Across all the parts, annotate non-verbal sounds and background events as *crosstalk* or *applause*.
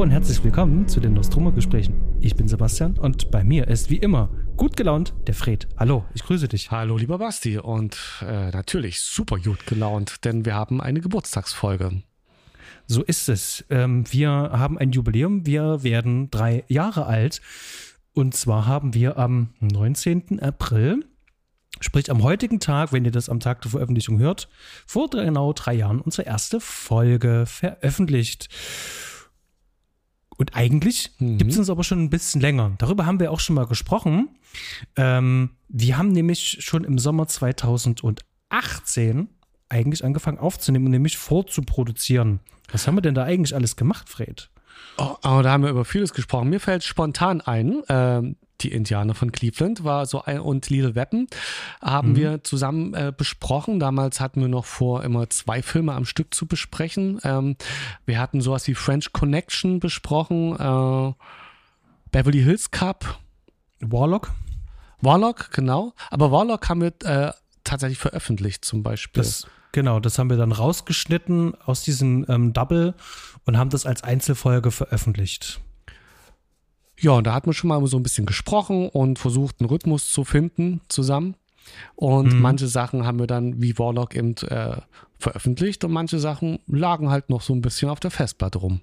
Hallo und herzlich willkommen zu den Nostromo-Gesprächen. Ich bin Sebastian und bei mir ist wie immer gut gelaunt der Fred. Hallo, ich grüße dich. Hallo, lieber Basti. Und äh, natürlich super gut gelaunt, denn wir haben eine Geburtstagsfolge. So ist es. Ähm, wir haben ein Jubiläum. Wir werden drei Jahre alt. Und zwar haben wir am 19. April, sprich am heutigen Tag, wenn ihr das am Tag der Veröffentlichung hört, vor genau drei Jahren unsere erste Folge veröffentlicht. Und eigentlich mhm. gibt es uns aber schon ein bisschen länger. Darüber haben wir auch schon mal gesprochen. Ähm, wir haben nämlich schon im Sommer 2018 eigentlich angefangen aufzunehmen und nämlich vorzuproduzieren. Was haben wir denn da eigentlich alles gemacht, Fred? Oh, oh, da haben wir über vieles gesprochen. Mir fällt spontan ein, äh, die Indianer von Cleveland war so ein, und Little Weapon haben mhm. wir zusammen äh, besprochen. Damals hatten wir noch vor, immer zwei Filme am Stück zu besprechen. Ähm, wir hatten sowas wie French Connection besprochen, äh, Beverly Hills Cup. Warlock? Warlock, genau. Aber Warlock haben wir äh, tatsächlich veröffentlicht zum Beispiel. Das, genau, das haben wir dann rausgeschnitten aus diesem ähm, Double und haben das als Einzelfolge veröffentlicht. Ja, und da hat man schon mal so ein bisschen gesprochen und versucht, einen Rhythmus zu finden zusammen. Und mhm. manche Sachen haben wir dann wie Warlock eben äh, veröffentlicht und manche Sachen lagen halt noch so ein bisschen auf der Festplatte rum.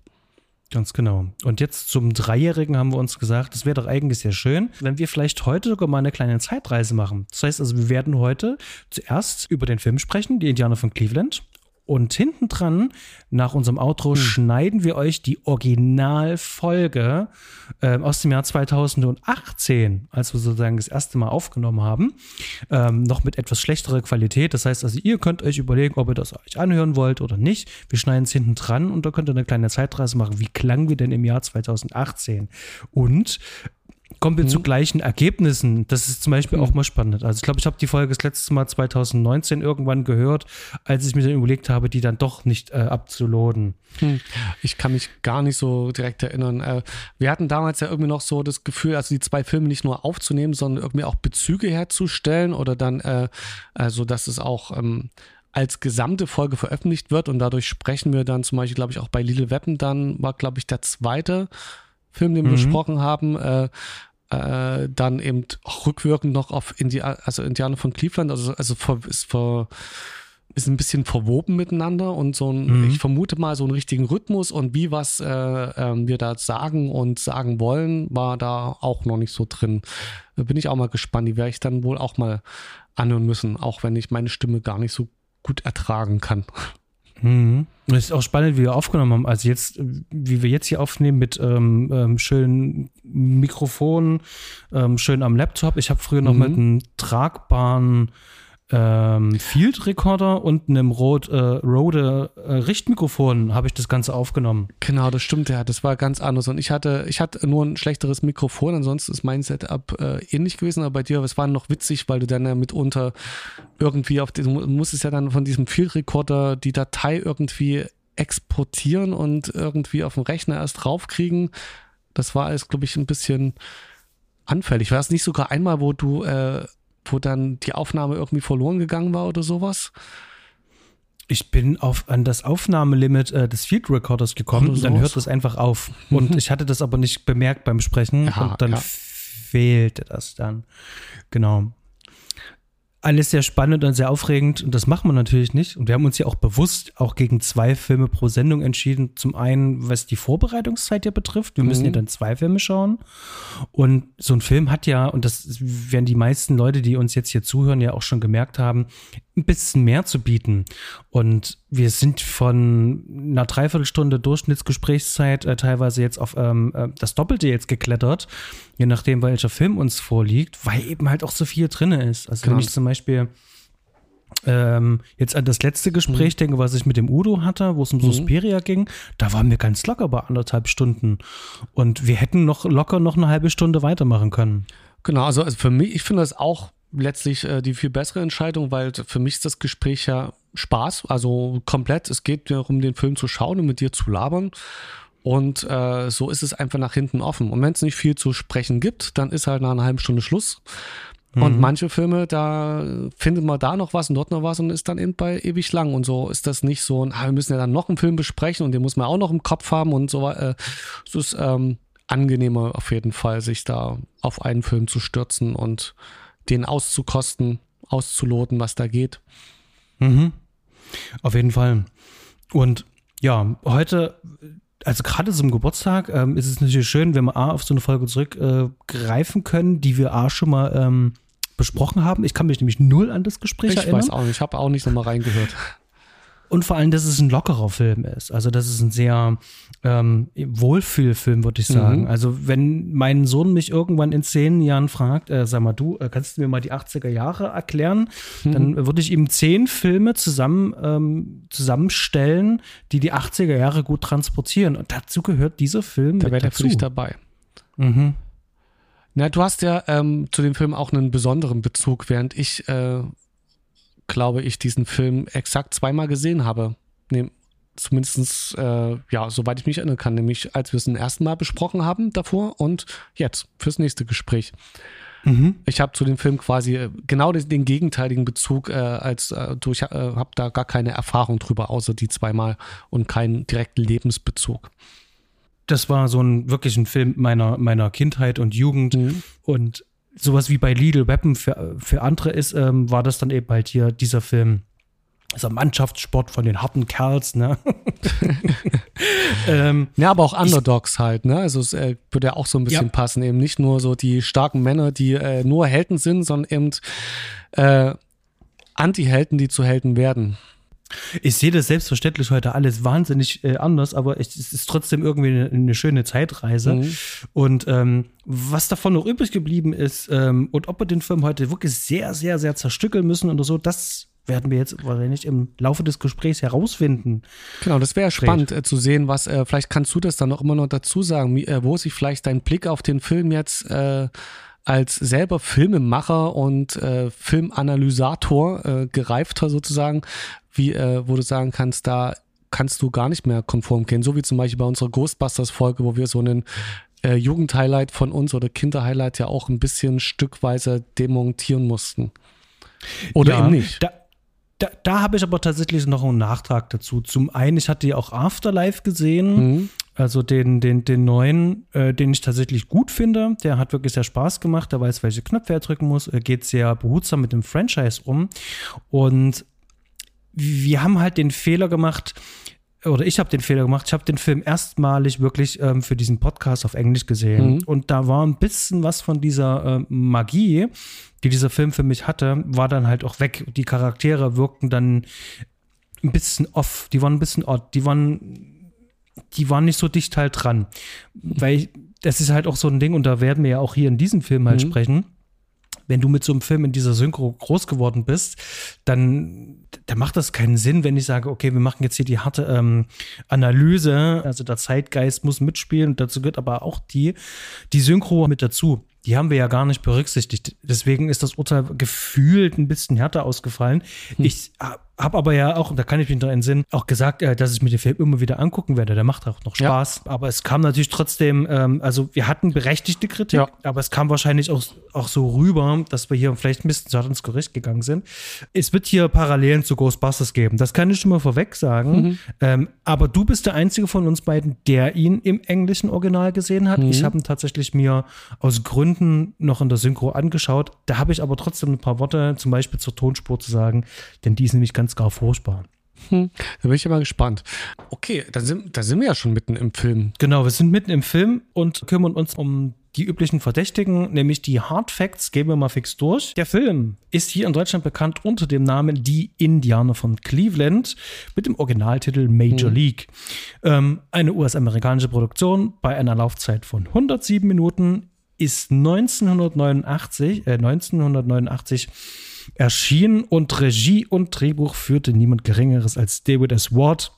Ganz genau. Und jetzt zum Dreijährigen haben wir uns gesagt, es wäre doch eigentlich sehr schön, wenn wir vielleicht heute sogar mal eine kleine Zeitreise machen. Das heißt also, wir werden heute zuerst über den Film sprechen, die Indianer von Cleveland. Und hinten dran, nach unserem Outro, hm. schneiden wir euch die Originalfolge äh, aus dem Jahr 2018, als wir sozusagen das erste Mal aufgenommen haben, ähm, noch mit etwas schlechterer Qualität. Das heißt also, ihr könnt euch überlegen, ob ihr das euch anhören wollt oder nicht. Wir schneiden es hinten dran und da könnt ihr eine kleine Zeitreise machen. Wie klangen wir denn im Jahr 2018? Und kommen wir mhm. zu gleichen Ergebnissen. Das ist zum Beispiel mhm. auch mal spannend. Also ich glaube, ich habe die Folge das letzte Mal 2019 irgendwann gehört, als ich mir dann überlegt habe, die dann doch nicht äh, abzuladen. Hm. Ich kann mich gar nicht so direkt erinnern. Äh, wir hatten damals ja irgendwie noch so das Gefühl, also die zwei Filme nicht nur aufzunehmen, sondern irgendwie auch Bezüge herzustellen oder dann, äh, also dass es auch ähm, als gesamte Folge veröffentlicht wird und dadurch sprechen wir dann zum Beispiel, glaube ich, auch bei Little Weapon dann war, glaube ich, der zweite Film, den wir mhm. besprochen haben, äh, äh, dann eben rückwirkend noch auf Indi also Indianer von Cleveland, also, also ist, ver, ist ein bisschen verwoben miteinander und so ein, mhm. ich vermute mal, so einen richtigen Rhythmus und wie was äh, äh, wir da sagen und sagen wollen, war da auch noch nicht so drin. Da bin ich auch mal gespannt. Die werde ich dann wohl auch mal anhören müssen, auch wenn ich meine Stimme gar nicht so gut ertragen kann. Mhm. Es ist auch spannend, wie wir aufgenommen haben. Also jetzt, wie wir jetzt hier aufnehmen mit ähm, ähm, schönen Mikrofonen, ähm, schön am Laptop. Ich habe früher noch mhm. mit einem tragbaren ähm, Field Recorder und einem Rode, äh, Rode äh, Richtmikrofon habe ich das Ganze aufgenommen. Genau, das stimmt ja. Das war ganz anders. Und ich hatte, ich hatte nur ein schlechteres Mikrofon, ansonsten ist mein Setup äh, ähnlich gewesen, aber bei dir, es war noch witzig, weil du dann ja mitunter irgendwie auf diesem, du musstest ja dann von diesem Field Recorder die Datei irgendwie exportieren und irgendwie auf dem Rechner erst raufkriegen. Das war alles, glaube ich, ein bisschen anfällig. War es nicht sogar einmal, wo du äh, wo dann die Aufnahme irgendwie verloren gegangen war oder sowas? Ich bin auf, an das Aufnahmelimit äh, des Field Recorders gekommen und dann hört das einfach auf. Und ich hatte das aber nicht bemerkt beim Sprechen ja, und dann ja. fehlte das dann. Genau alles sehr spannend und sehr aufregend und das machen wir natürlich nicht. Und wir haben uns ja auch bewusst auch gegen zwei Filme pro Sendung entschieden. Zum einen, was die Vorbereitungszeit ja betrifft. Wir müssen ja mhm. dann zwei Filme schauen. Und so ein Film hat ja, und das werden die meisten Leute, die uns jetzt hier zuhören, ja auch schon gemerkt haben, ein bisschen mehr zu bieten. Und wir sind von einer Dreiviertelstunde Durchschnittsgesprächszeit äh, teilweise jetzt auf ähm, äh, das Doppelte jetzt geklettert, je nachdem, welcher Film uns vorliegt, weil eben halt auch so viel drin ist. Also genau. wenn ich zum Beispiel ähm, jetzt an das letzte Gespräch mhm. denke, was ich mit dem Udo hatte, wo es um mhm. Suspiria ging, da waren wir ganz locker bei anderthalb Stunden. Und wir hätten noch locker noch eine halbe Stunde weitermachen können. Genau, also, also für mich, ich finde das auch letztlich äh, die viel bessere Entscheidung, weil für mich ist das Gespräch ja Spaß, also komplett. Es geht darum, den Film zu schauen und mit dir zu labern. Und äh, so ist es einfach nach hinten offen. Und wenn es nicht viel zu sprechen gibt, dann ist halt nach einer halben Stunde Schluss. Mhm. Und manche Filme, da findet man da noch was und dort noch was und ist dann eben bei ewig lang. Und so ist das nicht so, ah, wir müssen ja dann noch einen Film besprechen und den muss man auch noch im Kopf haben und so. Äh, es ist ähm, angenehmer auf jeden Fall, sich da auf einen Film zu stürzen und den auszukosten, auszuloten, was da geht. Mhm. Auf jeden Fall. Und ja, heute, also gerade zum Geburtstag, ähm, ist es natürlich schön, wenn wir A auf so eine Folge zurückgreifen äh, können, die wir A schon mal ähm, besprochen haben. Ich kann mich nämlich null an das Gespräch ich erinnern. Ich weiß auch nicht, ich habe auch nicht nochmal reingehört. Und vor allem, dass es ein lockerer Film ist. Also, dass es ein sehr ähm, Wohlfühlfilm, würde ich sagen. Mhm. Also, wenn mein Sohn mich irgendwann in zehn Jahren fragt, äh, sag mal, du, äh, kannst du mir mal die 80er Jahre erklären? Mhm. Dann würde ich ihm zehn Filme zusammen ähm, zusammenstellen, die die 80er Jahre gut transportieren. Und dazu gehört dieser Film. Da wäre der für dich dabei. Mhm. Na, du hast ja ähm, zu dem Film auch einen besonderen Bezug, während ich äh, glaube ich, diesen Film exakt zweimal gesehen habe. Nee, zumindest, äh, ja, soweit ich mich erinnern kann, nämlich als wir es zum ersten Mal besprochen haben davor und jetzt fürs nächste Gespräch. Mhm. Ich habe zu dem Film quasi äh, genau den, den gegenteiligen Bezug, äh, als äh, du, ich äh, habe da gar keine Erfahrung drüber, außer die zweimal und keinen direkten Lebensbezug. Das war so ein wirklich ein Film meiner, meiner Kindheit und Jugend. Mhm. Und sowas wie bei Lidl Weapon für, für andere ist, ähm, war das dann eben halt hier dieser Film. Also Mannschaftssport von den harten Kerls, ne? *laughs* *laughs* ähm, ja, aber auch Underdogs ich, halt, ne? Also es äh, würde ja auch so ein bisschen ja. passen. Eben nicht nur so die starken Männer, die äh, nur Helden sind, sondern eben äh, Anti-Helden, die zu Helden werden. Ich sehe das selbstverständlich heute alles wahnsinnig äh, anders, aber es ist trotzdem irgendwie eine, eine schöne Zeitreise. Mhm. Und ähm, was davon noch übrig geblieben ist ähm, und ob wir den Film heute wirklich sehr, sehr, sehr zerstückeln müssen oder so, das werden wir jetzt wahrscheinlich im Laufe des Gesprächs herausfinden. Genau, das wäre spannend äh, zu sehen, was, äh, vielleicht kannst du das dann auch immer noch dazu sagen, äh, wo sich vielleicht dein Blick auf den Film jetzt äh, als selber Filmemacher und äh, Filmanalysator, äh, gereifter sozusagen, wie, äh, wo du sagen kannst, da kannst du gar nicht mehr konform gehen. So wie zum Beispiel bei unserer Ghostbusters-Folge, wo wir so einen äh, Jugendhighlight von uns oder Kinderhighlight ja auch ein bisschen stückweise demontieren mussten. Oder ja, eben nicht. Da, da, da habe ich aber tatsächlich noch einen Nachtrag dazu. Zum einen, ich hatte ja auch Afterlife gesehen. Mhm. Also den, den, den neuen, äh, den ich tatsächlich gut finde. Der hat wirklich sehr Spaß gemacht. Der weiß, welche Knöpfe er drücken muss. Er geht sehr behutsam mit dem Franchise um. Und wir haben halt den Fehler gemacht, oder ich habe den Fehler gemacht, ich habe den Film erstmalig wirklich ähm, für diesen Podcast auf Englisch gesehen. Mhm. Und da war ein bisschen was von dieser äh, Magie, die dieser Film für mich hatte, war dann halt auch weg. Die Charaktere wirkten dann ein bisschen off, die waren ein bisschen odd, die waren die waren nicht so dicht halt dran. Weil ich, das ist halt auch so ein Ding, und da werden wir ja auch hier in diesem Film halt mhm. sprechen. Wenn du mit so einem Film in dieser Synchro groß geworden bist, dann, dann macht das keinen Sinn, wenn ich sage, okay, wir machen jetzt hier die harte ähm, Analyse, also der Zeitgeist muss mitspielen. Und dazu gehört aber auch die, die Synchro mit dazu die haben wir ja gar nicht berücksichtigt. Deswegen ist das Urteil gefühlt ein bisschen härter ausgefallen. Hm. Ich habe aber ja auch, da kann ich mich noch entsinnen, auch gesagt, äh, dass ich mir den Film immer wieder angucken werde. Der macht auch noch Spaß. Ja. Aber es kam natürlich trotzdem, ähm, also wir hatten berechtigte Kritik, ja. aber es kam wahrscheinlich auch, auch so rüber, dass wir hier vielleicht ein bisschen zu ins Gericht gegangen sind. Es wird hier Parallelen zu Ghostbusters geben. Das kann ich schon mal vorweg sagen. Mhm. Ähm, aber du bist der einzige von uns beiden, der ihn im englischen Original gesehen hat. Mhm. Ich habe ihn tatsächlich mir aus Gründen noch in der Synchro angeschaut. Da habe ich aber trotzdem ein paar Worte, zum Beispiel zur Tonspur zu sagen, denn die ist nämlich ganz ganz gar furchtbar. Hm, da bin ich immer gespannt. Okay, da sind, da sind wir ja schon mitten im Film. Genau, wir sind mitten im Film und kümmern uns um die üblichen Verdächtigen, nämlich die Hard Facts, gehen wir mal fix durch. Der Film ist hier in Deutschland bekannt unter dem Namen Die Indianer von Cleveland mit dem Originaltitel Major hm. League. Ähm, eine US-amerikanische Produktion bei einer Laufzeit von 107 Minuten ist 1989, äh, 1989 erschien und Regie und Drehbuch führte niemand Geringeres als David S. Ward.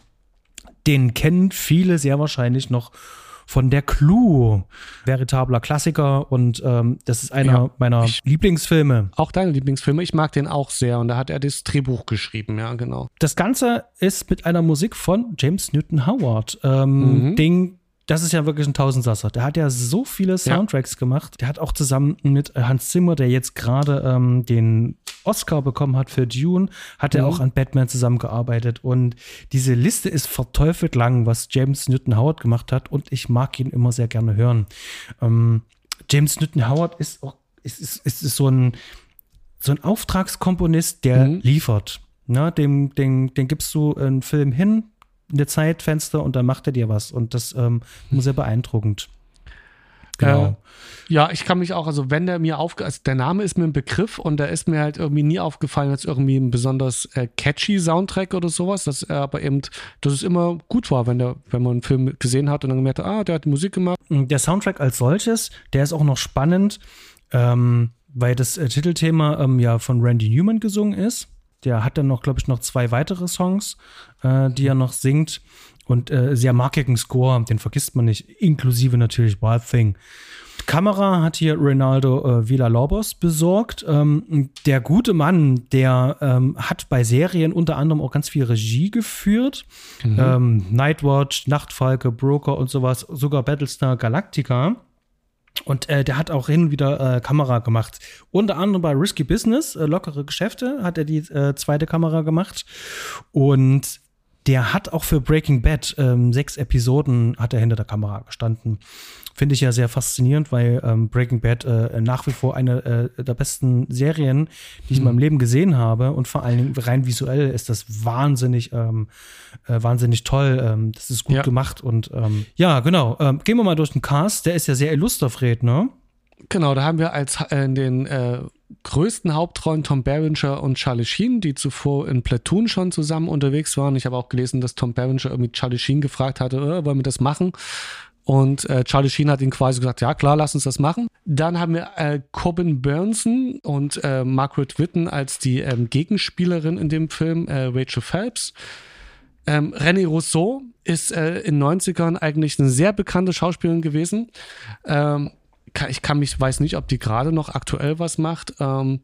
Den kennen viele sehr wahrscheinlich noch von der Clue. Veritabler Klassiker und ähm, das ist einer ja, meiner ich, Lieblingsfilme. Auch deine Lieblingsfilme. Ich mag den auch sehr und da hat er das Drehbuch geschrieben, ja, genau. Das Ganze ist mit einer Musik von James Newton Howard. Ähm, mhm. Den das ist ja wirklich ein Tausendsasser. Der hat ja so viele Soundtracks ja. gemacht. Der hat auch zusammen mit Hans Zimmer, der jetzt gerade ähm, den Oscar bekommen hat für Dune, hat er mhm. auch an Batman zusammengearbeitet. Und diese Liste ist verteufelt lang, was James Newton Howard gemacht hat. Und ich mag ihn immer sehr gerne hören. Ähm, James Newton Howard ist auch ist, ist, ist so ein so ein Auftragskomponist, der mhm. liefert. Na, dem, dem, dem gibst du einen Film hin, eine Zeitfenster und dann macht er dir was. Und das ähm, ist sehr beeindruckend. Genau. Äh, ja, ich kann mich auch, also wenn der mir aufge, also der Name ist mir ein Begriff und der ist mir halt irgendwie nie aufgefallen als irgendwie ein besonders äh, catchy Soundtrack oder sowas, dass er aber eben, dass es immer gut war, wenn der, wenn man einen Film gesehen hat und dann gemerkt hat, ah, der hat die Musik gemacht. Der Soundtrack als solches, der ist auch noch spannend, ähm, weil das äh, Titelthema ähm, ja von Randy Newman gesungen ist. Der hat dann noch, glaube ich, noch zwei weitere Songs, äh, die er noch singt. Und äh, sehr markigen Score, den vergisst man nicht, inklusive natürlich Wild Thing. Kamera hat hier Ronaldo äh, Villa-Lobos besorgt. Ähm, der gute Mann, der ähm, hat bei Serien unter anderem auch ganz viel Regie geführt. Mhm. Ähm, Nightwatch, Nachtfalke, Broker und sowas, sogar Battlestar Galactica. Und äh, der hat auch hin und wieder äh, Kamera gemacht. Unter anderem bei Risky Business, äh, lockere Geschäfte, hat er die äh, zweite Kamera gemacht. Und der hat auch für Breaking Bad ähm, sechs Episoden hat er hinter der Kamera gestanden. Finde ich ja sehr faszinierend, weil ähm, Breaking Bad äh, nach wie vor eine äh, der besten Serien, die ich in hm. meinem Leben gesehen habe. Und vor allen Dingen rein visuell ist das wahnsinnig, ähm, äh, wahnsinnig toll. Ähm, das ist gut ja. gemacht. Und ähm, ja, genau. Ähm, gehen wir mal durch den Cast. Der ist ja sehr illuster, Fred, ne? Genau, da haben wir als äh, in den äh, größten Hauptrollen Tom Berenger und Charlie Sheen, die zuvor in Platoon schon zusammen unterwegs waren. Ich habe auch gelesen, dass Tom Berenger irgendwie Charlie Sheen gefragt hatte, äh, wollen wir das machen? Und äh, Charlie Sheen hat ihn quasi gesagt, ja klar, lass uns das machen. Dann haben wir äh, Corbin Burnson und äh, Margaret Witten als die ähm, Gegenspielerin in dem Film, äh, Rachel Phelps. Ähm, René Rousseau ist äh, in den 90ern eigentlich eine sehr bekannte Schauspielerin gewesen. Ähm, ich kann mich, weiß nicht, ob die gerade noch aktuell was macht. Ähm,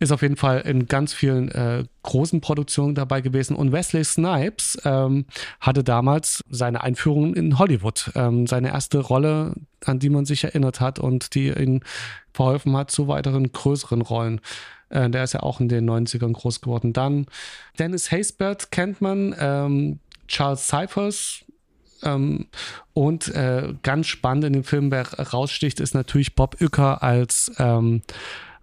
ist auf jeden Fall in ganz vielen äh, großen Produktionen dabei gewesen. Und Wesley Snipes ähm, hatte damals seine Einführung in Hollywood, ähm, seine erste Rolle, an die man sich erinnert hat und die ihn verholfen hat zu weiteren größeren Rollen. Äh, der ist ja auch in den 90ern groß geworden. Dann Dennis Haysbert kennt man, ähm, Charles Cyphers, ähm, und äh, ganz spannend in dem Film, wer raussticht, ist natürlich Bob Uecker als ähm,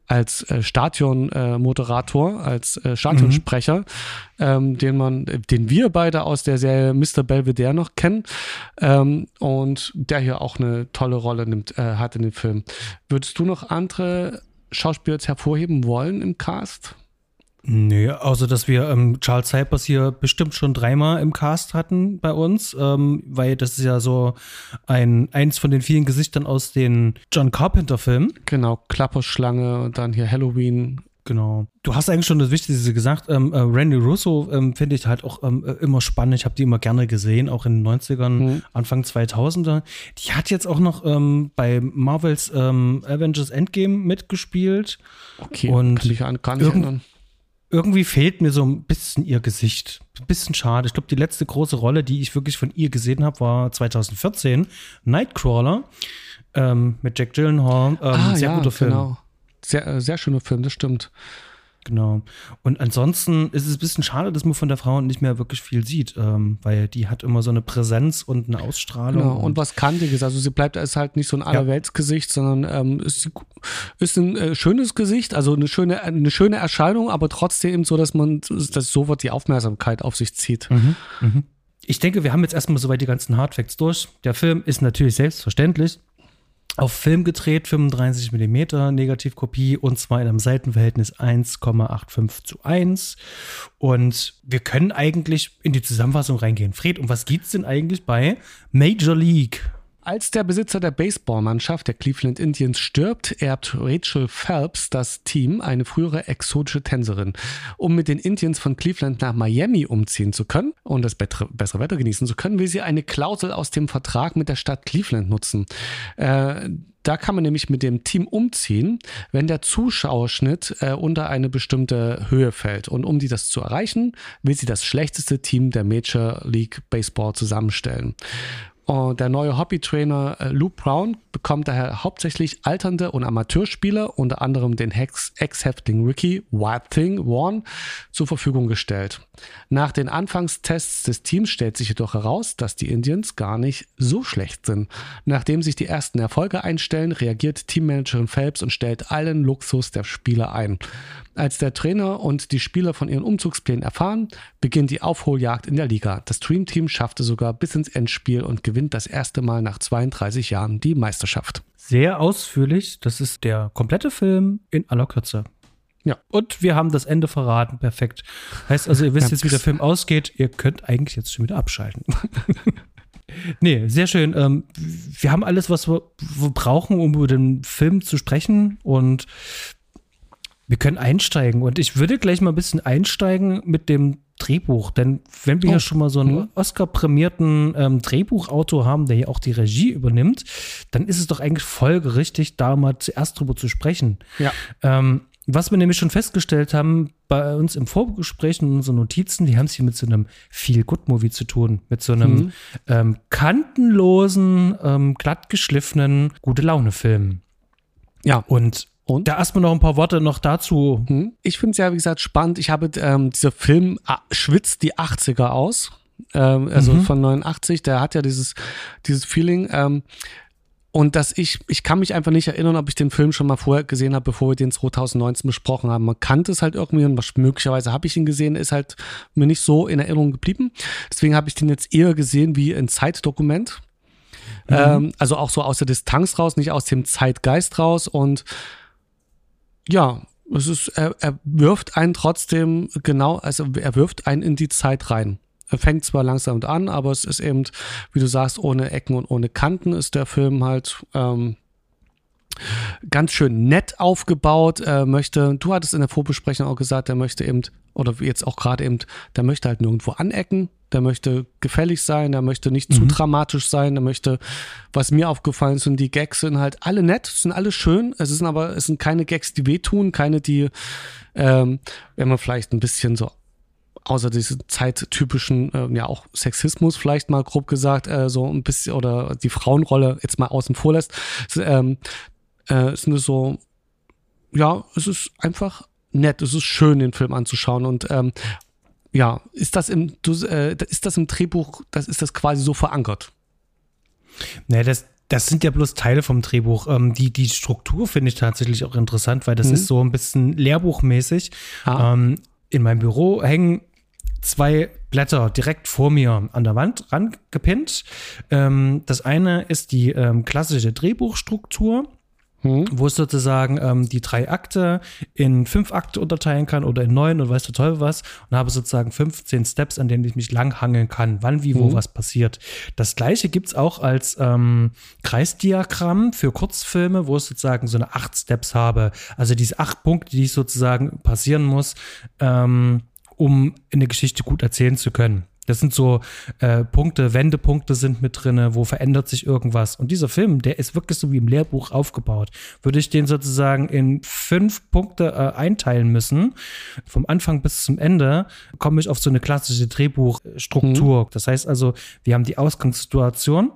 als äh, Stadion-Moderator, äh, als äh, Stadionsprecher, mhm. ähm, den man, den wir beide aus der Serie Mr. Belvedere noch kennen ähm, und der hier auch eine tolle Rolle nimmt, äh, hat in dem Film. Würdest du noch andere Schauspieler hervorheben wollen im Cast? Nee, außer dass wir ähm, Charles Cypers hier bestimmt schon dreimal im Cast hatten bei uns, ähm, weil das ist ja so ein eins von den vielen Gesichtern aus den John Carpenter-Filmen. Genau, Klapperschlange und dann hier Halloween. Genau. Du hast eigentlich schon das Wichtigste gesagt. Ähm, äh, Randy Russo ähm, finde ich halt auch ähm, äh, immer spannend. Ich habe die immer gerne gesehen, auch in den 90ern, mhm. Anfang 2000er. Die hat jetzt auch noch ähm, bei Marvels Avengers Endgame mitgespielt. Okay, und kann ich gar nicht erinnern irgendwie fehlt mir so ein bisschen ihr Gesicht. Ein bisschen schade. Ich glaube, die letzte große Rolle, die ich wirklich von ihr gesehen habe, war 2014. Nightcrawler ähm, mit Jack Gyllenhaal. Ähm, ah, sehr ja, guter Film. Genau. Sehr, äh, sehr schöner Film, das stimmt. Genau. Und ansonsten ist es ein bisschen schade, dass man von der Frau nicht mehr wirklich viel sieht, ähm, weil die hat immer so eine Präsenz und eine Ausstrahlung. Genau. Und, und was Kantiges. Also sie bleibt, ist halt nicht so ein Allerweltsgesicht, sondern ähm, ist, ist ein äh, schönes Gesicht, also eine schöne, eine schöne Erscheinung, aber trotzdem so, dass man, dass sofort die Aufmerksamkeit auf sich zieht. Mhm. Mhm. Ich denke, wir haben jetzt erstmal soweit die ganzen Hardfacts durch. Der Film ist natürlich selbstverständlich auf Film gedreht, 35 mm Negativkopie und zwar in einem Seitenverhältnis 1,85 zu 1. Und wir können eigentlich in die Zusammenfassung reingehen. Fred, um was geht's denn eigentlich bei Major League? Als der Besitzer der Baseballmannschaft der Cleveland Indians stirbt, erbt Rachel Phelps das Team, eine frühere exotische Tänzerin. Um mit den Indians von Cleveland nach Miami umziehen zu können und das bessere Wetter genießen zu können, will sie eine Klausel aus dem Vertrag mit der Stadt Cleveland nutzen. Äh, da kann man nämlich mit dem Team umziehen, wenn der Zuschauerschnitt äh, unter eine bestimmte Höhe fällt. Und um die das zu erreichen, will sie das schlechteste Team der Major League Baseball zusammenstellen. Und der neue Hobbytrainer äh, Luke Brown bekommt daher hauptsächlich alternde und Amateurspieler, unter anderem den Ex-Häftling Ricky Wild Thing Warren, zur Verfügung gestellt. Nach den Anfangstests des Teams stellt sich jedoch heraus, dass die Indians gar nicht so schlecht sind. Nachdem sich die ersten Erfolge einstellen, reagiert Teammanagerin Phelps und stellt allen Luxus der Spieler ein. Als der Trainer und die Spieler von ihren Umzugsplänen erfahren, beginnt die Aufholjagd in der Liga. Das Dream Team schaffte sogar bis ins Endspiel und gewinnt das erste Mal nach 32 Jahren die Meisterschaft. Sehr ausführlich. Das ist der komplette Film in aller Kürze. Ja. Und wir haben das Ende verraten. Perfekt. Heißt also, ihr wisst jetzt, wie der Film ausgeht. Ihr könnt eigentlich jetzt schon wieder abschalten. *laughs* nee, sehr schön. Ähm, wir haben alles, was wir, wir brauchen, um über den Film zu sprechen. Und wir können einsteigen und ich würde gleich mal ein bisschen einsteigen mit dem Drehbuch, denn wenn wir oh. ja schon mal so einen mhm. Oscar-prämierten ähm, Drehbuchautor haben, der hier auch die Regie übernimmt, dann ist es doch eigentlich folgerichtig, da mal zuerst drüber zu sprechen. Ja. Ähm, was wir nämlich schon festgestellt haben bei uns im Vorgespräch und unseren Notizen, die haben es hier mit so einem Feel-Good-Movie zu tun, mit so einem mhm. ähm, kantenlosen, ähm, glatt geschliffenen, gute Laune-Film. Ja. Und und? Da erstmal noch ein paar Worte noch dazu. Hm? Ich finde es ja, wie gesagt, spannend. Ich habe, ähm, dieser Film ah, schwitzt die 80er aus. Ähm, also mhm. von 89, der hat ja dieses, dieses Feeling. Ähm, und dass ich, ich kann mich einfach nicht erinnern, ob ich den Film schon mal vorher gesehen habe, bevor wir den 2019 besprochen haben. Man kannte es halt irgendwie und möglicherweise habe ich ihn gesehen, ist halt mir nicht so in Erinnerung geblieben. Deswegen habe ich den jetzt eher gesehen wie ein Zeitdokument. Mhm. Ähm, also auch so aus der Distanz raus, nicht aus dem Zeitgeist raus und ja, es ist, er, er wirft einen trotzdem genau, also er wirft einen in die Zeit rein. Er fängt zwar langsam an, aber es ist eben, wie du sagst, ohne Ecken und ohne Kanten ist der Film halt ähm, ganz schön nett aufgebaut. Er möchte, du hattest in der Vorbesprechung auch gesagt, er möchte eben, oder jetzt auch gerade eben, der möchte halt nirgendwo anecken der möchte gefällig sein, der möchte nicht mhm. zu dramatisch sein, der möchte, was mir aufgefallen ist, und die Gags sind halt alle nett, sind alle schön, es sind aber, es sind keine Gags, die wehtun, keine, die, ähm, wenn man vielleicht ein bisschen so außer diese zeittypischen, äh, ja auch Sexismus vielleicht mal grob gesagt, äh, so ein bisschen oder die Frauenrolle jetzt mal außen vor lässt, es, ähm, äh, sind es so, ja, es ist einfach nett, es ist schön, den Film anzuschauen und ähm, ja, ist das im, du, äh, ist das im Drehbuch, das ist das quasi so verankert? Nee, das, das sind ja bloß Teile vom Drehbuch. Ähm, die, die Struktur finde ich tatsächlich auch interessant, weil das mhm. ist so ein bisschen lehrbuchmäßig. Ah. Ähm, in meinem Büro hängen zwei Blätter direkt vor mir an der Wand rangepinnt. Ähm, das eine ist die ähm, klassische Drehbuchstruktur mhm. wo es sozusagen ähm, die drei Akte in fünf Akte unterteilen kann oder in neun und weiß der Teufel was und habe sozusagen 15 Steps, an denen ich mich langhangeln kann, wann, wie, wo mhm. was passiert. Das gleiche gibt es auch als ähm, Kreisdiagramm für Kurzfilme, wo es sozusagen so eine acht Steps habe. Also diese acht Punkte, die sozusagen passieren muss, ähm, um eine Geschichte gut erzählen zu können. Das sind so äh, Punkte, Wendepunkte sind mit drin, wo verändert sich irgendwas. Und dieser Film, der ist wirklich so wie im Lehrbuch aufgebaut. Würde ich den sozusagen in fünf Punkte äh, einteilen müssen, vom Anfang bis zum Ende, komme ich auf so eine klassische Drehbuchstruktur. Mhm. Das heißt also, wir haben die Ausgangssituation.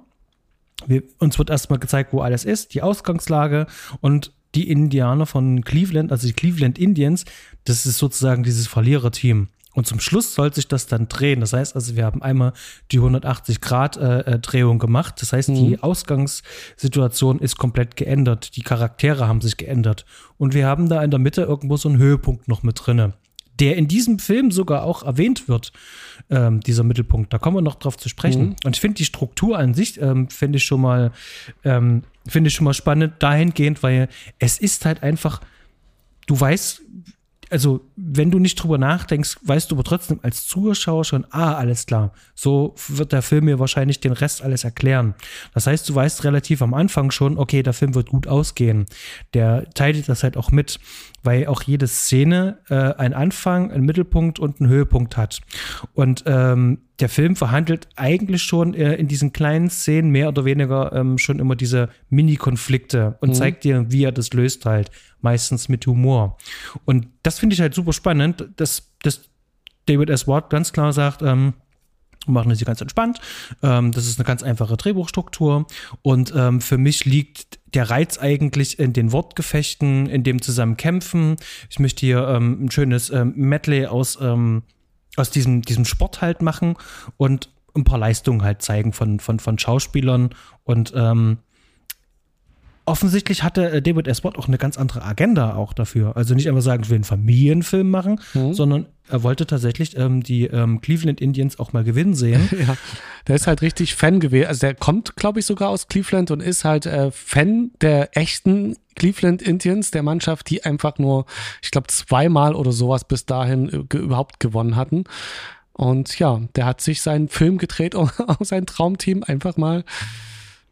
Wir, uns wird erstmal gezeigt, wo alles ist, die Ausgangslage und die Indianer von Cleveland, also die Cleveland Indians, das ist sozusagen dieses Verliererteam. Und zum Schluss soll sich das dann drehen. Das heißt also, wir haben einmal die 180-Grad-Drehung äh, gemacht. Das heißt, mhm. die Ausgangssituation ist komplett geändert. Die Charaktere haben sich geändert. Und wir haben da in der Mitte irgendwo so einen Höhepunkt noch mit drinne, der in diesem Film sogar auch erwähnt wird, ähm, dieser Mittelpunkt. Da kommen wir noch drauf zu sprechen. Mhm. Und ich finde die Struktur an sich, ähm, finde ich schon mal, ähm, finde ich schon mal spannend dahingehend, weil es ist halt einfach, du weißt, also wenn du nicht drüber nachdenkst, weißt du aber trotzdem als Zuschauer schon, ah, alles klar, so wird der Film mir wahrscheinlich den Rest alles erklären. Das heißt, du weißt relativ am Anfang schon, okay, der Film wird gut ausgehen. Der teilt das halt auch mit, weil auch jede Szene äh, einen Anfang, einen Mittelpunkt und einen Höhepunkt hat. Und ähm, der Film verhandelt eigentlich schon äh, in diesen kleinen Szenen mehr oder weniger ähm, schon immer diese Mini-Konflikte und mhm. zeigt dir, wie er das löst halt. Meistens mit Humor. Und das finde ich halt super spannend, dass, dass David S. Ward ganz klar sagt, ähm, und machen das hier ganz entspannt. Ähm, das ist eine ganz einfache Drehbuchstruktur. Und ähm, für mich liegt der Reiz eigentlich in den Wortgefechten, in dem zusammen kämpfen. Ich möchte hier ähm, ein schönes ähm, Medley aus, ähm, aus diesem, diesem Sport halt machen und ein paar Leistungen halt zeigen von, von, von Schauspielern. Und ähm, offensichtlich hatte äh, David S. Watt auch eine ganz andere Agenda auch dafür. Also nicht einfach sagen, ich will einen Familienfilm machen, mhm. sondern er wollte tatsächlich ähm, die ähm, Cleveland Indians auch mal gewinnen sehen. *laughs* ja, der ist halt richtig Fan gewesen. Also der kommt, glaube ich, sogar aus Cleveland und ist halt äh, Fan der echten Cleveland Indians, der Mannschaft, die einfach nur, ich glaube, zweimal oder sowas bis dahin äh, überhaupt gewonnen hatten. Und ja, der hat sich seinen Film gedreht, *laughs* um, um sein Traumteam einfach mal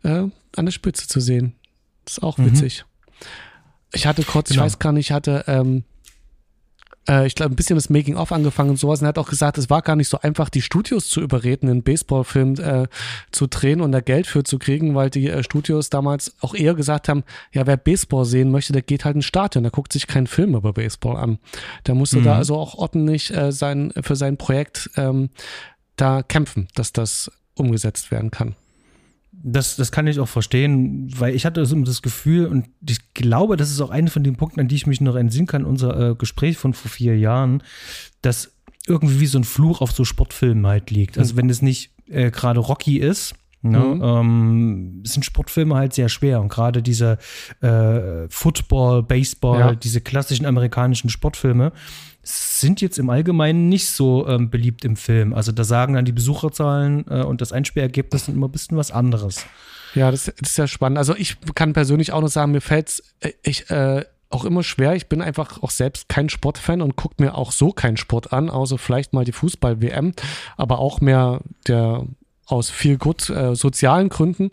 äh, an der Spitze zu sehen. Das ist auch mhm. witzig. Mhm. Ich hatte kurz, genau. ich weiß gar nicht, ich hatte, ähm, äh, ich glaube, ein bisschen das Making-of angefangen und sowas. Und er hat auch gesagt, es war gar nicht so einfach, die Studios zu überreden, einen Baseballfilm äh, zu drehen und da Geld für zu kriegen, weil die äh, Studios damals auch eher gesagt haben, ja, wer Baseball sehen möchte, der geht halt ins Stadion, der guckt sich keinen Film über Baseball an. Der musste mhm. da also auch ordentlich äh, sein, für sein Projekt ähm, da kämpfen, dass das umgesetzt werden kann das, das kann ich auch verstehen, weil ich hatte so das Gefühl und ich glaube, das ist auch einer von den Punkten, an die ich mich noch entsinnen kann, unser äh, Gespräch von vor vier Jahren, dass irgendwie wie so ein Fluch auf so Sportfilmen halt liegt. Also mhm. wenn es nicht äh, gerade Rocky ist, Ne? Mhm. Ähm, sind Sportfilme halt sehr schwer und gerade diese äh, Football, Baseball, ja. diese klassischen amerikanischen Sportfilme sind jetzt im Allgemeinen nicht so ähm, beliebt im Film. Also da sagen dann die Besucherzahlen äh, und das Einspielergebnis sind immer ein bisschen was anderes. Ja, das, das ist ja spannend. Also ich kann persönlich auch noch sagen, mir fällt es äh, äh, auch immer schwer. Ich bin einfach auch selbst kein Sportfan und gucke mir auch so keinen Sport an, außer vielleicht mal die Fußball-WM, aber auch mehr der aus viel gut äh, sozialen Gründen.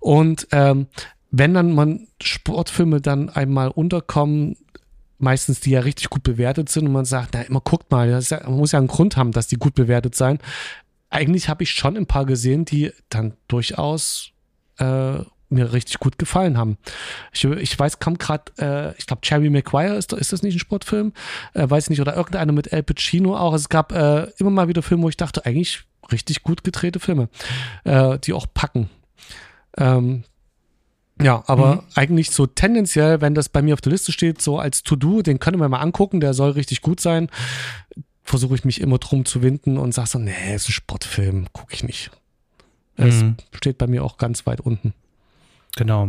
Und ähm, wenn dann man Sportfilme dann einmal unterkommen, meistens die ja richtig gut bewertet sind und man sagt, na immer guckt mal, ja, man muss ja einen Grund haben, dass die gut bewertet sein. Eigentlich habe ich schon ein paar gesehen, die dann durchaus äh, mir richtig gut gefallen haben. Ich, ich weiß kaum gerade, äh, ich glaube Cherry Maguire ist, ist das nicht ein Sportfilm? Äh, weiß nicht, oder irgendeiner mit El Pacino auch. Es gab äh, immer mal wieder Filme, wo ich dachte, eigentlich richtig gut gedrehte Filme, äh, die auch packen. Ähm, ja, aber mhm. eigentlich so tendenziell, wenn das bei mir auf der Liste steht, so als To-Do, den können wir mal angucken, der soll richtig gut sein, versuche ich mich immer drum zu winden und sage so, nee, ist ein Sportfilm, gucke ich nicht. Es mhm. steht bei mir auch ganz weit unten. Genau.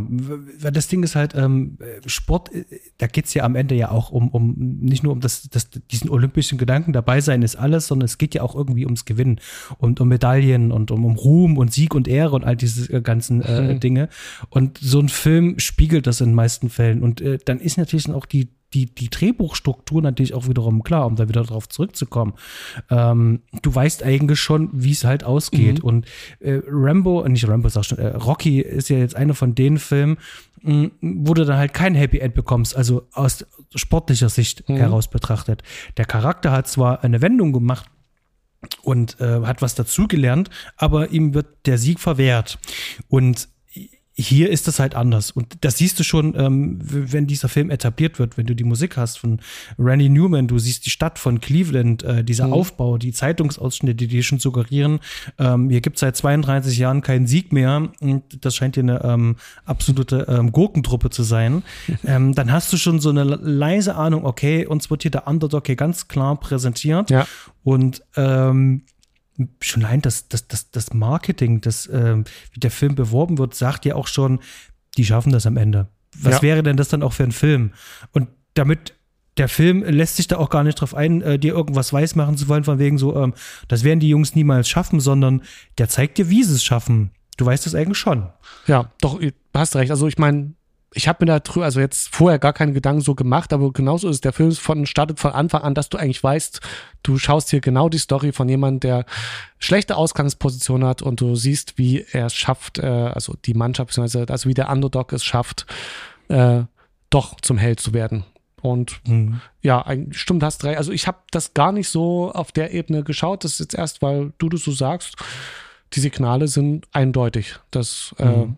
Das Ding ist halt, ähm, Sport, äh, da geht es ja am Ende ja auch um, um nicht nur um das, das, diesen olympischen Gedanken, dabei sein ist alles, sondern es geht ja auch irgendwie ums Gewinnen und um Medaillen und um, um Ruhm und Sieg und Ehre und all diese äh, ganzen äh, mhm. *laughs* Dinge. Und so ein Film spiegelt das in den meisten Fällen. Und äh, dann ist natürlich auch die, die, die Drehbuchstruktur natürlich auch wiederum klar, um da wieder darauf zurückzukommen. Ähm, du weißt eigentlich schon, wie es halt ausgeht. Mhm. Und äh, Rambo, nicht Rambo, sag schon, äh, Rocky ist ja jetzt einer von den Filmen, mh, wo du dann halt kein Happy End bekommst, also aus sportlicher Sicht mhm. heraus betrachtet. Der Charakter hat zwar eine Wendung gemacht, und äh, hat was dazugelernt, aber ihm wird der Sieg verwehrt. Und hier ist das halt anders. Und das siehst du schon, ähm, wenn dieser Film etabliert wird, wenn du die Musik hast von Randy Newman, du siehst die Stadt von Cleveland, äh, dieser mhm. Aufbau, die Zeitungsausschnitte, die dir schon suggerieren, ähm, hier gibt es seit 32 Jahren keinen Sieg mehr und das scheint hier eine ähm, absolute ähm, Gurkentruppe zu sein. *laughs* ähm, dann hast du schon so eine leise Ahnung, okay, uns wird hier der Underdog hier ganz klar präsentiert. Ja. Und ähm, schon allein das, das, das, das Marketing, das, ähm, wie der Film beworben wird, sagt ja auch schon, die schaffen das am Ende. Was ja. wäre denn das dann auch für ein Film? Und damit der Film lässt sich da auch gar nicht drauf ein, äh, dir irgendwas weiß machen zu wollen, von wegen so, ähm, das werden die Jungs niemals schaffen, sondern der zeigt dir, wie sie es schaffen. Du weißt es eigentlich schon. Ja, doch, du hast recht. Also ich meine, ich habe mir da drüber, also jetzt vorher gar keine Gedanken so gemacht, aber genauso ist der Film von, startet von Anfang an, dass du eigentlich weißt, du schaust hier genau die Story von jemandem, der schlechte Ausgangsposition hat und du siehst, wie er es schafft, äh, also die Mannschaft, beziehungsweise also wie der Underdog es schafft, äh, doch zum Held zu werden. Und mhm. ja, stimmt, hast recht. Also ich habe das gar nicht so auf der Ebene geschaut. Das ist jetzt erst, weil du das so sagst. Die Signale sind eindeutig. dass äh, mhm. äh,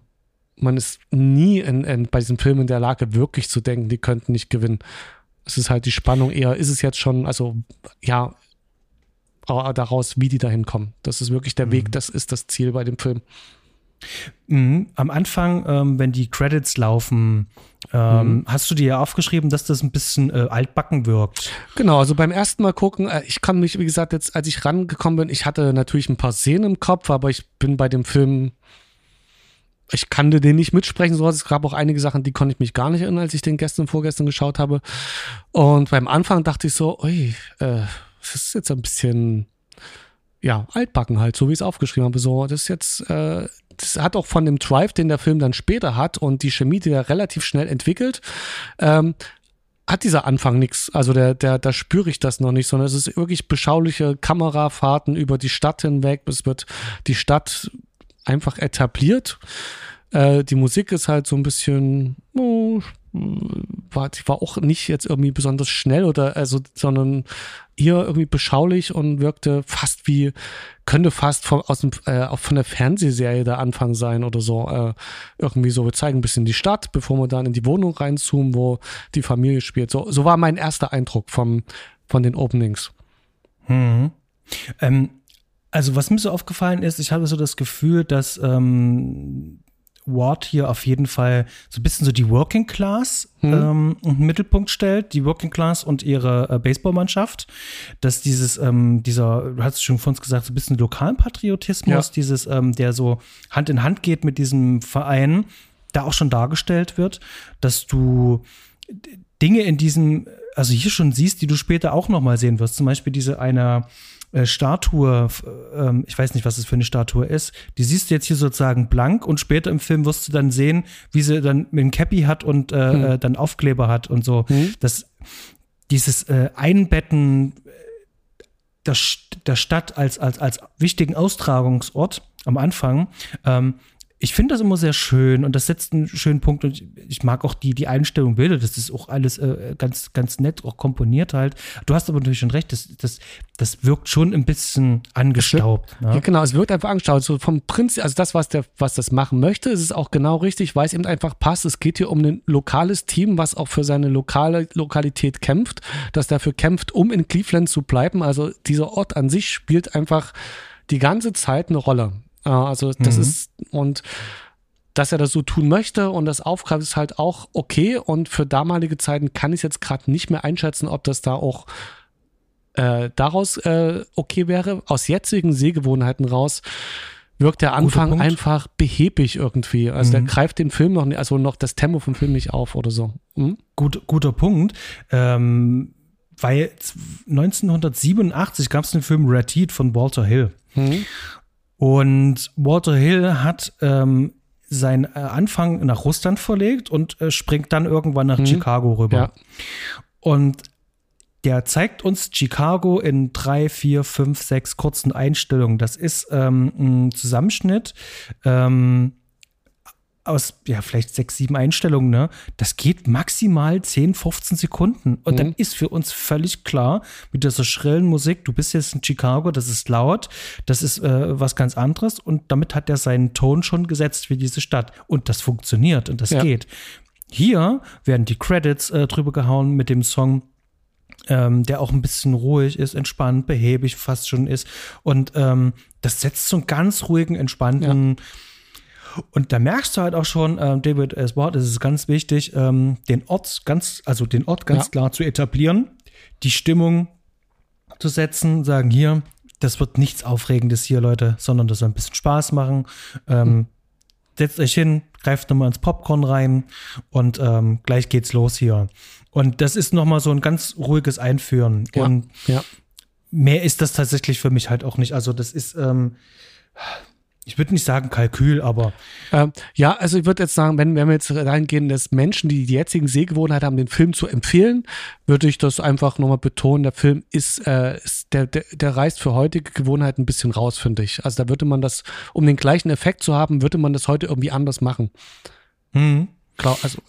man ist nie in, in, bei diesem Film in der Lage, wirklich zu denken, die könnten nicht gewinnen. Es ist halt die Spannung eher, ist es jetzt schon, also ja, daraus, wie die dahin kommen. Das ist wirklich der mhm. Weg, das ist das Ziel bei dem Film. Mhm. Am Anfang, ähm, wenn die Credits laufen, ähm, mhm. hast du dir ja aufgeschrieben, dass das ein bisschen äh, altbacken wirkt. Genau, also beim ersten Mal gucken, äh, ich kann mich, wie gesagt, jetzt, als ich rangekommen bin, ich hatte natürlich ein paar Szenen im Kopf, aber ich bin bei dem Film, ich kannte den nicht mitsprechen, so es gab auch einige Sachen, die konnte ich mich gar nicht erinnern, als ich den gestern, vorgestern geschaut habe. Und beim Anfang dachte ich so, ui, äh, das ist jetzt ein bisschen ja, altbacken halt, so wie ich es aufgeschrieben habe. So, das ist jetzt, äh, das hat auch von dem Drive, den der Film dann später hat und die Chemie, die er relativ schnell entwickelt, ähm, hat dieser Anfang nichts. Also der, der, da spüre ich das noch nicht, sondern es ist wirklich beschauliche Kamerafahrten über die Stadt hinweg. Es wird die Stadt einfach etabliert. Äh, die Musik ist halt so ein bisschen, oh, war, die war auch nicht jetzt irgendwie besonders schnell oder also, sondern eher irgendwie beschaulich und wirkte fast wie, könnte fast von, aus dem, äh, auch von der Fernsehserie der Anfang sein oder so. Äh, irgendwie so, wir zeigen ein bisschen die Stadt, bevor wir dann in die Wohnung reinzoomen, wo die Familie spielt. So, so war mein erster Eindruck vom, von den Openings. Hm. Ähm, also was mir so aufgefallen ist, ich habe so das Gefühl, dass ähm, Ward hier auf jeden Fall so ein bisschen so die Working Class hm. ähm, in den Mittelpunkt stellt, die Working Class und ihre äh, Baseballmannschaft, dass dieses, ähm, dieser, du hast es schon von uns gesagt, so ein bisschen lokalen Patriotismus, ja. dieses, ähm, der so Hand in Hand geht mit diesem Verein, da auch schon dargestellt wird, dass du Dinge in diesem, also hier schon siehst, die du später auch noch mal sehen wirst. Zum Beispiel diese eine äh, Statue, ähm, ich weiß nicht, was es für eine Statue ist, die siehst du jetzt hier sozusagen blank und später im Film wirst du dann sehen, wie sie dann mit einem Cappy hat und äh, hm. Äh, dann Aufkleber hat und so. Hm. Das, dieses äh, Einbetten der, der Stadt als, als, als wichtigen Austragungsort am Anfang, ähm, ich finde das immer sehr schön und das setzt einen schönen Punkt und ich mag auch die, die Einstellung Bilder, das ist auch alles äh, ganz, ganz nett, auch komponiert halt. Du hast aber natürlich schon recht, das, das, das wirkt schon ein bisschen angestaubt. Wirkt, ne? Ja, genau, es wirkt einfach angestaubt. So vom Prinzip, also das, was der, was das machen möchte, ist es auch genau richtig, weil es eben einfach passt. Es geht hier um ein lokales Team, was auch für seine lokale Lokalität kämpft, das dafür kämpft, um in Cleveland zu bleiben. Also dieser Ort an sich spielt einfach die ganze Zeit eine Rolle. Also das mhm. ist und dass er das so tun möchte und das aufgreift, ist halt auch okay. Und für damalige Zeiten kann ich jetzt gerade nicht mehr einschätzen, ob das da auch äh, daraus äh, okay wäre. Aus jetzigen Sehgewohnheiten raus wirkt der Anfang einfach behäbig irgendwie. Also mhm. der greift den Film noch nicht, also noch das Tempo vom Film nicht auf oder so. Mhm? Gut, guter Punkt. Ähm, weil 1987 gab es den Film Red Heat von Walter Hill. Mhm. Und Walter Hill hat ähm, seinen äh, Anfang nach Russland verlegt und äh, springt dann irgendwann nach mhm. Chicago rüber. Ja. Und der zeigt uns Chicago in drei, vier, fünf, sechs kurzen Einstellungen. Das ist ähm, ein Zusammenschnitt ähm, aus, ja, vielleicht sechs, sieben Einstellungen, ne? Das geht maximal 10, 15 Sekunden. Und mhm. dann ist für uns völlig klar, mit dieser schrillen Musik, du bist jetzt in Chicago, das ist laut, das ist äh, was ganz anderes. Und damit hat er seinen Ton schon gesetzt für diese Stadt. Und das funktioniert und das ja. geht. Hier werden die Credits äh, drüber gehauen mit dem Song ähm, der auch ein bisschen ruhig ist, entspannt, behäbig fast schon ist. Und ähm, das setzt so einen ganz ruhigen, entspannten ja und da merkst du halt auch schon, äh, David S. Ward, es ist ganz wichtig, ähm, den Ort ganz, also den Ort ganz ja. klar zu etablieren, die Stimmung zu setzen, sagen hier, das wird nichts Aufregendes hier, Leute, sondern das soll ein bisschen Spaß machen. Ähm, mhm. Setzt euch hin, greift nochmal ins Popcorn rein und ähm, gleich geht's los hier. Und das ist nochmal so ein ganz ruhiges Einführen. Ja. Und ja. mehr ist das tatsächlich für mich halt auch nicht. Also, das ist, ähm, ich würde nicht sagen Kalkül, aber. Ähm, ja, also ich würde jetzt sagen, wenn, wenn wir jetzt reingehen, dass Menschen, die die jetzigen Sehgewohnheiten haben, den Film zu empfehlen, würde ich das einfach nochmal betonen. Der Film ist, äh, ist der, der, der reißt für heutige Gewohnheiten ein bisschen raus, finde ich. Also da würde man das, um den gleichen Effekt zu haben, würde man das heute irgendwie anders machen. Mhm. Klar, also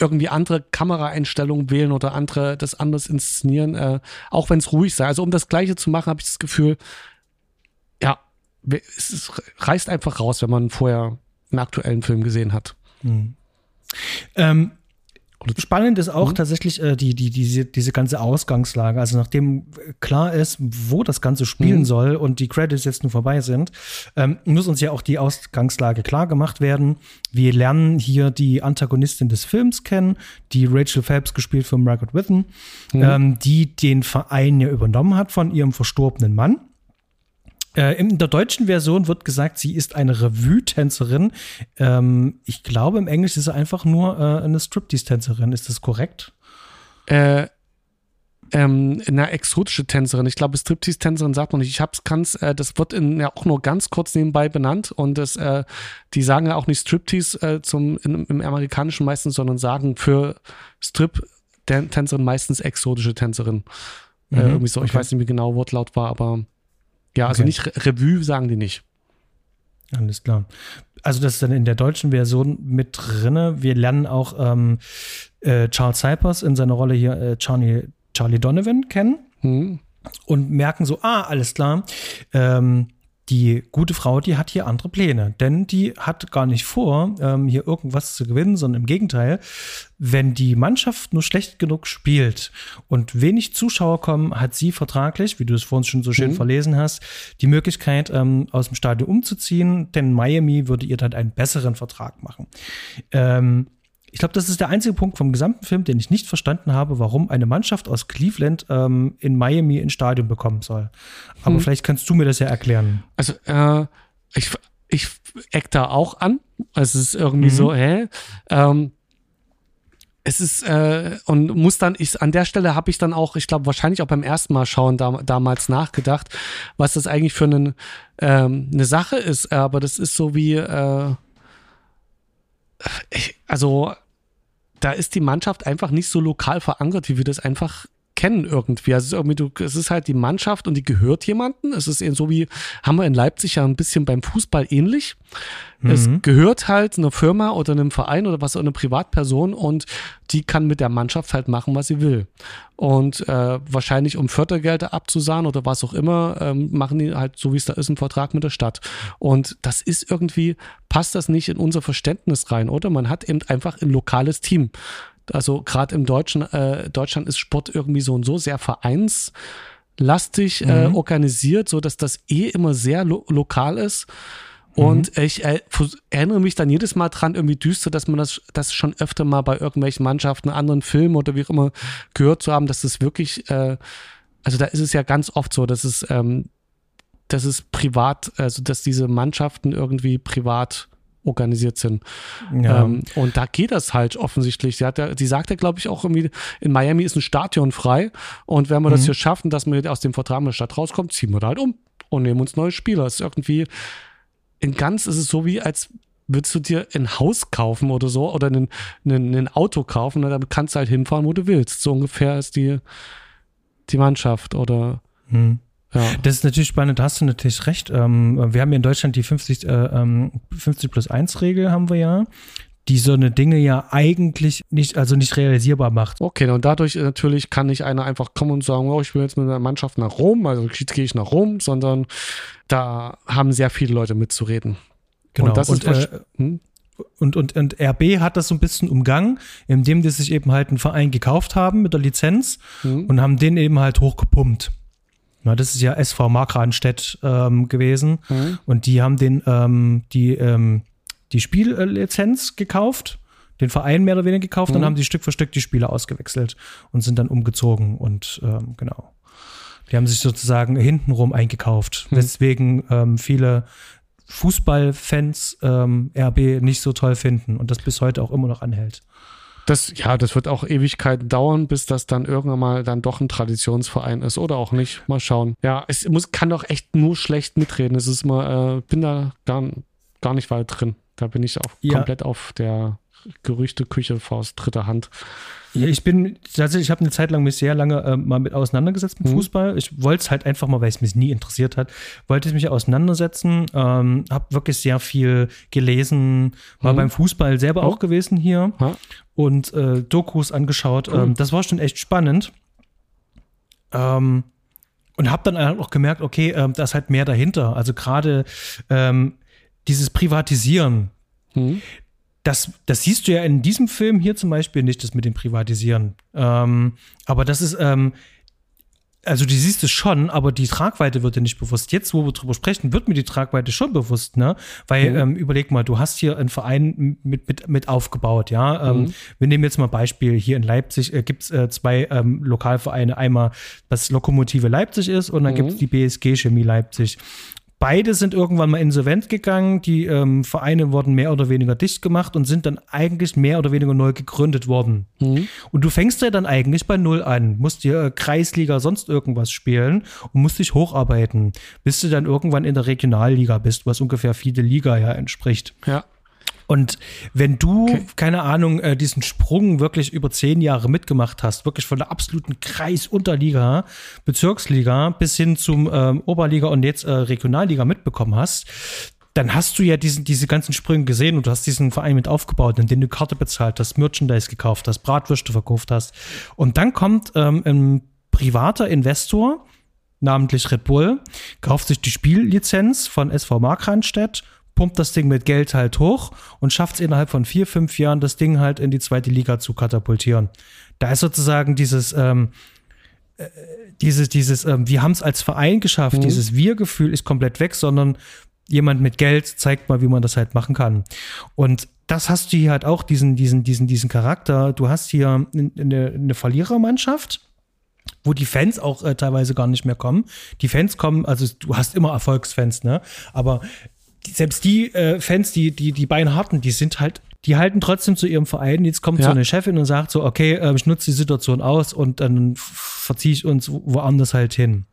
irgendwie andere Kameraeinstellungen wählen oder andere das anders inszenieren, äh, auch wenn es ruhig sei. Also um das Gleiche zu machen, habe ich das Gefühl, ja, es reißt einfach raus, wenn man vorher einen aktuellen Film gesehen hat. Mhm. Ähm, Spannend ist auch mhm. tatsächlich äh, die, die, diese, diese ganze Ausgangslage. Also nachdem klar ist, wo das Ganze spielen mhm. soll und die Credits jetzt nur vorbei sind, ähm, muss uns ja auch die Ausgangslage klar gemacht werden. Wir lernen hier die Antagonistin des Films kennen, die Rachel Phelps gespielt von Margaret Whitten, mhm. ähm, die den Verein ja übernommen hat von ihrem verstorbenen Mann. Äh, in der deutschen Version wird gesagt, sie ist eine Revue-Tänzerin. Ähm, ich glaube, im Englisch ist sie einfach nur äh, eine Striptease-Tänzerin. Ist das korrekt? Äh, ähm, eine exotische Tänzerin. Ich glaube, Striptease-Tänzerin sagt man nicht. Ich hab's ganz, äh, das wird in, ja auch nur ganz kurz nebenbei benannt und das, äh, die sagen ja auch nicht Striptease äh, zum, in, im Amerikanischen meistens, sondern sagen für Strip-Tänzerin meistens exotische Tänzerin. Äh, mhm, irgendwie so. Okay. Ich weiß nicht, wie genau Wortlaut war, aber ja, also okay. nicht Revue sagen die nicht. Alles klar. Also das ist dann in der deutschen Version mit drinne. Wir lernen auch ähm, äh, Charles Cypers in seiner Rolle hier äh, Charlie, Charlie Donovan kennen mhm. und merken so, ah, alles klar. Ähm, die gute Frau, die hat hier andere Pläne, denn die hat gar nicht vor, ähm, hier irgendwas zu gewinnen, sondern im Gegenteil, wenn die Mannschaft nur schlecht genug spielt und wenig Zuschauer kommen, hat sie vertraglich, wie du es vorhin schon so schön mhm. verlesen hast, die Möglichkeit, ähm, aus dem Stadion umzuziehen, denn Miami würde ihr dann einen besseren Vertrag machen. Ähm, ich glaube, das ist der einzige Punkt vom gesamten Film, den ich nicht verstanden habe, warum eine Mannschaft aus Cleveland ähm, in Miami ein Stadion bekommen soll. Aber hm. vielleicht kannst du mir das ja erklären. Also, äh, ich, ich eck da auch an. Also, es ist irgendwie mhm. so, hä? Ähm, es ist äh, und muss dann ich an der Stelle habe ich dann auch ich glaube wahrscheinlich auch beim ersten Mal schauen da, damals nachgedacht was das eigentlich für einen, ähm, eine Sache ist aber das ist so wie äh, also da ist die Mannschaft einfach nicht so lokal verankert, wie wir das einfach kennen irgendwie. Also es ist irgendwie, du, es ist halt die Mannschaft und die gehört jemanden. Es ist eben so wie, haben wir in Leipzig ja ein bisschen beim Fußball ähnlich. Mhm. Es gehört halt einer Firma oder einem Verein oder was, auch eine Privatperson und die kann mit der Mannschaft halt machen, was sie will. Und äh, wahrscheinlich um Fördergelder abzusahen oder was auch immer, ähm, machen die halt, so wie es da ist, einen Vertrag mit der Stadt. Und das ist irgendwie, passt das nicht in unser Verständnis rein, oder? Man hat eben einfach ein lokales Team. Also gerade im Deutschen, äh, Deutschland ist Sport irgendwie so und so sehr vereinslastig äh, mhm. organisiert, so dass das eh immer sehr lo lokal ist. Und mhm. ich äh, erinnere mich dann jedes Mal dran, irgendwie düster, dass man das, das schon öfter mal bei irgendwelchen Mannschaften, anderen Filmen oder wie auch immer gehört zu haben, dass das wirklich, äh, also da ist es ja ganz oft so, dass es, ähm, dass es privat, also dass diese Mannschaften irgendwie privat organisiert sind. Ja. Ähm, und da geht das halt offensichtlich. Sie, hat ja, sie sagt ja, glaube ich, auch irgendwie, in Miami ist ein Stadion frei und wenn wir mhm. das hier schaffen, dass wir aus dem Vertrag mit der Stadt rauskommen, ziehen wir da halt um und nehmen uns neue Spieler. Es ist irgendwie, in ganz ist es so wie, als würdest du dir ein Haus kaufen oder so oder ein, ein, ein Auto kaufen und dann kannst du halt hinfahren, wo du willst. So ungefähr ist die, die Mannschaft oder mhm. Ja. Das ist natürlich spannend, da hast du natürlich recht. Ähm, wir haben ja in Deutschland die 50, äh, 50 ähm, plus 1 Regel haben wir ja die so eine Dinge ja eigentlich nicht, also nicht realisierbar macht. Okay, und dadurch natürlich kann nicht einer einfach kommen und sagen, oh, ich will jetzt mit einer Mannschaft nach Rom, also jetzt gehe ich nach Rom, sondern da haben sehr viele Leute mitzureden. Genau. Und, das und, ist äh, hm? und, und, und RB hat das so ein bisschen umgangen, indem die sich eben halt einen Verein gekauft haben mit der Lizenz mhm. und haben den eben halt hochgepumpt. Na, das ist ja SV Markranstädt ähm, gewesen. Mhm. Und die haben den, ähm, die, ähm, die Spiellizenz gekauft, den Verein mehr oder weniger gekauft, mhm. dann haben die Stück für Stück die Spieler ausgewechselt und sind dann umgezogen und ähm, genau. Die haben sich sozusagen hintenrum eingekauft, mhm. weswegen ähm, viele Fußballfans ähm, RB nicht so toll finden und das bis heute auch immer noch anhält. Das, ja, das wird auch Ewigkeiten dauern, bis das dann irgendwann mal dann doch ein Traditionsverein ist oder auch nicht. Mal schauen. Ja, es muss, kann doch echt nur schlecht mitreden. Es ist mal, äh, bin da gar, gar nicht weit drin. Da bin ich auch ja. komplett auf der Gerüchteküche aus dritter Hand. Ja, ich bin tatsächlich, ich habe eine Zeit lang mich sehr lange äh, mal mit auseinandergesetzt mit mhm. Fußball. Ich wollte es halt einfach mal, weil es mich nie interessiert hat, wollte ich mich auseinandersetzen. Ähm, habe wirklich sehr viel gelesen, war mhm. beim Fußball selber oh. auch gewesen hier ha. und äh, Dokus angeschaut. Cool. Ähm, das war schon echt spannend. Ähm, und habe dann auch gemerkt, okay, ähm, da ist halt mehr dahinter. Also gerade ähm, dieses Privatisieren. Mhm das, das siehst du ja in diesem Film hier zum Beispiel nicht, das mit dem Privatisieren. Ähm, aber das ist, ähm, also die siehst du schon, aber die Tragweite wird dir nicht bewusst. Jetzt, wo wir drüber sprechen, wird mir die Tragweite schon bewusst, ne? Weil, mhm. ähm, überleg mal, du hast hier einen Verein mit, mit, mit aufgebaut, ja. Ähm, mhm. wir nehmen jetzt mal Beispiel, hier in Leipzig äh, gibt es äh, zwei ähm, Lokalvereine, einmal das Lokomotive Leipzig ist und dann mhm. gibt es die BSG Chemie Leipzig. Beide sind irgendwann mal insolvent gegangen. Die ähm, Vereine wurden mehr oder weniger dicht gemacht und sind dann eigentlich mehr oder weniger neu gegründet worden. Mhm. Und du fängst ja dann eigentlich bei Null an, musst dir äh, Kreisliga sonst irgendwas spielen und musst dich hocharbeiten, bis du dann irgendwann in der Regionalliga bist, was ungefähr viele Liga ja entspricht. Ja. Und wenn du, okay. keine Ahnung, äh, diesen Sprung wirklich über zehn Jahre mitgemacht hast, wirklich von der absoluten Kreisunterliga, Bezirksliga bis hin zum ähm, Oberliga und jetzt äh, Regionalliga mitbekommen hast, dann hast du ja diesen, diese ganzen Sprünge gesehen und du hast diesen Verein mit aufgebaut, in dem du Karte bezahlt hast, Merchandise gekauft hast, Bratwürste verkauft hast. Und dann kommt ähm, ein privater Investor, namentlich Red Bull, kauft sich die Spiellizenz von SV Markranstädt pumpt das Ding mit Geld halt hoch und schafft es innerhalb von vier, fünf Jahren, das Ding halt in die zweite Liga zu katapultieren. Da ist sozusagen dieses, ähm, äh, dieses, dieses, ähm, wir haben es als Verein geschafft, mhm. dieses Wir-Gefühl ist komplett weg, sondern jemand mit Geld zeigt mal, wie man das halt machen kann. Und das hast du hier halt auch, diesen, diesen, diesen, diesen Charakter. Du hast hier eine, eine Verlierermannschaft, wo die Fans auch äh, teilweise gar nicht mehr kommen. Die Fans kommen, also du hast immer Erfolgsfans, ne? Aber selbst die äh, Fans, die, die, die beiden harten, die sind halt, die halten trotzdem zu ihrem Verein. Jetzt kommt ja. so eine Chefin und sagt so, okay, äh, ich nutze die Situation aus und dann verziehe ich uns woanders halt hin.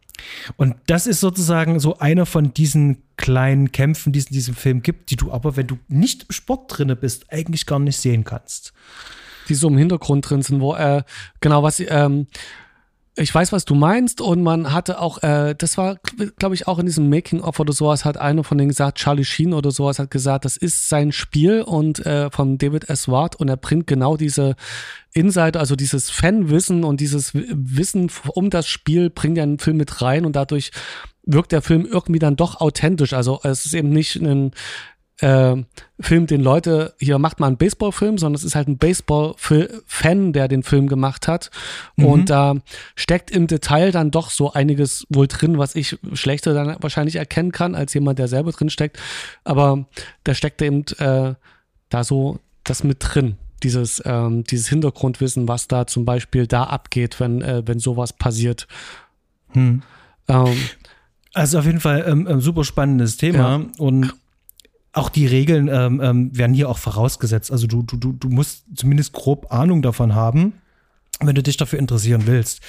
Und das ist sozusagen so einer von diesen kleinen Kämpfen, die es in diesem Film gibt, die du aber, wenn du nicht im Sport drinne bist, eigentlich gar nicht sehen kannst. Die so im Hintergrund drin sind, wo, äh, genau, was, ähm, ich weiß, was du meinst und man hatte auch, äh, das war, glaube ich, auch in diesem Making-of oder sowas, hat einer von denen gesagt, Charlie Sheen oder sowas hat gesagt, das ist sein Spiel und äh, von David S. Ward und er bringt genau diese Insider, also dieses Fanwissen und dieses Wissen um das Spiel, bringt ja einen Film mit rein und dadurch wirkt der Film irgendwie dann doch authentisch. Also es ist eben nicht ein äh, Film, den Leute, hier macht man einen Baseballfilm, sondern es ist halt ein Baseball-Fan, der den Film gemacht hat. Mhm. Und da steckt im Detail dann doch so einiges wohl drin, was ich schlechter dann wahrscheinlich erkennen kann, als jemand, der selber drin steckt. Aber da steckt eben äh, da so das mit drin. Dieses, ähm, dieses Hintergrundwissen, was da zum Beispiel da abgeht, wenn, äh, wenn sowas passiert. Hm. Ähm, also auf jeden Fall ähm, ein super spannendes Thema ja. und auch die Regeln ähm, ähm, werden hier auch vorausgesetzt. Also du, du, du musst zumindest grob Ahnung davon haben, wenn du dich dafür interessieren willst.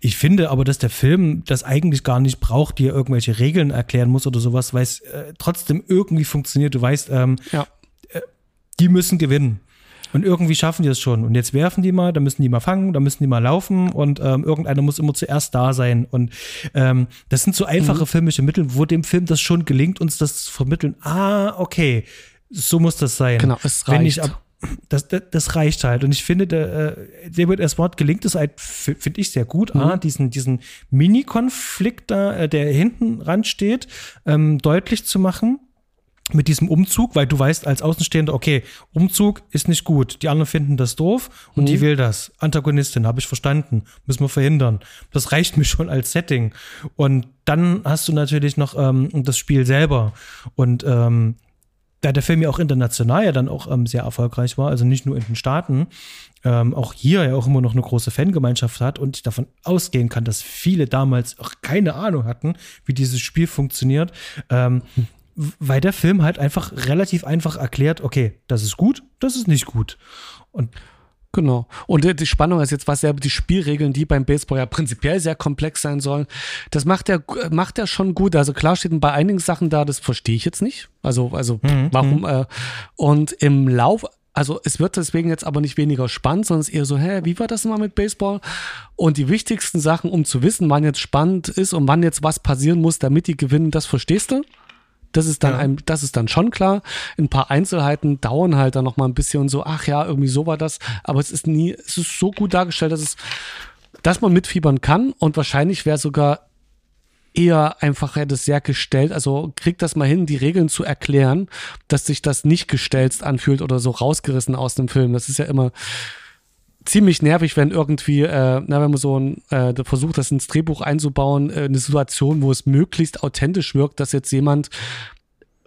Ich finde aber, dass der Film das eigentlich gar nicht braucht, dir irgendwelche Regeln erklären muss oder sowas, weil es äh, trotzdem irgendwie funktioniert. Du weißt, ähm, ja. äh, die müssen gewinnen. Und irgendwie schaffen die es schon. Und jetzt werfen die mal, da müssen die mal fangen, da müssen die mal laufen und ähm, irgendeiner muss immer zuerst da sein. Und ähm, das sind so einfache mhm. filmische Mittel, wo dem Film das schon gelingt, uns das zu vermitteln. Ah, okay, so muss das sein. Genau, es reicht. Wenn ich ab, das, das, das, reicht halt. Und ich finde, der, äh, David S. Ward gelingt es halt, finde ich, sehr gut, mhm. ah, diesen, diesen Mini-Konflikt da, äh, der hinten ran steht, ähm, deutlich zu machen mit diesem Umzug, weil du weißt als Außenstehender, okay, Umzug ist nicht gut. Die anderen finden das doof und mhm. die will das. Antagonistin, habe ich verstanden. Müssen wir verhindern. Das reicht mir schon als Setting. Und dann hast du natürlich noch ähm, das Spiel selber. Und ähm, da der Film ja auch international ja dann auch ähm, sehr erfolgreich war, also nicht nur in den Staaten, ähm, auch hier ja auch immer noch eine große Fangemeinschaft hat und ich davon ausgehen kann, dass viele damals auch keine Ahnung hatten, wie dieses Spiel funktioniert, ähm, weil der Film halt einfach relativ einfach erklärt, okay, das ist gut, das ist nicht gut. Und Genau. Und die Spannung ist jetzt, was ja die Spielregeln, die beim Baseball ja prinzipiell sehr komplex sein sollen, das macht er, macht er schon gut. Also klar steht bei einigen Sachen da, das verstehe ich jetzt nicht. Also, also mhm. warum? Mhm. Äh, und im Lauf, also es wird deswegen jetzt aber nicht weniger spannend, sondern es ist eher so, hä, wie war das mal mit Baseball? Und die wichtigsten Sachen, um zu wissen, wann jetzt spannend ist und wann jetzt was passieren muss, damit die gewinnen, das verstehst du? Das ist dann ja. ein, das ist dann schon klar. Ein paar Einzelheiten dauern halt dann noch mal ein bisschen und so, ach ja, irgendwie so war das. Aber es ist nie, es ist so gut dargestellt, dass es, dass man mitfiebern kann und wahrscheinlich wäre sogar eher einfach hätte sehr gestellt, also kriegt das mal hin, die Regeln zu erklären, dass sich das nicht gestelzt anfühlt oder so rausgerissen aus dem Film. Das ist ja immer ziemlich nervig, wenn irgendwie, äh, na, wenn man so ein, äh, versucht, das ins Drehbuch einzubauen, äh, eine Situation, wo es möglichst authentisch wirkt, dass jetzt jemand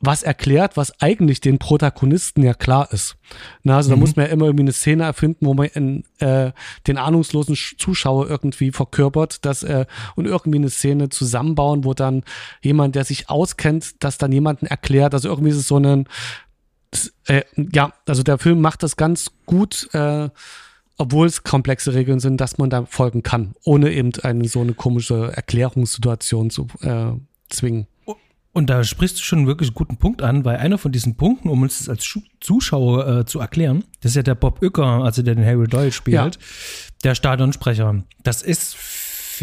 was erklärt, was eigentlich den Protagonisten ja klar ist. Na, also mhm. da muss man ja immer irgendwie eine Szene erfinden, wo man in, äh, den ahnungslosen Zuschauer irgendwie verkörpert, dass äh, und irgendwie eine Szene zusammenbauen, wo dann jemand, der sich auskennt, das dann jemanden erklärt. Also irgendwie ist es so ein, äh, ja, also der Film macht das ganz gut. Äh, obwohl es komplexe Regeln sind, dass man da folgen kann, ohne eben eine so eine komische Erklärungssituation zu äh, zwingen. Und da sprichst du schon einen wirklich guten Punkt an, weil einer von diesen Punkten, um uns das als Zuschauer äh, zu erklären, das ist ja der Bob Uecker, also der den Harry Doyle spielt, ja. der Stadionsprecher. Das ist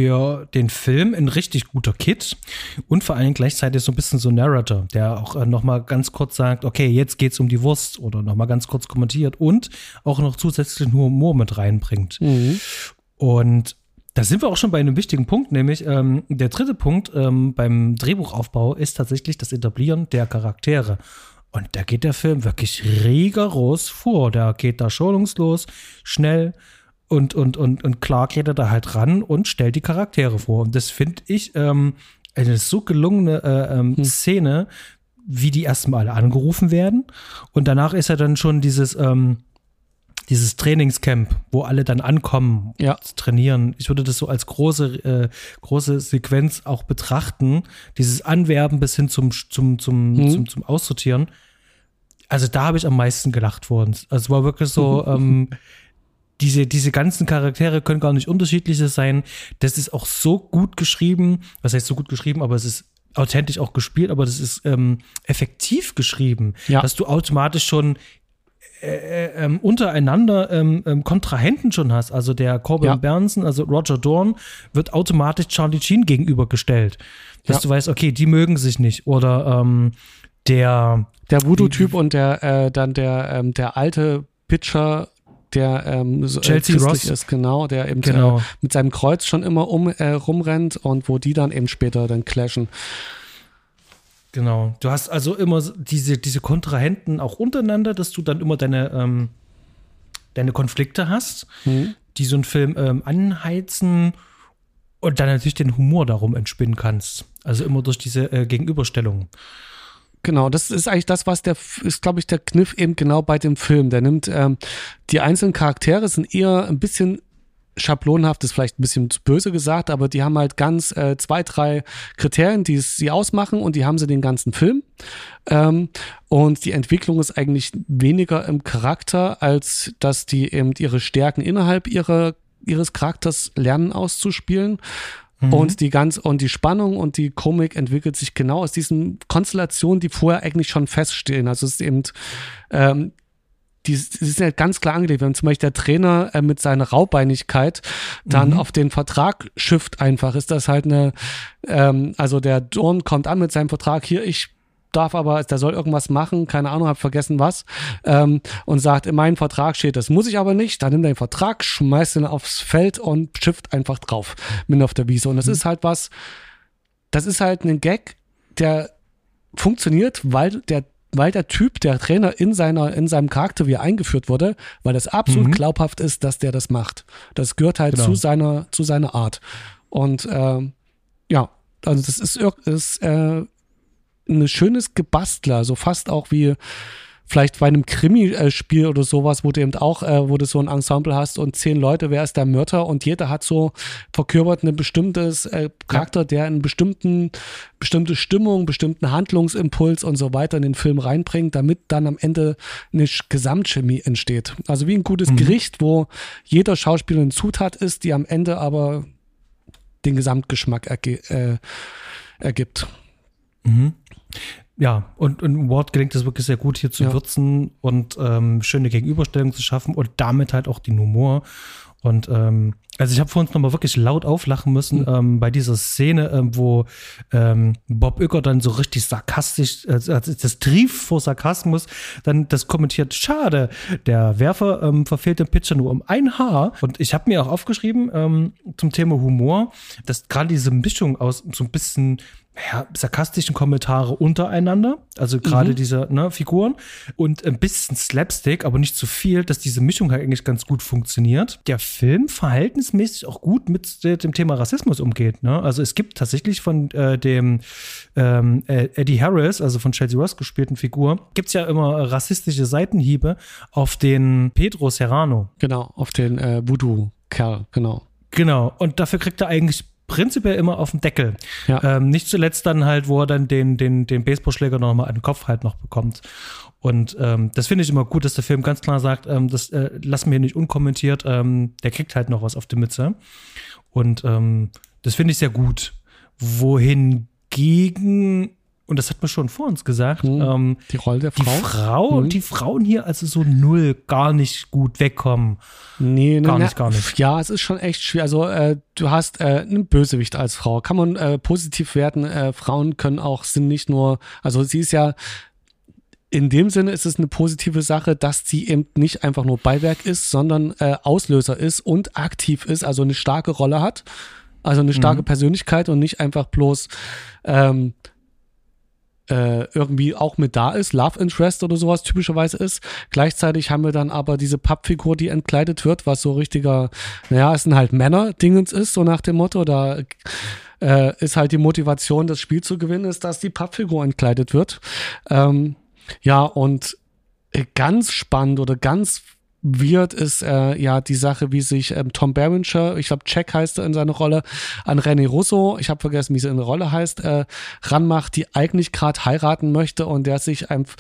für den Film ein richtig guter Kit und vor allem gleichzeitig so ein bisschen so ein Narrator, der auch äh, nochmal ganz kurz sagt, okay, jetzt geht's um die Wurst oder nochmal ganz kurz kommentiert und auch noch zusätzlichen Humor mit reinbringt. Mhm. Und da sind wir auch schon bei einem wichtigen Punkt, nämlich ähm, der dritte Punkt ähm, beim Drehbuchaufbau ist tatsächlich das Etablieren der Charaktere. Und da geht der Film wirklich rigoros vor. Da geht da schonungslos, schnell und, und, und, und klar geht er da halt ran und stellt die Charaktere vor. Und das finde ich ähm, eine so gelungene äh, ähm, hm. Szene, wie die erstmal alle angerufen werden. Und danach ist er dann schon dieses, ähm, dieses Trainingscamp, wo alle dann ankommen, ja. trainieren. Ich würde das so als große, äh, große Sequenz auch betrachten. Dieses Anwerben bis hin zum, zum, zum, mhm. zum, zum Aussortieren. Also da habe ich am meisten gelacht vor uns. Also es war wirklich so, *laughs* ähm, diese, diese ganzen Charaktere können gar nicht unterschiedliche sein. Das ist auch so gut geschrieben. Was heißt so gut geschrieben, aber es ist authentisch auch gespielt, aber das ist ähm, effektiv geschrieben, ja. dass du automatisch schon äh, äh, ähm, untereinander ähm, ähm, Kontrahenten schon hast. Also der Corbin ja. Bernson, also Roger Dorn, wird automatisch Charlie Sheen gegenübergestellt. Dass ja. du weißt, okay, die mögen sich nicht. Oder ähm, der Der Voodoo-Typ und der äh, dann der, ähm, der alte Pitcher der ähm, so, äh, Chelsea Ross ist, genau, der eben genau. Äh, mit seinem Kreuz schon immer um äh, rumrennt und wo die dann eben später dann clashen. Genau. Du hast also immer diese, diese Kontrahenten auch untereinander, dass du dann immer deine, ähm, deine Konflikte hast, mhm. die so einen Film ähm, anheizen und dann natürlich den Humor darum entspinnen kannst. Also immer durch diese äh, Gegenüberstellung. Genau, das ist eigentlich das, was der, ist glaube ich der Kniff eben genau bei dem Film. Der nimmt, ähm, die einzelnen Charaktere sind eher ein bisschen schablonhaft ist vielleicht ein bisschen zu böse gesagt, aber die haben halt ganz äh, zwei, drei Kriterien, die sie ausmachen und die haben sie den ganzen Film. Ähm, und die Entwicklung ist eigentlich weniger im Charakter, als dass die eben ihre Stärken innerhalb ihrer, ihres Charakters lernen auszuspielen. Mhm. Und die ganz, und die Spannung und die Komik entwickelt sich genau aus diesen Konstellationen, die vorher eigentlich schon feststehen. Also es ist eben ähm, die, die sind ja ganz klar angelegt. Wenn zum Beispiel der Trainer äh, mit seiner Raubeinigkeit dann mhm. auf den Vertrag schifft einfach, ist das halt eine, ähm, also der Dorn kommt an mit seinem Vertrag, hier, ich darf aber, der soll irgendwas machen, keine Ahnung, hab vergessen was, ähm, und sagt, in meinem Vertrag steht, das muss ich aber nicht, dann nimmt er den Vertrag, schmeißt ihn aufs Feld und schifft einfach drauf, mit auf der Wiese. Und das mhm. ist halt was, das ist halt ein Gag, der funktioniert, weil der weil der Typ, der Trainer in seiner, in seinem Charakter wie er eingeführt wurde, weil das absolut mhm. glaubhaft ist, dass der das macht. Das gehört halt genau. zu seiner, zu seiner Art. Und äh, ja, also das ist, ist äh, ein schönes Gebastler, so fast auch wie vielleicht bei einem Krimi-Spiel oder sowas, wo du eben auch, äh, wo du so ein Ensemble hast und zehn Leute, wer ist der Mörder und jeder hat so verkörpert ein bestimmtes äh, Charakter, der einen bestimmten, bestimmte Stimmung, bestimmten Handlungsimpuls und so weiter in den Film reinbringt, damit dann am Ende eine Gesamtchemie entsteht. Also wie ein gutes mhm. Gericht, wo jeder Schauspieler eine Zutat ist, die am Ende aber den Gesamtgeschmack erge äh, ergibt. Mhm ja, und, und Ward gelingt es wirklich sehr gut, hier zu ja. würzen und ähm, schöne Gegenüberstellungen zu schaffen und damit halt auch den Humor. Und ähm, also ich habe vor uns nochmal wirklich laut auflachen müssen mhm. ähm, bei dieser Szene, ähm, wo ähm, Bob Uecker dann so richtig sarkastisch, äh, das trief vor Sarkasmus, dann das kommentiert, schade, der Werfer ähm, verfehlt den Pitcher nur um ein Haar. Und ich habe mir auch aufgeschrieben ähm, zum Thema Humor, dass gerade diese Mischung aus so ein bisschen ja, sarkastischen Kommentare untereinander, also gerade mhm. diese ne, Figuren und ein bisschen Slapstick, aber nicht zu viel, dass diese Mischung halt eigentlich ganz gut funktioniert. Der Film verhältnismäßig auch gut mit dem Thema Rassismus umgeht. Ne? Also es gibt tatsächlich von äh, dem ähm, Eddie Harris, also von Chelsea Ross gespielten Figur, gibt es ja immer rassistische Seitenhiebe auf den Pedro Serrano. Genau, auf den äh, Voodoo-Kerl, genau. Genau, und dafür kriegt er eigentlich prinzipiell immer auf dem Deckel. Ja. Ähm, nicht zuletzt dann halt, wo er dann den, den, den Baseballschläger noch mal an den Kopf halt noch bekommt. Und ähm, das finde ich immer gut, dass der Film ganz klar sagt, ähm, das äh, lassen wir nicht unkommentiert, ähm, der kriegt halt noch was auf die Mütze. Und ähm, das finde ich sehr gut. Wohingegen und das hat man schon vor uns gesagt, hm, ähm, die Rolle der Frau. Die, Frau, hm. die Frauen hier also so null gar nicht gut wegkommen. Nee, gar ne, nicht, gar nicht. Ja, es ist schon echt schwer. Also äh, du hast äh, einen Bösewicht als Frau. Kann man äh, positiv werten. Äh, Frauen können auch, sind nicht nur, also sie ist ja in dem Sinne ist es eine positive Sache, dass sie eben nicht einfach nur Beiwerk ist, sondern äh, Auslöser ist und aktiv ist, also eine starke Rolle hat, also eine starke mhm. Persönlichkeit und nicht einfach bloß ähm, äh, irgendwie auch mit da ist, Love Interest oder sowas typischerweise ist. Gleichzeitig haben wir dann aber diese Pappfigur, die entkleidet wird, was so richtiger, naja, es sind halt Männer-Dingens ist, so nach dem Motto, da äh, ist halt die Motivation, das Spiel zu gewinnen, ist, dass die Pappfigur entkleidet wird. Ähm, ja, und ganz spannend oder ganz wird, ist äh, ja die Sache, wie sich ähm, Tom Berenger, ich glaube Jack heißt er in seiner Rolle, an René Russo, ich habe vergessen, wie sie in der Rolle heißt, äh, ranmacht, die eigentlich gerade heiraten möchte und der sich einfach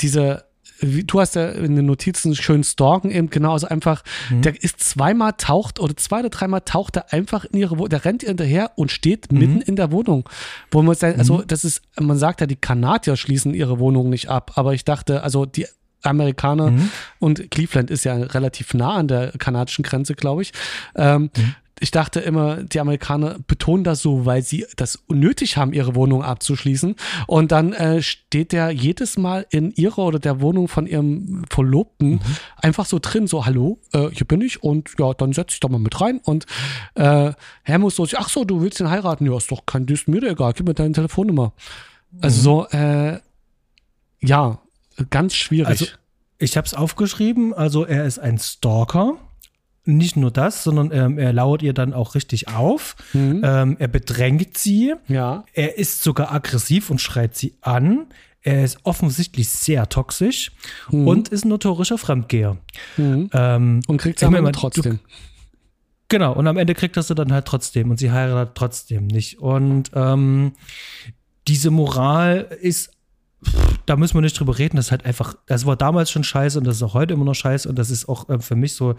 diese du hast ja in den Notizen schön stalken eben genau, also einfach, mhm. der ist zweimal taucht oder zwei oder dreimal taucht er einfach in ihre Wohnung, der rennt ihr hinterher und steht mhm. mitten in der Wohnung. Wo man sagt, also mhm. das ist, man sagt ja, die Kanadier schließen ihre Wohnung nicht ab, aber ich dachte, also die Amerikaner mhm. und Cleveland ist ja relativ nah an der kanadischen Grenze, glaube ich. Ähm, mhm. Ich dachte immer, die Amerikaner betonen das so, weil sie das nötig haben, ihre Wohnung abzuschließen. Und dann äh, steht der jedes Mal in ihrer oder der Wohnung von ihrem Verlobten mhm. einfach so drin, so, hallo, äh, hier bin ich und ja, dann setz ich doch mal mit rein. Und äh, Herr muss so, ach so, du willst ihn heiraten? Ja, ist doch kein Düst, mir egal, gib mir deine Telefonnummer. Also so, äh, ja, ganz schwierig. Also, ich habe es aufgeschrieben. Also, er ist ein Stalker. Nicht nur das, sondern ähm, er lauert ihr dann auch richtig auf. Mhm. Ähm, er bedrängt sie. Ja. Er ist sogar aggressiv und schreit sie an. Er ist offensichtlich sehr toxisch mhm. und ist ein notorischer Fremdgeher. Mhm. Ähm, und kriegt sie aber trotzdem. Du, genau, und am Ende kriegt er sie dann halt trotzdem und sie heiratet trotzdem nicht. Und ähm, diese Moral ist da müssen wir nicht drüber reden. Das ist halt einfach, das war damals schon scheiße und das ist auch heute immer noch scheiße und das ist auch äh, für mich so,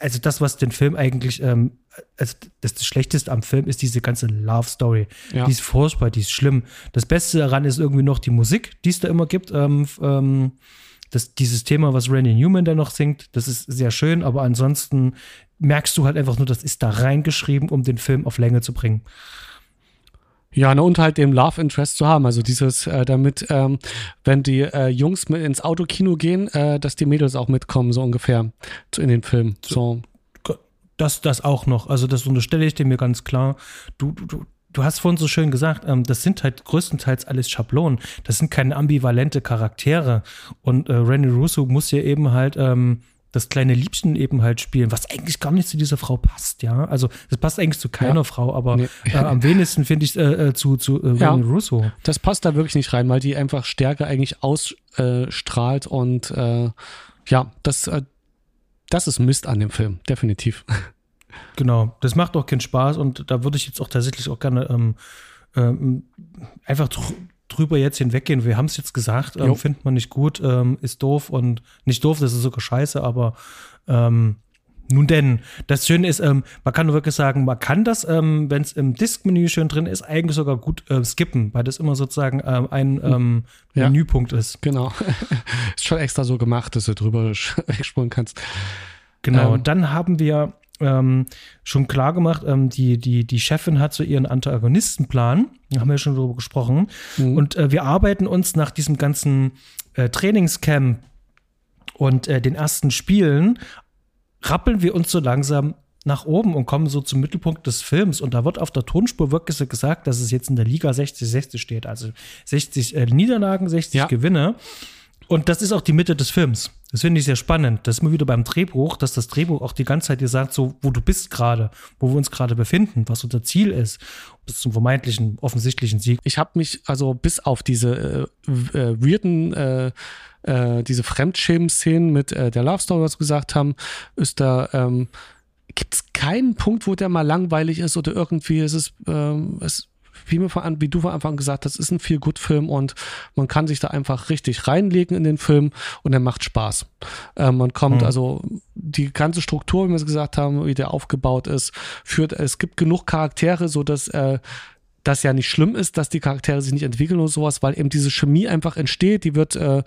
also das, was den Film eigentlich, ähm, also das, das Schlechteste am Film ist diese ganze Love Story. Ja. Die ist furchtbar, die ist schlimm. Das Beste daran ist irgendwie noch die Musik, die es da immer gibt. Ähm, ähm, das, dieses Thema, was Randy Newman da noch singt, das ist sehr schön, aber ansonsten merkst du halt einfach nur, das ist da reingeschrieben, um den Film auf Länge zu bringen. Ja, ne, und halt dem Love Interest zu haben. Also dieses, äh, damit, ähm, wenn die äh, Jungs mit ins Autokino gehen, äh, dass die Mädels auch mitkommen, so ungefähr in den Film. So. Das, das auch noch. Also das unterstelle ich dir mir ganz klar. Du, du, du hast vorhin so schön gesagt, ähm, das sind halt größtenteils alles Schablonen. Das sind keine ambivalente Charaktere. Und äh, Randy Russo muss ja eben halt ähm, das kleine Liebchen eben halt spielen, was eigentlich gar nicht zu dieser Frau passt, ja. Also das passt eigentlich zu keiner ja. Frau, aber nee. äh, am *laughs* wenigsten finde ich äh, äh, zu, zu äh, ja. Russo. Das passt da wirklich nicht rein, weil die einfach Stärke eigentlich ausstrahlt und äh, ja, das, äh, das ist Mist an dem Film, definitiv. *laughs* Genau, das macht auch keinen Spaß und da würde ich jetzt auch tatsächlich auch gerne ähm, ähm, einfach drüber jetzt hinweggehen. Wir haben es jetzt gesagt, ähm, findet man nicht gut, ähm, ist doof und nicht doof, das ist sogar scheiße, aber ähm, nun denn, das Schöne ist, ähm, man kann wirklich sagen, man kann das, ähm, wenn es im Disk-Menü schön drin ist, eigentlich sogar gut äh, skippen, weil das immer sozusagen ähm, ein ähm, ja. Menüpunkt ist. Genau. *laughs* ist schon extra so gemacht, dass du drüber *laughs* wegspringen kannst. Genau, dann haben wir ähm, schon klar gemacht, ähm, die, die, die Chefin hat so ihren Antagonistenplan, da haben wir ja schon darüber gesprochen. Mhm. Und äh, wir arbeiten uns nach diesem ganzen äh, Trainingscamp und äh, den ersten Spielen, rappeln wir uns so langsam nach oben und kommen so zum Mittelpunkt des Films. Und da wird auf der Tonspur wirklich so gesagt, dass es jetzt in der Liga 60-60 steht. Also 60 äh, Niederlagen, 60 ja. Gewinne. Und das ist auch die Mitte des Films. Das finde ich sehr spannend. Das ist immer wieder beim Drehbuch, dass das Drehbuch auch die ganze Zeit dir sagt, so, wo du bist gerade, wo wir uns gerade befinden, was unser Ziel ist, bis zum vermeintlichen, offensichtlichen Sieg. Ich habe mich also bis auf diese äh, äh, weirden, äh, äh, diese Fremdschämen-Szenen mit äh, der Love Story, was wir gesagt haben, ist da, ähm, gibt es keinen Punkt, wo der mal langweilig ist oder irgendwie ist es, ähm, es wie, mir wie du vor Anfang gesagt hast, ist ein viel gut Film und man kann sich da einfach richtig reinlegen in den Film und er macht Spaß. Äh, man kommt mhm. also die ganze Struktur, wie wir es gesagt haben, wie der aufgebaut ist, führt, es gibt genug Charaktere, so dass äh, das ja nicht schlimm ist, dass die Charaktere sich nicht entwickeln oder sowas, weil eben diese Chemie einfach entsteht, die wird äh,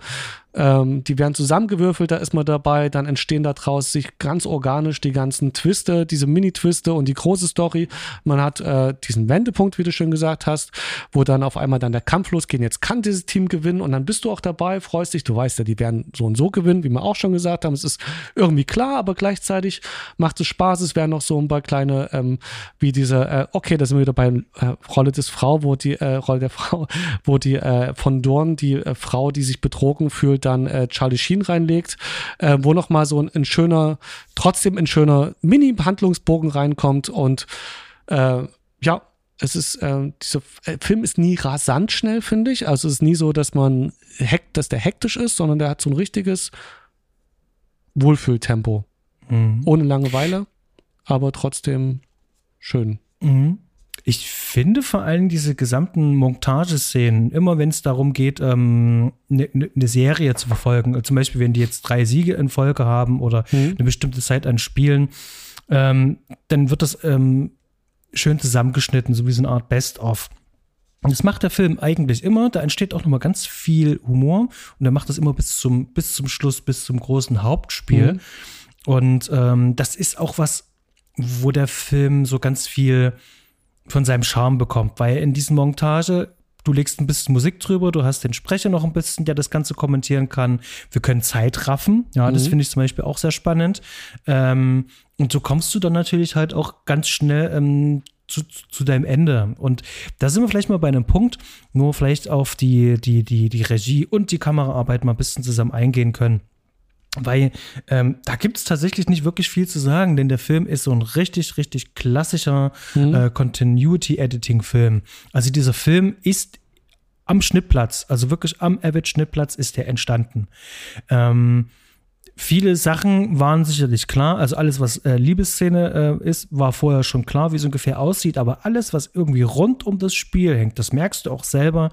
ähm, die werden zusammengewürfelt, da ist man dabei, dann entstehen daraus sich ganz organisch die ganzen Twiste, diese Mini-Twiste und die große Story. Man hat äh, diesen Wendepunkt, wie du schon gesagt hast, wo dann auf einmal dann der Kampf losgeht. Jetzt kann dieses Team gewinnen und dann bist du auch dabei, freust dich. Du weißt ja, die werden so und so gewinnen, wie wir auch schon gesagt haben. Es ist irgendwie klar, aber gleichzeitig macht es Spaß. Es werden noch so ein paar kleine, ähm, wie diese, äh, okay, da sind wir wieder bei äh, Rolle des Frau, wo die äh, Rolle der Frau, wo die äh, von Dorn, die äh, Frau, die sich betrogen fühlt, dann äh, Charlie Sheen reinlegt, äh, wo nochmal so ein, ein, schöner, trotzdem ein schöner Mini-Handlungsbogen reinkommt und äh, ja, es ist, äh, dieser äh, Film ist nie rasant schnell, finde ich. Also es ist nie so, dass man hekt, dass der hektisch ist, sondern der hat so ein richtiges Wohlfühltempo. Mhm. Ohne Langeweile, aber trotzdem schön. Mhm. Ich finde vor allem diese gesamten Montageszenen, immer wenn es darum geht, eine ähm, ne, ne Serie zu verfolgen, zum Beispiel wenn die jetzt drei Siege in Folge haben oder mhm. eine bestimmte Zeit an Spielen, ähm, dann wird das ähm, schön zusammengeschnitten, so wie so eine Art Best-of. Und das macht der Film eigentlich immer. Da entsteht auch nochmal ganz viel Humor und er macht das immer bis zum, bis zum Schluss, bis zum großen Hauptspiel. Mhm. Und ähm, das ist auch was, wo der Film so ganz viel von seinem Charme bekommt, weil in diesen Montage du legst ein bisschen Musik drüber, du hast den Sprecher noch ein bisschen, der das Ganze kommentieren kann. Wir können Zeit raffen. Ja, das mhm. finde ich zum Beispiel auch sehr spannend. Ähm, und so kommst du dann natürlich halt auch ganz schnell ähm, zu, zu deinem Ende. Und da sind wir vielleicht mal bei einem Punkt, nur vielleicht auf die, die, die, die Regie und die Kameraarbeit mal ein bisschen zusammen eingehen können. Weil ähm, da gibt es tatsächlich nicht wirklich viel zu sagen, denn der Film ist so ein richtig, richtig klassischer mhm. äh, Continuity-Editing-Film. Also dieser Film ist am Schnittplatz, also wirklich am Avid-Schnittplatz ist der entstanden. Ähm, viele Sachen waren sicherlich klar. Also alles, was äh, Liebesszene äh, ist, war vorher schon klar, wie es ungefähr aussieht. Aber alles, was irgendwie rund um das Spiel hängt, das merkst du auch selber.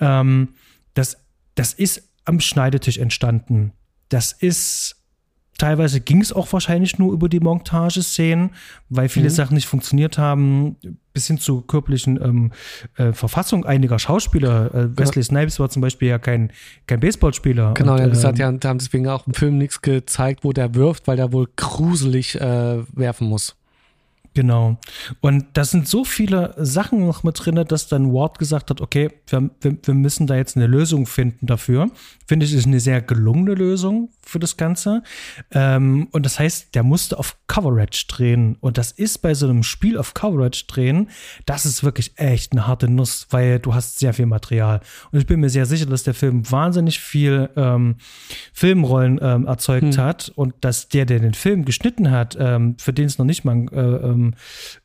Ähm, das, das ist am Schneidetisch entstanden. Das ist teilweise ging es auch wahrscheinlich nur über die Montageszenen, weil viele mhm. Sachen nicht funktioniert haben, bis hin zur körperlichen ähm, äh, Verfassung einiger Schauspieler. Äh, Wesley ja. Snipes war zum Beispiel ja kein, kein Baseballspieler. Genau, und, ja, gesagt, ähm, ja, haben deswegen auch im Film nichts gezeigt, wo der wirft, weil der wohl gruselig äh, werfen muss. Genau. Und da sind so viele Sachen noch mit drin, dass dann Ward gesagt hat, okay, wir, wir, wir müssen da jetzt eine Lösung finden dafür. Finde ich, ist eine sehr gelungene Lösung für das Ganze. Ähm, und das heißt, der musste auf Coverage drehen. Und das ist bei so einem Spiel auf Coverage drehen, das ist wirklich echt eine harte Nuss, weil du hast sehr viel Material. Und ich bin mir sehr sicher, dass der Film wahnsinnig viel ähm, Filmrollen ähm, erzeugt hm. hat und dass der, der den Film geschnitten hat, ähm, für den es noch nicht mal äh, ähm,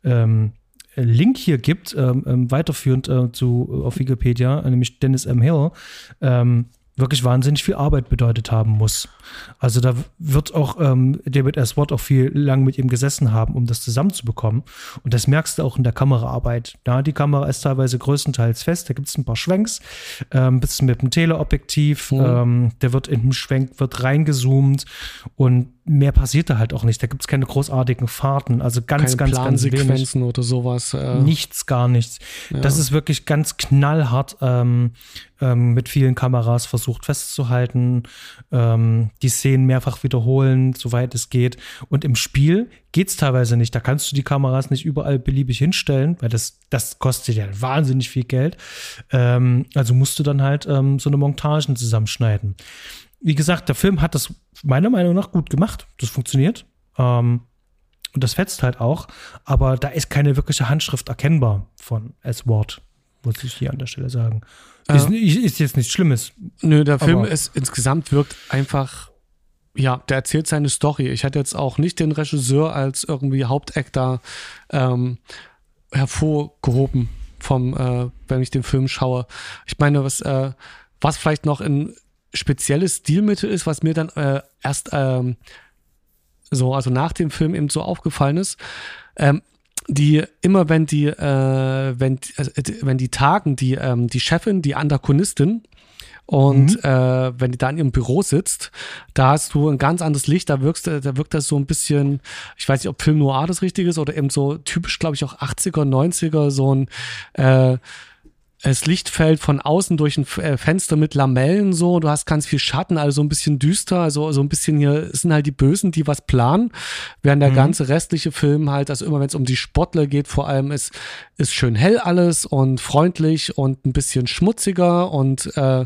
ähm, Link hier gibt, ähm, weiterführend äh, zu auf Wikipedia, nämlich Dennis M. Hill, ähm, wirklich wahnsinnig viel Arbeit bedeutet haben muss. Also da wird auch ähm, David S. Watt auch viel lang mit ihm gesessen haben, um das zusammenzubekommen. Und das merkst du auch in der Kameraarbeit. Ja, die Kamera ist teilweise größtenteils fest. Da gibt es ein paar Schwenks, ähm, bisschen mit dem Teleobjektiv. Mhm. Ähm, der wird in dem Schwenk wird reingezoomt und mehr passiert da halt auch nicht. Da gibt es keine großartigen Fahrten. Also ganz, keine ganz, ganz wenig. oder sowas. Äh. Nichts, gar nichts. Ja. Das ist wirklich ganz knallhart ähm, ähm, mit vielen Kameras versucht festzuhalten, ähm, die Szenen mehrfach wiederholen, soweit es geht. Und im Spiel geht es teilweise nicht. Da kannst du die Kameras nicht überall beliebig hinstellen, weil das, das kostet ja wahnsinnig viel Geld. Ähm, also musst du dann halt ähm, so eine Montagen zusammenschneiden wie gesagt, der Film hat das meiner Meinung nach gut gemacht. Das funktioniert. Ähm, und das fetzt halt auch. Aber da ist keine wirkliche Handschrift erkennbar von S-Wort, muss ich hier an der Stelle sagen. Ist, ist jetzt nichts Schlimmes. Nö, der Film ist insgesamt wirkt einfach ja, der erzählt seine Story. Ich hatte jetzt auch nicht den Regisseur als irgendwie Hauptactor ähm, hervorgehoben vom, äh, wenn ich den Film schaue. Ich meine, was, äh, was vielleicht noch in spezielles Stilmittel ist, was mir dann äh, erst ähm, so, also nach dem Film eben so aufgefallen ist. Ähm, die immer wenn die äh, wenn also, wenn die tagen die ähm, die Chefin die Antagonistin und mhm. äh, wenn die da in ihrem Büro sitzt, da hast du ein ganz anderes Licht, da wirkst da wirkt das so ein bisschen, ich weiß nicht, ob Film Noir das richtige ist oder eben so typisch, glaube ich, auch 80er, 90er, so ein äh, das Licht fällt von außen durch ein äh, Fenster mit Lamellen so, du hast ganz viel Schatten, also so ein bisschen düster, also so ein bisschen hier sind halt die Bösen, die was planen, während der mhm. ganze restliche Film halt, also immer wenn es um die Sportler geht, vor allem ist, ist schön hell alles und freundlich und ein bisschen schmutziger und äh,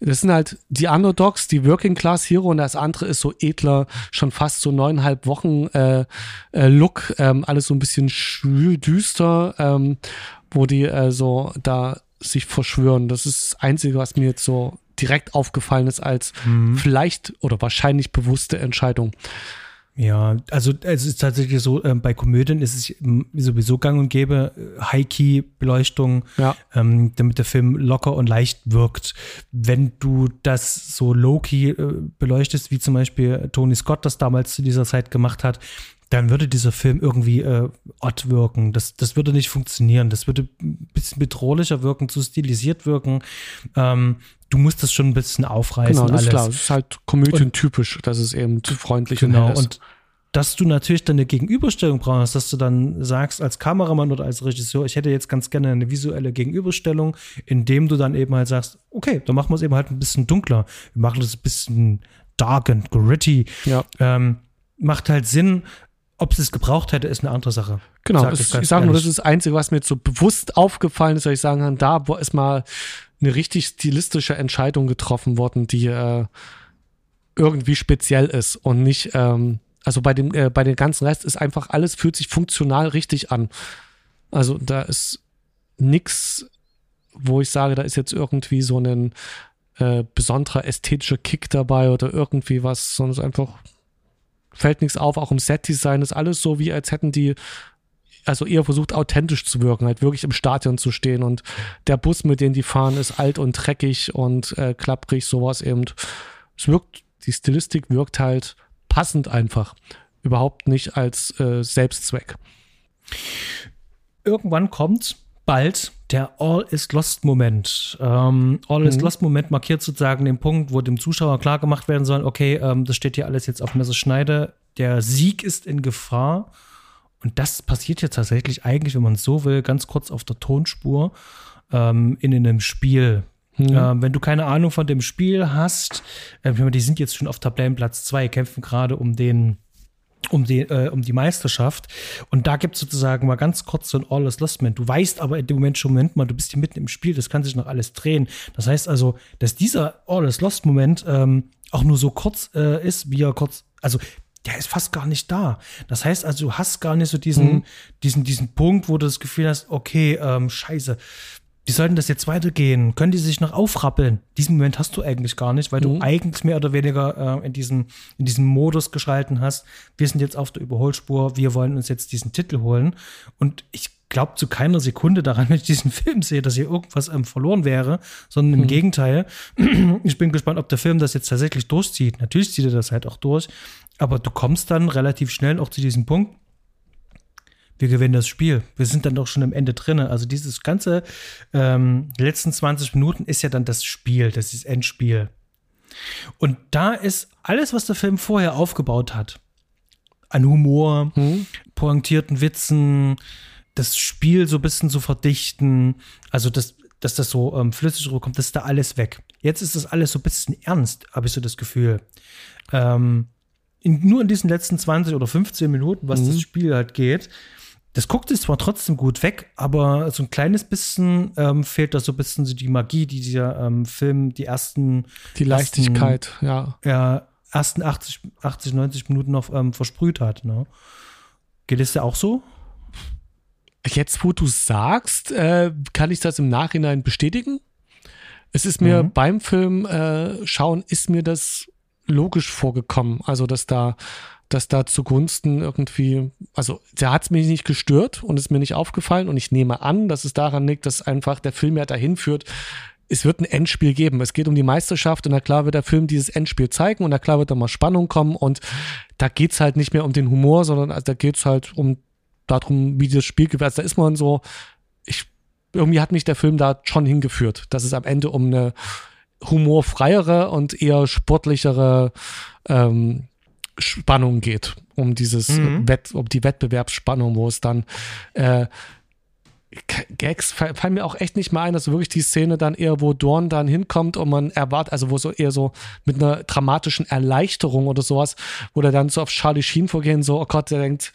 das sind halt die Underdogs, die Working Class Hero und das andere ist so edler, schon fast so neuneinhalb Wochen äh, äh, Look, ähm, alles so ein bisschen schwül, düster ähm, wo die äh, so da sich verschwören. Das ist das Einzige, was mir jetzt so direkt aufgefallen ist als mhm. vielleicht oder wahrscheinlich bewusste Entscheidung. Ja, also es ist tatsächlich so, äh, bei Komödien ist es sowieso gang und gäbe, äh, High-Key-Beleuchtung, ja. ähm, damit der Film locker und leicht wirkt. Wenn du das so low-key äh, beleuchtest, wie zum Beispiel Tony Scott das damals zu dieser Zeit gemacht hat, dann würde dieser Film irgendwie äh, odd wirken. Das, das würde nicht funktionieren. Das würde ein bisschen bedrohlicher wirken, zu stilisiert wirken. Ähm, du musst das schon ein bisschen aufreißen. Genau, das alles. ist klar. Das ist halt komödientypisch, dass es eben freundlich genau, und ist. dass du natürlich dann eine Gegenüberstellung brauchst, dass du dann sagst als Kameramann oder als Regisseur, ich hätte jetzt ganz gerne eine visuelle Gegenüberstellung, indem du dann eben halt sagst, okay, dann machen wir es eben halt ein bisschen dunkler. Wir machen das ein bisschen dark and gritty. Ja. Ähm, macht halt Sinn, ob es es gebraucht hätte, ist eine andere Sache. Genau, sag ich, ich sage nur, das ist das Einzige, was mir jetzt so bewusst aufgefallen ist, dass ich sagen kann, da ist mal eine richtig stilistische Entscheidung getroffen worden, die äh, irgendwie speziell ist und nicht, ähm, also bei dem, äh, bei dem ganzen Rest ist einfach alles fühlt sich funktional richtig an. Also da ist nichts, wo ich sage, da ist jetzt irgendwie so ein äh, besonderer ästhetischer Kick dabei oder irgendwie was, sondern es ist einfach fällt nichts auf, auch im Set-Design ist alles so, wie als hätten die also eher versucht, authentisch zu wirken, halt wirklich im Stadion zu stehen und der Bus, mit dem die fahren, ist alt und dreckig und äh, klapprig, sowas eben. Es wirkt, die Stilistik wirkt halt passend einfach, überhaupt nicht als äh, Selbstzweck. Irgendwann kommt bald der All is Lost Moment. Ähm, All mhm. is Lost Moment markiert sozusagen den Punkt, wo dem Zuschauer klar gemacht werden soll, okay, ähm, das steht hier alles jetzt auf Messerschneide, der Sieg ist in Gefahr. Und das passiert jetzt tatsächlich eigentlich, wenn man es so will, ganz kurz auf der Tonspur ähm, in einem Spiel. Mhm. Ähm, wenn du keine Ahnung von dem Spiel hast, äh, die sind jetzt schon auf Tabellenplatz 2, kämpfen gerade um den um die, äh, um die Meisterschaft. Und da gibt es sozusagen mal ganz kurz so ein All is Lost Moment. Du weißt aber in dem Moment schon, Moment mal, du bist hier mitten im Spiel, das kann sich noch alles drehen. Das heißt also, dass dieser All is Lost Moment ähm, auch nur so kurz äh, ist, wie er kurz, also der ist fast gar nicht da. Das heißt also, du hast gar nicht so diesen, mhm. diesen, diesen Punkt, wo du das Gefühl hast, okay, ähm, scheiße, wie sollten das jetzt weitergehen? Können die sich noch aufrappeln? Diesen Moment hast du eigentlich gar nicht, weil mhm. du eigentlich mehr oder weniger äh, in, diesem, in diesem Modus geschalten hast. Wir sind jetzt auf der Überholspur, wir wollen uns jetzt diesen Titel holen. Und ich glaube zu keiner Sekunde daran, *laughs* wenn ich diesen Film sehe, dass hier irgendwas ähm, verloren wäre, sondern im mhm. Gegenteil. *clears throat* Ich bin gespannt, ob der Film das jetzt tatsächlich durchzieht. Natürlich zieht er das halt auch durch, aber du kommst dann relativ schnell auch zu diesem Punkt, wir gewinnen das Spiel. Wir sind dann doch schon am Ende drin. Also dieses ganze ähm, letzten 20 Minuten ist ja dann das Spiel, das ist Endspiel. Und da ist alles, was der Film vorher aufgebaut hat, an Humor, mhm. pointierten Witzen, das Spiel so ein bisschen zu verdichten, also das, dass das so ähm, flüssig rüberkommt, das ist da alles weg. Jetzt ist das alles so ein bisschen ernst, habe ich so das Gefühl. Ähm, in, nur in diesen letzten 20 oder 15 Minuten, was mhm. das Spiel halt geht, das guckt sich zwar trotzdem gut weg, aber so ein kleines bisschen ähm, fehlt da so ein bisschen so die Magie, die dieser ähm, Film die ersten. Die Leichtigkeit, ersten, ja. Ja, ersten 80, 80 90 Minuten noch ähm, versprüht hat. Ne? Geht es dir auch so? Jetzt, wo du sagst, äh, kann ich das im Nachhinein bestätigen. Es ist mir mhm. beim Film äh, schauen, ist mir das logisch vorgekommen. Also, dass da dass da zugunsten irgendwie, also der hat es mich nicht gestört und ist mir nicht aufgefallen und ich nehme an, dass es daran liegt, dass einfach der Film ja dahin führt, es wird ein Endspiel geben. Es geht um die Meisterschaft und na klar wird der Film dieses Endspiel zeigen und na klar wird da mal Spannung kommen und da geht es halt nicht mehr um den Humor, sondern also da geht es halt um darum, wie das Spiel gewährt. Also da ist man so, ich, irgendwie hat mich der Film da schon hingeführt, dass es am Ende um eine humorfreiere und eher sportlichere ähm, Spannung geht, um dieses mhm. Wett, um die Wettbewerbsspannung, wo es dann äh, Gags fallen mir auch echt nicht mal ein, also wirklich die Szene dann eher, wo Dorn dann hinkommt und man erwartet, also wo so eher so mit einer dramatischen Erleichterung oder sowas, wo der dann so auf Charlie Sheen vorgehen, so, oh Gott, der denkt,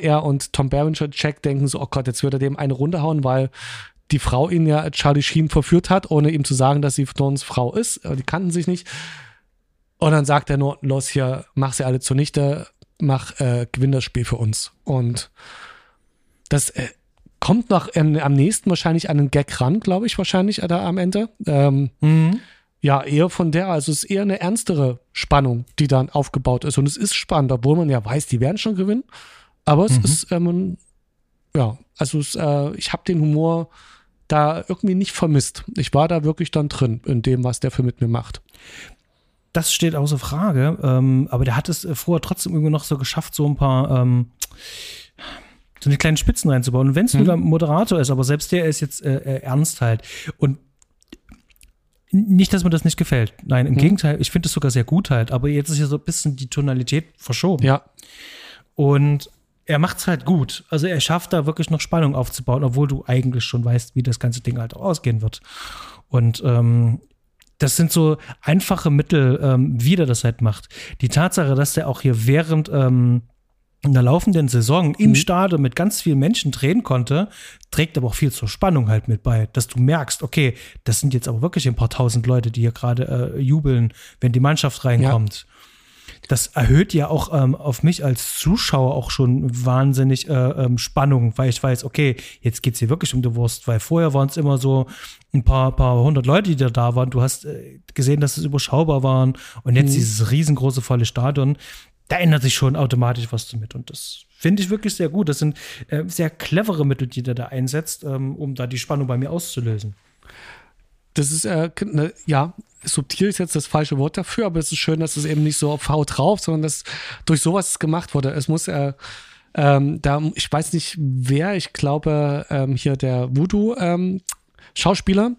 er und Tom Berenger Jack denken so, oh Gott, jetzt wird er dem eine Runde hauen, weil die Frau ihn ja Charlie Sheen verführt hat, ohne ihm zu sagen, dass sie Dorns Frau ist. Die kannten sich nicht. Und dann sagt er nur, los hier, mach sie alle zunichte, mach, äh, gewinn das Spiel für uns. Und das äh, kommt noch ähm, am nächsten wahrscheinlich an den Gag ran, glaube ich, wahrscheinlich äh, da am Ende. Ähm, mhm. Ja, eher von der, also es ist eher eine ernstere Spannung, die dann aufgebaut ist. Und es ist spannend, obwohl man ja weiß, die werden schon gewinnen. Aber es mhm. ist, ähm, ja, also es, äh, ich habe den Humor da irgendwie nicht vermisst. Ich war da wirklich dann drin in dem, was der Film mit mir macht das steht außer Frage. Ähm, aber der hat es äh, vorher trotzdem irgendwie noch so geschafft, so ein paar ähm, so eine kleinen Spitzen reinzubauen. Und wenn es mhm. nur der Moderator ist, aber selbst der ist jetzt äh, äh, ernst halt. Und nicht, dass mir das nicht gefällt. Nein, im mhm. Gegenteil, ich finde es sogar sehr gut halt. Aber jetzt ist ja so ein bisschen die Tonalität verschoben. Ja. Und er macht es halt gut. Also er schafft da wirklich noch Spannung aufzubauen, obwohl du eigentlich schon weißt, wie das ganze Ding halt auch ausgehen wird. Und ähm, das sind so einfache Mittel, ähm, wie der das halt macht. Die Tatsache, dass der auch hier während ähm, in der laufenden Saison im mhm. Stadion mit ganz vielen Menschen drehen konnte, trägt aber auch viel zur Spannung halt mit bei, dass du merkst, okay, das sind jetzt aber wirklich ein paar tausend Leute, die hier gerade äh, jubeln, wenn die Mannschaft reinkommt. Ja das erhöht ja auch ähm, auf mich als Zuschauer auch schon wahnsinnig äh, ähm, Spannung, weil ich weiß, okay, jetzt geht es hier wirklich um die Wurst, weil vorher waren es immer so ein paar, paar hundert Leute, die da waren. Du hast äh, gesehen, dass es überschaubar waren und jetzt mhm. dieses riesengroße volle Stadion. Da ändert sich schon automatisch was damit und das finde ich wirklich sehr gut. Das sind äh, sehr clevere Mittel, die der da einsetzt, ähm, um da die Spannung bei mir auszulösen. Das ist, äh, ne, ja, subtil ist jetzt das falsche Wort dafür, aber es ist schön, dass es eben nicht so auf Haut drauf, sondern dass durch sowas gemacht wurde. Es muss, äh, ähm, da, ich weiß nicht wer, ich glaube, ähm, hier der Voodoo, ähm, Schauspieler,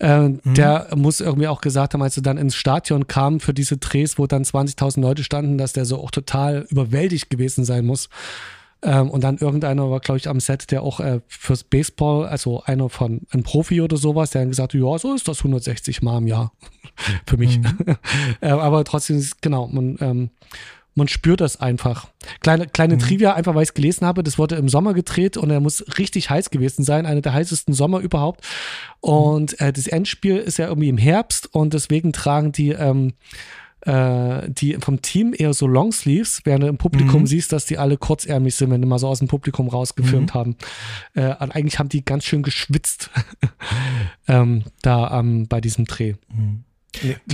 äh, mhm. der muss irgendwie auch gesagt haben, als er dann ins Stadion kam für diese Drehs, wo dann 20.000 Leute standen, dass der so auch total überwältigt gewesen sein muss. Ähm, und dann irgendeiner war, glaube ich, am Set, der auch äh, fürs Baseball, also einer von einem Profi oder sowas, der dann gesagt hat, ja, so ist das 160 Mal im Jahr *laughs* für mich. Mhm. *laughs* äh, aber trotzdem, genau, man, ähm, man spürt das einfach. Kleine, kleine mhm. Trivia, einfach weil ich es gelesen habe, das wurde im Sommer gedreht und er muss richtig heiß gewesen sein, einer der heißesten Sommer überhaupt. Und äh, das Endspiel ist ja irgendwie im Herbst und deswegen tragen die ähm, äh, die vom Team eher so Longsleeves, während du im Publikum mhm. siehst, dass die alle kurzärmlich sind, wenn die mal so aus dem Publikum rausgefilmt mhm. haben. Äh, eigentlich haben die ganz schön geschwitzt *laughs* ähm, da ähm, bei diesem Dreh. Mhm.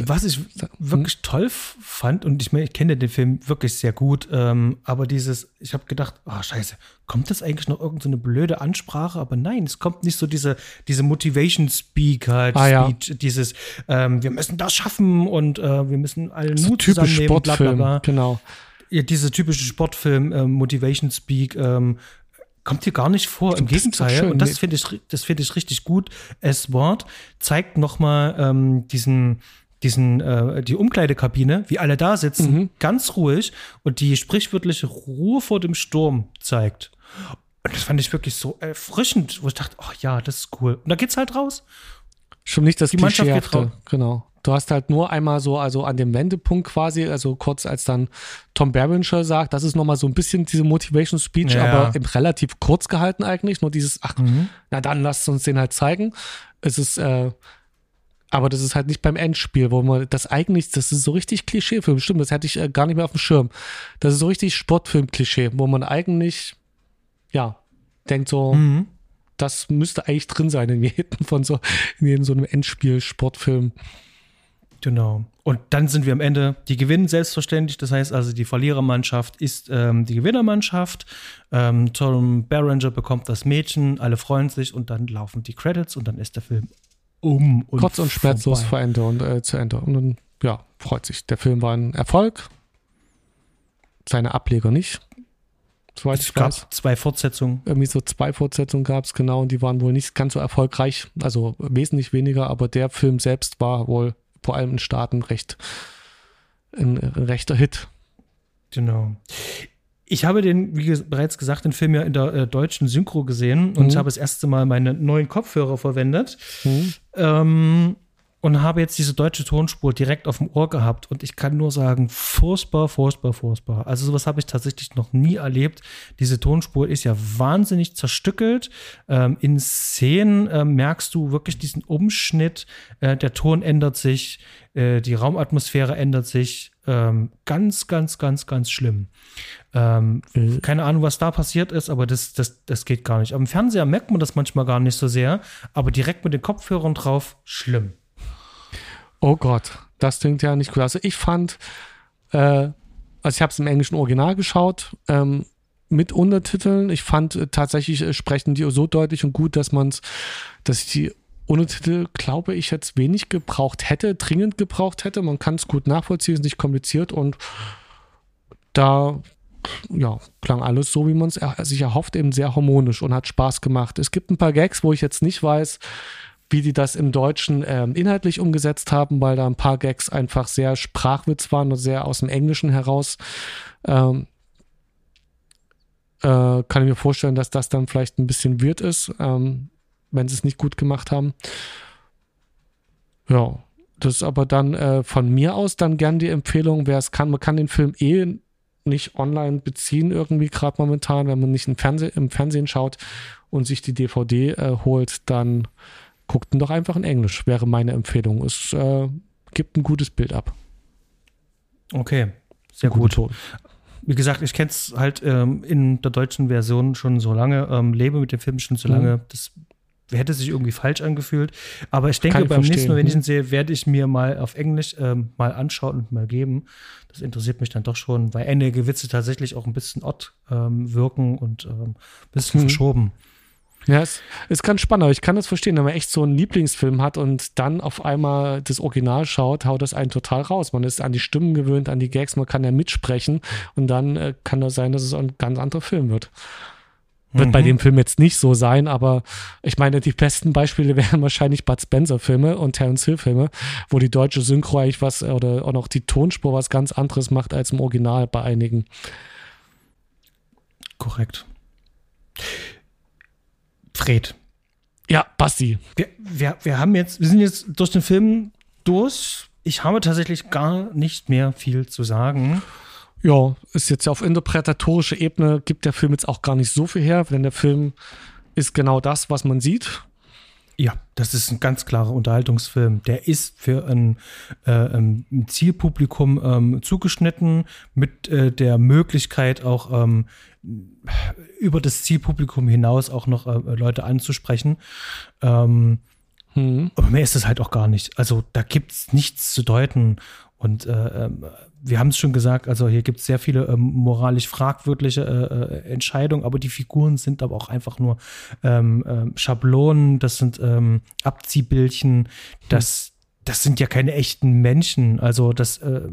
Was ich wirklich hm? toll fand, und ich, ich kenne den Film wirklich sehr gut, ähm, aber dieses, ich habe gedacht, oh scheiße, kommt das eigentlich noch irgendeine so blöde Ansprache? Aber nein, es kommt nicht so diese, diese Motivation Speak halt, ah, Speech, ja. dieses, ähm, wir müssen das schaffen und äh, wir müssen allen so Mut zusammennehmen, Sportfilm, bla, bla, bla. genau. Ja, diese typische Sportfilm, ähm, Motivation Speak, ähm, kommt hier gar nicht vor. Im Gegenteil. Und das finde ich, das finde ich richtig gut. S-Wort zeigt nochmal ähm, diesen, diesen, äh, die Umkleidekabine, wie alle da sitzen, mhm. ganz ruhig und die sprichwörtliche Ruhe vor dem Sturm zeigt. Und das fand ich wirklich so erfrischend, wo ich dachte, ach ja, das ist cool. Und da geht's halt raus. Schon nicht das die Mannschaft geht raus. Genau. Du hast halt nur einmal so, also an dem Wendepunkt quasi, also kurz als dann Tom Berenger sagt, das ist nochmal so ein bisschen diese Motivation Speech, ja. aber relativ kurz gehalten eigentlich. Nur dieses, ach, mhm. na dann lasst uns den halt zeigen. Es ist, äh, aber das ist halt nicht beim Endspiel, wo man das eigentlich, das ist so richtig Klischeefilm, stimmt, das hätte ich äh, gar nicht mehr auf dem Schirm. Das ist so richtig Sportfilm-Klischee, wo man eigentlich, ja, denkt so, mhm. das müsste eigentlich drin sein in *laughs* jedem von so, in jedem so einem Endspiel-Sportfilm. Genau. Und dann sind wir am Ende, die gewinnen selbstverständlich. Das heißt also, die Verlierermannschaft ist ähm, die Gewinnermannschaft. Ähm, Tom Berenger bekommt das Mädchen, alle freuen sich und dann laufen die Credits und dann ist der Film um und Kurz und schmerzlos vor Ende und äh, zu Ende. Und dann, ja, freut sich. Der Film war ein Erfolg. Seine Ableger nicht. Soweit es gab weiß. zwei Fortsetzungen. Irgendwie so zwei Fortsetzungen gab es, genau, und die waren wohl nicht ganz so erfolgreich, also wesentlich weniger, aber der Film selbst war wohl vor allem in Staaten recht ein, ein rechter Hit. Genau. Ich habe den, wie bereits gesagt, den Film ja in der äh, deutschen Synchro gesehen und mhm. habe das erste Mal meine neuen Kopfhörer verwendet. Mhm. Ähm, und habe jetzt diese deutsche Tonspur direkt auf dem Ohr gehabt und ich kann nur sagen, furchtbar, furchtbar, furchtbar. Also sowas habe ich tatsächlich noch nie erlebt. Diese Tonspur ist ja wahnsinnig zerstückelt. Ähm, in Szenen äh, merkst du wirklich diesen Umschnitt. Äh, der Ton ändert sich, äh, die Raumatmosphäre ändert sich. Ähm, ganz, ganz, ganz, ganz schlimm. Ähm, mhm. Keine Ahnung, was da passiert ist, aber das, das, das geht gar nicht. Am Fernseher merkt man das manchmal gar nicht so sehr, aber direkt mit den Kopfhörern drauf, schlimm. Oh Gott, das klingt ja nicht gut. Also ich fand, äh, also ich habe es im englischen Original geschaut, ähm, mit Untertiteln. Ich fand äh, tatsächlich äh, sprechen die so deutlich und gut, dass man es, dass ich die Untertitel, glaube ich, jetzt wenig gebraucht hätte, dringend gebraucht hätte. Man kann es gut nachvollziehen, ist nicht kompliziert und da ja, klang alles so, wie man es sich erhofft, eben sehr harmonisch und hat Spaß gemacht. Es gibt ein paar Gags, wo ich jetzt nicht weiß, wie die das im Deutschen ähm, inhaltlich umgesetzt haben, weil da ein paar Gags einfach sehr Sprachwitz waren und sehr aus dem Englischen heraus. Ähm, äh, kann ich mir vorstellen, dass das dann vielleicht ein bisschen weird ist, ähm, wenn sie es nicht gut gemacht haben. Ja, das ist aber dann äh, von mir aus dann gern die Empfehlung, wer es kann. Man kann den Film eh nicht online beziehen, irgendwie gerade momentan, wenn man nicht im, Fernseh im Fernsehen schaut und sich die DVD äh, holt, dann guckt ihn doch einfach in Englisch, wäre meine Empfehlung. Es äh, gibt ein gutes Bild ab. Okay, sehr gut. Ton. Wie gesagt, ich kenne es halt ähm, in der deutschen Version schon so lange, ähm, lebe mit dem Film schon so lange. Mhm. Das hätte sich irgendwie falsch angefühlt. Aber ich denke, beim nächsten Mal, wenn ich ihn sehe, werde ich mir mal auf Englisch ähm, mal anschauen und mal geben. Das interessiert mich dann doch schon, weil einige Witze tatsächlich auch ein bisschen odd ähm, wirken und ähm, ein bisschen mhm. verschoben. Ja, es ist ganz spannend, aber ich kann das verstehen, wenn man echt so einen Lieblingsfilm hat und dann auf einmal das Original schaut, haut das einen total raus. Man ist an die Stimmen gewöhnt, an die Gags, man kann ja mitsprechen und dann äh, kann das sein, dass es ein ganz anderer Film wird. Wird mhm. bei dem Film jetzt nicht so sein, aber ich meine, die besten Beispiele *laughs* wären wahrscheinlich Bud Spencer-Filme und Terence Hill-Filme, wo die deutsche Synchro eigentlich was oder auch noch die Tonspur was ganz anderes macht als im Original bei einigen. Korrekt. Fred. Ja, Basti. Wir, wir, wir haben jetzt, wir sind jetzt durch den Film durch. Ich habe tatsächlich gar nicht mehr viel zu sagen. Ja, ist jetzt auf interpretatorischer Ebene, gibt der Film jetzt auch gar nicht so viel her, denn der Film ist genau das, was man sieht. Ja, das ist ein ganz klarer Unterhaltungsfilm. Der ist für ein, äh, ein Zielpublikum ähm, zugeschnitten, mit äh, der Möglichkeit auch ähm, über das Zielpublikum hinaus auch noch äh, Leute anzusprechen. Ähm, hm. Aber mehr ist es halt auch gar nicht. Also da gibt es nichts zu deuten. Und äh, ähm, wir haben es schon gesagt, also hier gibt es sehr viele ähm, moralisch fragwürdige äh, äh, Entscheidungen, aber die Figuren sind aber auch einfach nur ähm, ähm, Schablonen, das sind ähm, Abziehbildchen, das, das sind ja keine echten Menschen. Also das äh,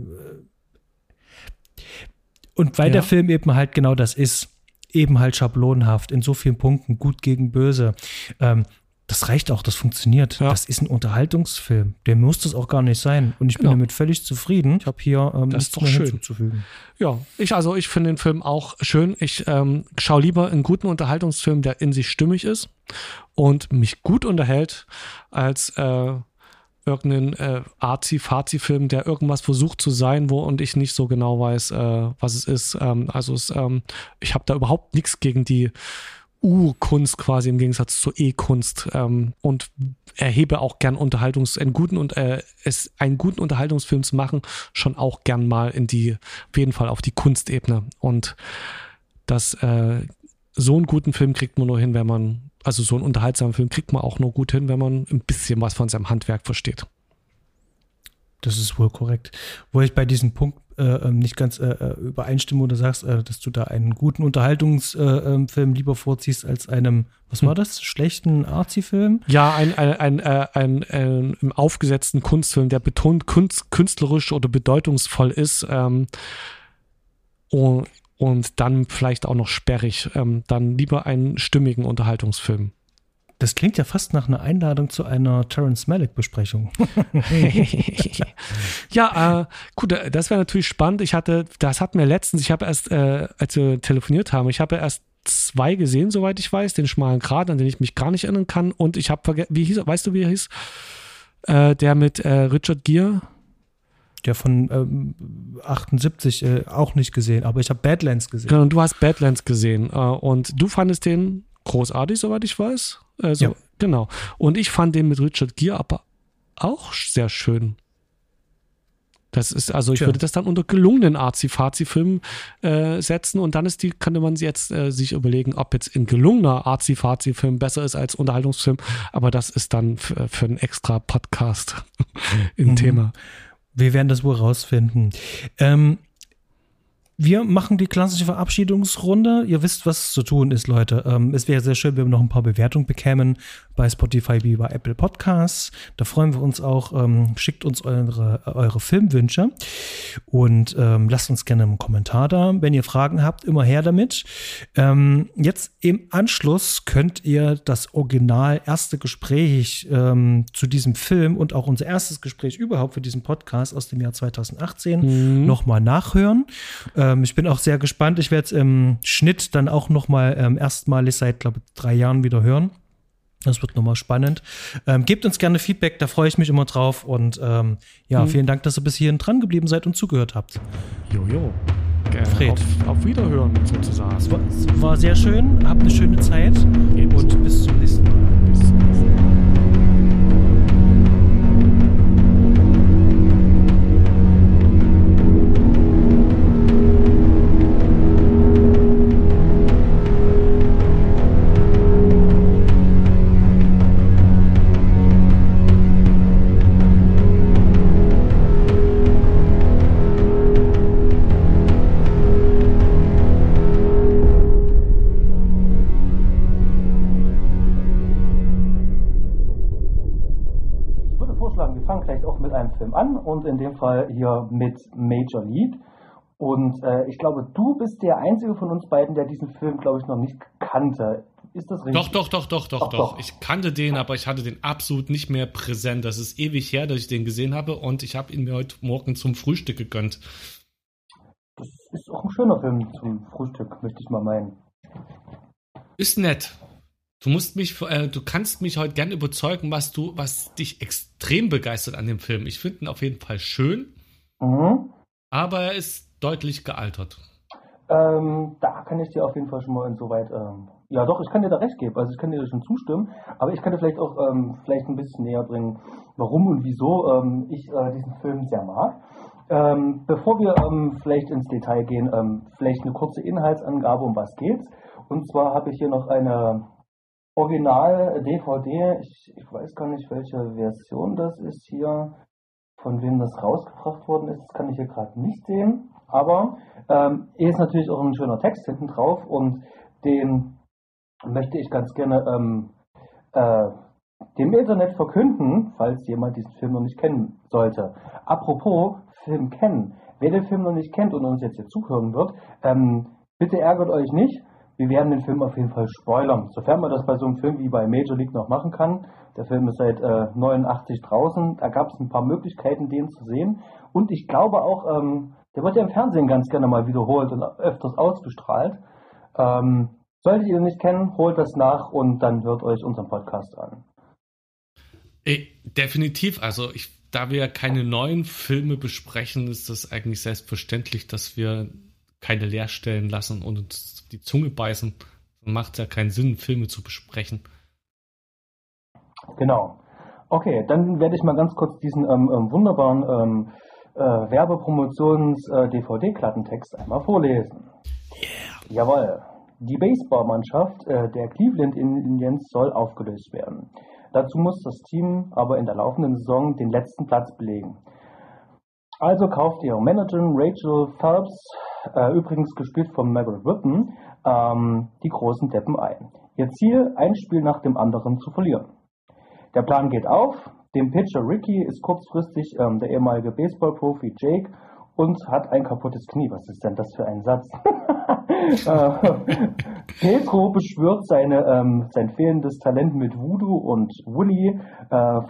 und weil ja. der Film eben halt genau das ist, eben halt schablonenhaft in so vielen Punkten, gut gegen böse, ähm, Das reicht auch, das funktioniert. Ja. Das ist ein Unterhaltungsfilm. Der muss das auch gar nicht sein. Und ich bin genau. damit völlig zufrieden. Ich habe hier ähm, das ist doch schön. hinzuzufügen. Ja, ich also ich finde den Film auch schön. Ich ähm, schaue lieber einen guten Unterhaltungsfilm, der in sich stimmig ist und mich gut unterhält, als äh, irgendeinen äh, Arzi-Fazi-Film, der irgendwas versucht zu sein, wo und ich nicht so genau weiß, äh, was es ist. Ähm, also es, ähm, ich habe da überhaupt nichts gegen die U-Kunst quasi im Gegensatz zur E-Kunst ähm, und erhebe auch gern Unterhaltungs, einen guten und äh, es einen guten Unterhaltungsfilm zu machen, schon auch gern mal in die, auf jeden Fall auf die Kunstebene. Und das äh, so einen guten Film kriegt man nur hin, wenn man, also so einen unterhaltsamen Film kriegt man auch nur gut hin, wenn man ein bisschen was von seinem Handwerk versteht. Das ist wohl korrekt. Wo ich bei diesem Punkt äh, ähm, nicht ganz äh, äh, übereinstimme oder sagst, äh, dass du da einen guten Unterhaltungsfilm äh, ähm, lieber vorziehst als einem, was war hm. das, schlechten Arzi-Film? Ja, ein, ein, ein, ein, ein aufgesetzten Kunstfilm, der betont kunst, künstlerisch oder bedeutungsvoll ist. Ähm, und, und dann vielleicht auch noch sperrig. Ähm, dann lieber einen stimmigen Unterhaltungsfilm. Das klingt ja fast nach einer Einladung zu einer Terence Malick-Besprechung. *laughs* ja, äh, gut, äh, das wäre natürlich spannend. Ich hatte, das hatten wir letztens, ich habe erst, äh, als wir telefoniert haben, ich habe erst zwei gesehen, soweit ich weiß, den schmalen Grat, an den ich mich gar nicht erinnern kann. Und ich habe vergessen, wie hieß, weißt du, wie er hieß? Äh, der mit äh, Richard Gere. Der von ähm, 78 äh, auch nicht gesehen, aber ich habe Badlands gesehen. Genau, du hast Badlands gesehen. und du fandest den großartig, soweit ich weiß. Also, ja. genau. Und ich fand den mit Richard Gere aber auch sehr schön. Das ist, also ich Tja. würde das dann unter gelungenen Arzi-Fazi-Film äh, setzen und dann ist die, könnte man jetzt äh, sich überlegen, ob jetzt ein gelungener Arzi-Fazi-Film besser ist als Unterhaltungsfilm, aber das ist dann für, einen extra Podcast *laughs* im mhm. Thema. Wir werden das wohl rausfinden. Ähm, wir machen die klassische Verabschiedungsrunde. Ihr wisst, was zu tun ist, Leute. Ähm, es wäre sehr schön, wenn wir noch ein paar Bewertungen bekämen bei Spotify wie bei Apple Podcasts. Da freuen wir uns auch. Ähm, schickt uns eure, eure Filmwünsche und ähm, lasst uns gerne einen Kommentar da. Wenn ihr Fragen habt, immer her damit. Ähm, jetzt im Anschluss könnt ihr das original erste Gespräch ähm, zu diesem Film und auch unser erstes Gespräch überhaupt für diesen Podcast aus dem Jahr 2018 mhm. nochmal nachhören. Ähm, ich bin auch sehr gespannt. Ich werde es im Schnitt dann auch noch mal ähm, erstmalig seit, glaube ich, drei Jahren wieder hören. Das wird nochmal spannend. Ähm, gebt uns gerne Feedback, da freue ich mich immer drauf. Und ähm, ja, mhm. vielen Dank, dass ihr bis hierhin dran geblieben seid und zugehört habt. Jojo. Fred. Auf, auf, Wiederhören sozusagen. Es war, es war, sehr schön. Habt eine schöne Zeit. Ebenso. Und bis zum nächsten Mal. Und in dem Fall hier mit Major League. Und äh, ich glaube, du bist der Einzige von uns beiden, der diesen Film, glaube ich, noch nicht kannte. Ist das richtig? Doch, doch, doch, doch, doch, doch, doch. Ich kannte den, aber ich hatte den absolut nicht mehr präsent. Das ist ewig her, dass ich den gesehen habe und ich habe ihn mir heute Morgen zum Frühstück gegönnt. Das ist auch ein schöner Film zum Frühstück, möchte ich mal meinen. Ist nett. Du musst mich, äh, du kannst mich heute gern überzeugen, was du, was dich extrem begeistert an dem Film. Ich finde ihn auf jeden Fall schön, mhm. aber er ist deutlich gealtert. Ähm, da kann ich dir auf jeden Fall schon mal insoweit, ähm, ja doch, ich kann dir da recht geben, also ich kann dir da schon zustimmen, aber ich kann dir vielleicht auch ähm, vielleicht ein bisschen näher bringen, warum und wieso ähm, ich äh, diesen Film sehr mag. Ähm, bevor wir ähm, vielleicht ins Detail gehen, vielleicht eine kurze Inhaltsangabe, um was geht's. Und zwar habe ich hier noch eine Original DVD, ich, ich weiß gar nicht, welche Version das ist hier, von wem das rausgebracht worden ist, das kann ich hier gerade nicht sehen. Aber ähm, hier ist natürlich auch ein schöner Text hinten drauf und den möchte ich ganz gerne ähm, äh, dem Internet verkünden, falls jemand diesen Film noch nicht kennen sollte. Apropos Film kennen. Wer den Film noch nicht kennt und uns jetzt hier zuhören wird, ähm, bitte ärgert euch nicht wir werden den Film auf jeden Fall spoilern, sofern man das bei so einem Film wie bei Major League noch machen kann. Der Film ist seit äh, 89 draußen, da gab es ein paar Möglichkeiten, den zu sehen. Und ich glaube auch, ähm, der wird ja im Fernsehen ganz gerne mal wiederholt und öfters ausgestrahlt. Ähm, solltet ihr ihn nicht kennen, holt das nach und dann hört euch unseren Podcast an. Definitiv, also ich, da wir keine neuen Filme besprechen, ist das eigentlich selbstverständlich, dass wir keine Leerstellen lassen und uns die Zunge beißen. Dann macht ja keinen Sinn, Filme zu besprechen. Genau. Okay, dann werde ich mal ganz kurz diesen ähm, ähm wunderbaren ähm, äh, Werbepromotions-DVD-Klappentext äh, einmal vorlesen. Yeah. Jawohl. Die Baseballmannschaft äh, der Cleveland Indians soll aufgelöst werden. Dazu muss das Team aber in der laufenden Saison den letzten Platz belegen. Also kauft ihre Managerin Rachel Phelps, äh, übrigens gespielt von Margaret Whitten, ähm, die großen Deppen ein. Ihr Ziel, ein Spiel nach dem anderen zu verlieren. Der Plan geht auf. Dem Pitcher Ricky ist kurzfristig ähm, der ehemalige Baseballprofi Jake und hat ein kaputtes Knie. Was ist denn das für ein Satz? *laughs* Äh, Pedro beschwört seine, ähm, sein fehlendes Talent mit Voodoo und Wooly äh,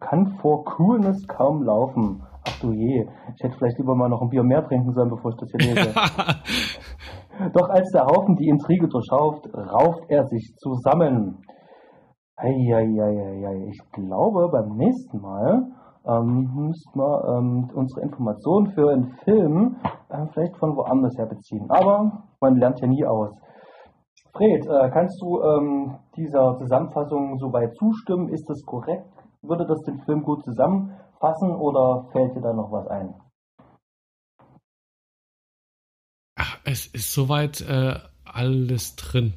kann vor Coolness kaum laufen. Ach du je, ich hätte vielleicht lieber mal noch ein Bier mehr trinken sollen, bevor ich das hier lese. *laughs* Doch als der Haufen die Intrige durchschauft, rauft er sich zusammen. Eieieiei, ich glaube, beim nächsten Mal ähm, müssten wir ähm, unsere Informationen für einen Film äh, vielleicht von woanders her beziehen. Aber man lernt ja nie aus. Fred, äh, kannst du ähm, dieser Zusammenfassung soweit zustimmen? Ist das korrekt? Würde das den Film gut zusammenfassen oder fällt dir da noch was ein? Ach, es ist soweit äh, alles drin.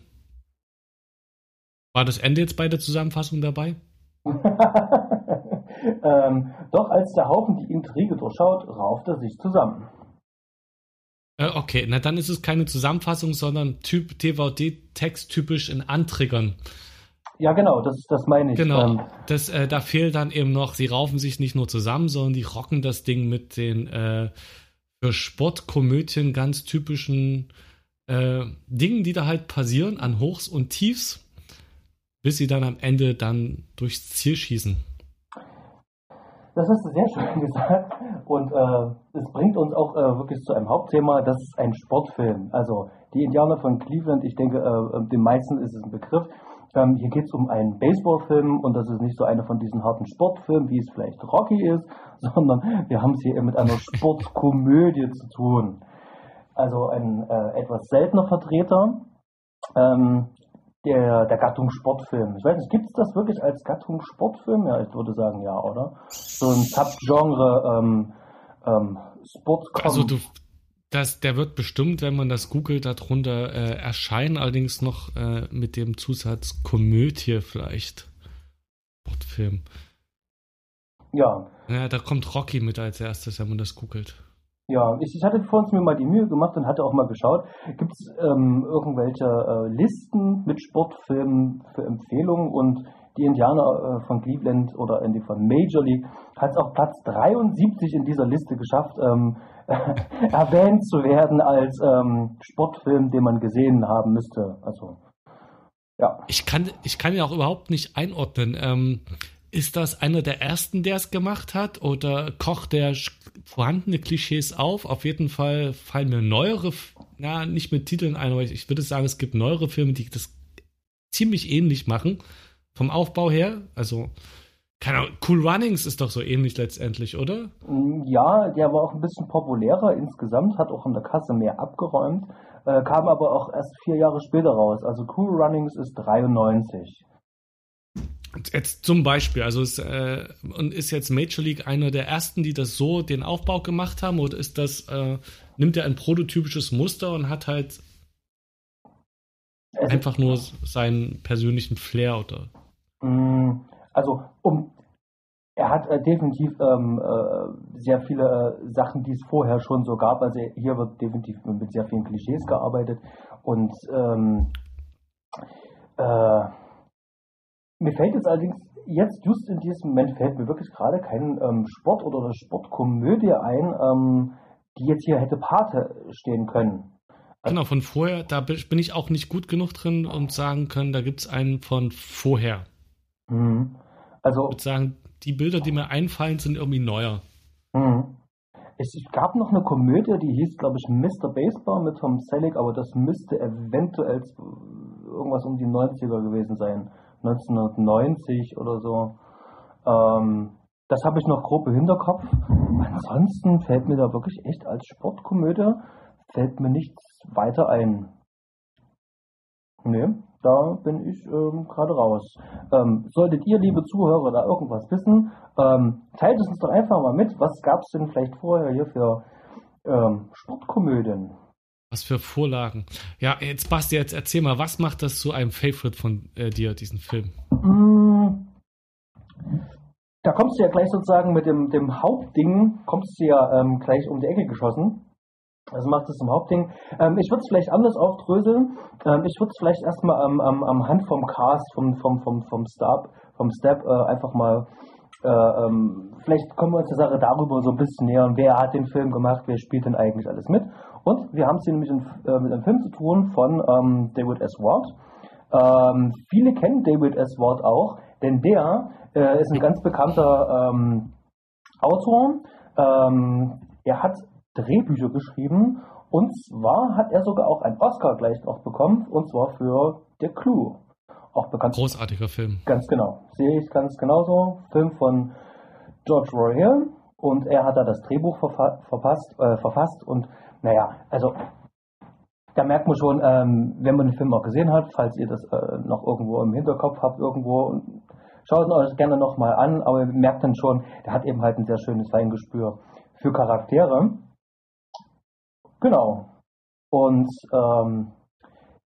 War das Ende jetzt bei der Zusammenfassung dabei? *laughs* ähm, doch als der Haufen die Intrige durchschaut, rauft er sich zusammen. Äh, okay, na dann ist es keine Zusammenfassung, sondern Typ DVD-Text typisch in Antriggern. Ja, genau, das, das meine ich. Genau, ähm, das, äh, da fehlt dann eben noch, sie raufen sich nicht nur zusammen, sondern die rocken das Ding mit den äh, für Sportkomödien ganz typischen äh, Dingen, die da halt passieren, an Hochs und Tiefs, bis sie dann am Ende dann durchs Ziel schießen. Das hast du sehr schön *laughs* gesagt. Und äh, es bringt uns auch äh, wirklich zu einem Hauptthema, das ist ein Sportfilm. Also die Indianer von Cleveland, ich denke, äh, den meisten ist es ein Begriff. Ähm, hier geht es um einen Baseballfilm und das ist nicht so einer von diesen harten Sportfilmen, wie es vielleicht Rocky ist, *laughs* sondern wir haben es hier mit einer Sportkomödie zu tun. Also ein äh, etwas seltener Vertreter. Ähm, der, der Gattung Sportfilm. Ich weiß nicht, gibt es das wirklich als Gattung Sportfilm? Ja, ich würde sagen, ja, oder? So ein Subgenre ähm, ähm, Sportscom. Also du, das, der wird bestimmt, wenn man das googelt, darunter äh, erscheinen, allerdings noch äh, mit dem Zusatz Komödie vielleicht. Sportfilm. Ja. Ja, da kommt Rocky mit als erstes, wenn man das googelt. Ja, ich, ich hatte vor uns mir mal die Mühe gemacht und hatte auch mal geschaut, gibt es ähm, irgendwelche äh, Listen mit Sportfilmen für Empfehlungen und die Indianer äh, von Cleveland oder in die von Major League hat es auf Platz 73 in dieser Liste geschafft, ähm, *laughs* erwähnt zu werden als ähm, Sportfilm, den man gesehen haben müsste. Also ja. Ich kann, ich kann ja auch überhaupt nicht einordnen. Ähm, ist das einer der ersten, der es gemacht hat? Oder kocht der vorhandene Klischees auf? Auf jeden Fall fallen mir neuere, na, nicht mit Titeln ein, aber ich würde sagen, es gibt neuere Filme, die das ziemlich ähnlich machen. Vom Aufbau her. Also, keine Ahnung, Cool Runnings ist doch so ähnlich letztendlich, oder? Ja, der war auch ein bisschen populärer insgesamt, hat auch in der Kasse mehr abgeräumt, äh, kam aber auch erst vier Jahre später raus. Also Cool Runnings ist 93. Jetzt zum Beispiel, also ist, äh, und ist jetzt Major League einer der ersten, die das so den Aufbau gemacht haben, oder ist das, äh, nimmt er ein prototypisches Muster und hat halt einfach nur seinen persönlichen Flair oder? Mm, also um er hat äh, definitiv ähm, äh, sehr viele äh, Sachen, die es vorher schon so gab. Also hier wird definitiv mit sehr vielen Klischees gearbeitet und ähm, äh, mir fällt jetzt allerdings jetzt just in diesem Moment fällt mir wirklich gerade kein ähm, Sport oder Sportkomödie ein, ähm, die jetzt hier hätte Pate stehen können. Genau, von vorher, da bin ich auch nicht gut genug drin und sagen können, da gibt es einen von vorher. Mhm. Also. Ich würde sagen, die Bilder, die mir einfallen, sind irgendwie neuer. Mhm. Es gab noch eine Komödie, die hieß, glaube ich, Mr. Baseball mit Tom Selleck, aber das müsste eventuell irgendwas um die 90er gewesen sein. 1990 oder so. Ähm, das habe ich noch grob im Hinterkopf. Ansonsten fällt mir da wirklich echt als Sportkomödie fällt mir nichts weiter ein. Nee, da bin ich ähm, gerade raus. Ähm, solltet ihr, liebe Zuhörer, da irgendwas wissen, ähm, teilt es uns doch einfach mal mit. Was gab es denn vielleicht vorher hier für ähm, Sportkomödien? Was für Vorlagen. Ja, jetzt Basti, jetzt erzähl mal, was macht das zu einem Favorite von äh, dir, diesen Film? Mm, da kommst du ja gleich sozusagen mit dem, dem Hauptding, kommst du ja ähm, gleich um die Ecke geschossen. Also macht es zum Hauptding. Ähm, ich würde es vielleicht anders aufdröseln. Ähm, ich würde es vielleicht erstmal am, am, am Hand vom Cast, vom, vom, vom, vom Step, vom Step äh, einfach mal, äh, ähm, vielleicht kommen wir uns der Sache darüber so ein bisschen näher. Wer hat den Film gemacht, wer spielt denn eigentlich alles mit? Und wir haben es hier nämlich in, äh, mit einem Film zu tun von ähm, David S. Ward. Ähm, viele kennen David S. Ward auch, denn der äh, ist ein ganz bekannter ähm, Autor. er hat Drehbücher geschrieben. Und zwar hat er sogar auch einen Oscar gleich noch bekommen, und zwar für The Clue. Auch bekannt. Großartiger Film. Ganz genau. Sehe ich ganz genauso. Film von George Roy Hill. Und er hat da das Drehbuch verfasst, äh, verfasst. Und naja, also da merkt man schon, ähm, wenn man den Film auch gesehen hat, falls ihr das äh, noch irgendwo im Hinterkopf habt, irgendwo, schaut ihn euch gerne nochmal an, aber ihr merkt dann schon, der hat eben halt ein sehr schönes Feingespür für Charaktere. Genau. Und ähm,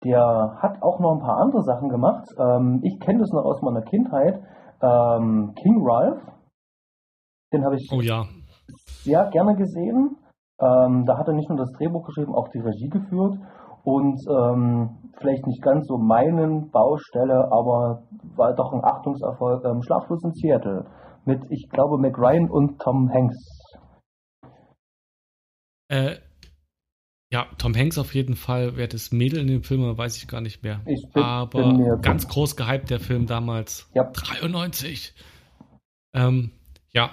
der hat auch noch ein paar andere Sachen gemacht. Ähm, ich kenne das noch aus meiner Kindheit. Ähm, King Ralph, den habe ich oh, ja. sehr gerne gesehen. Ähm, da hat er nicht nur das Drehbuch geschrieben, auch die Regie geführt. Und ähm, vielleicht nicht ganz so meinen Baustelle, aber war doch ein Achtungserfolg. Ähm, Schlaflos in Seattle mit, ich glaube, Mac Ryan und Tom Hanks. Äh, ja, Tom Hanks auf jeden Fall. Wer das Mädel in dem Film, weiß ich gar nicht mehr. Bin, Aber ganz groß gehypt der Film damals. Ja. 93. Ähm, ja,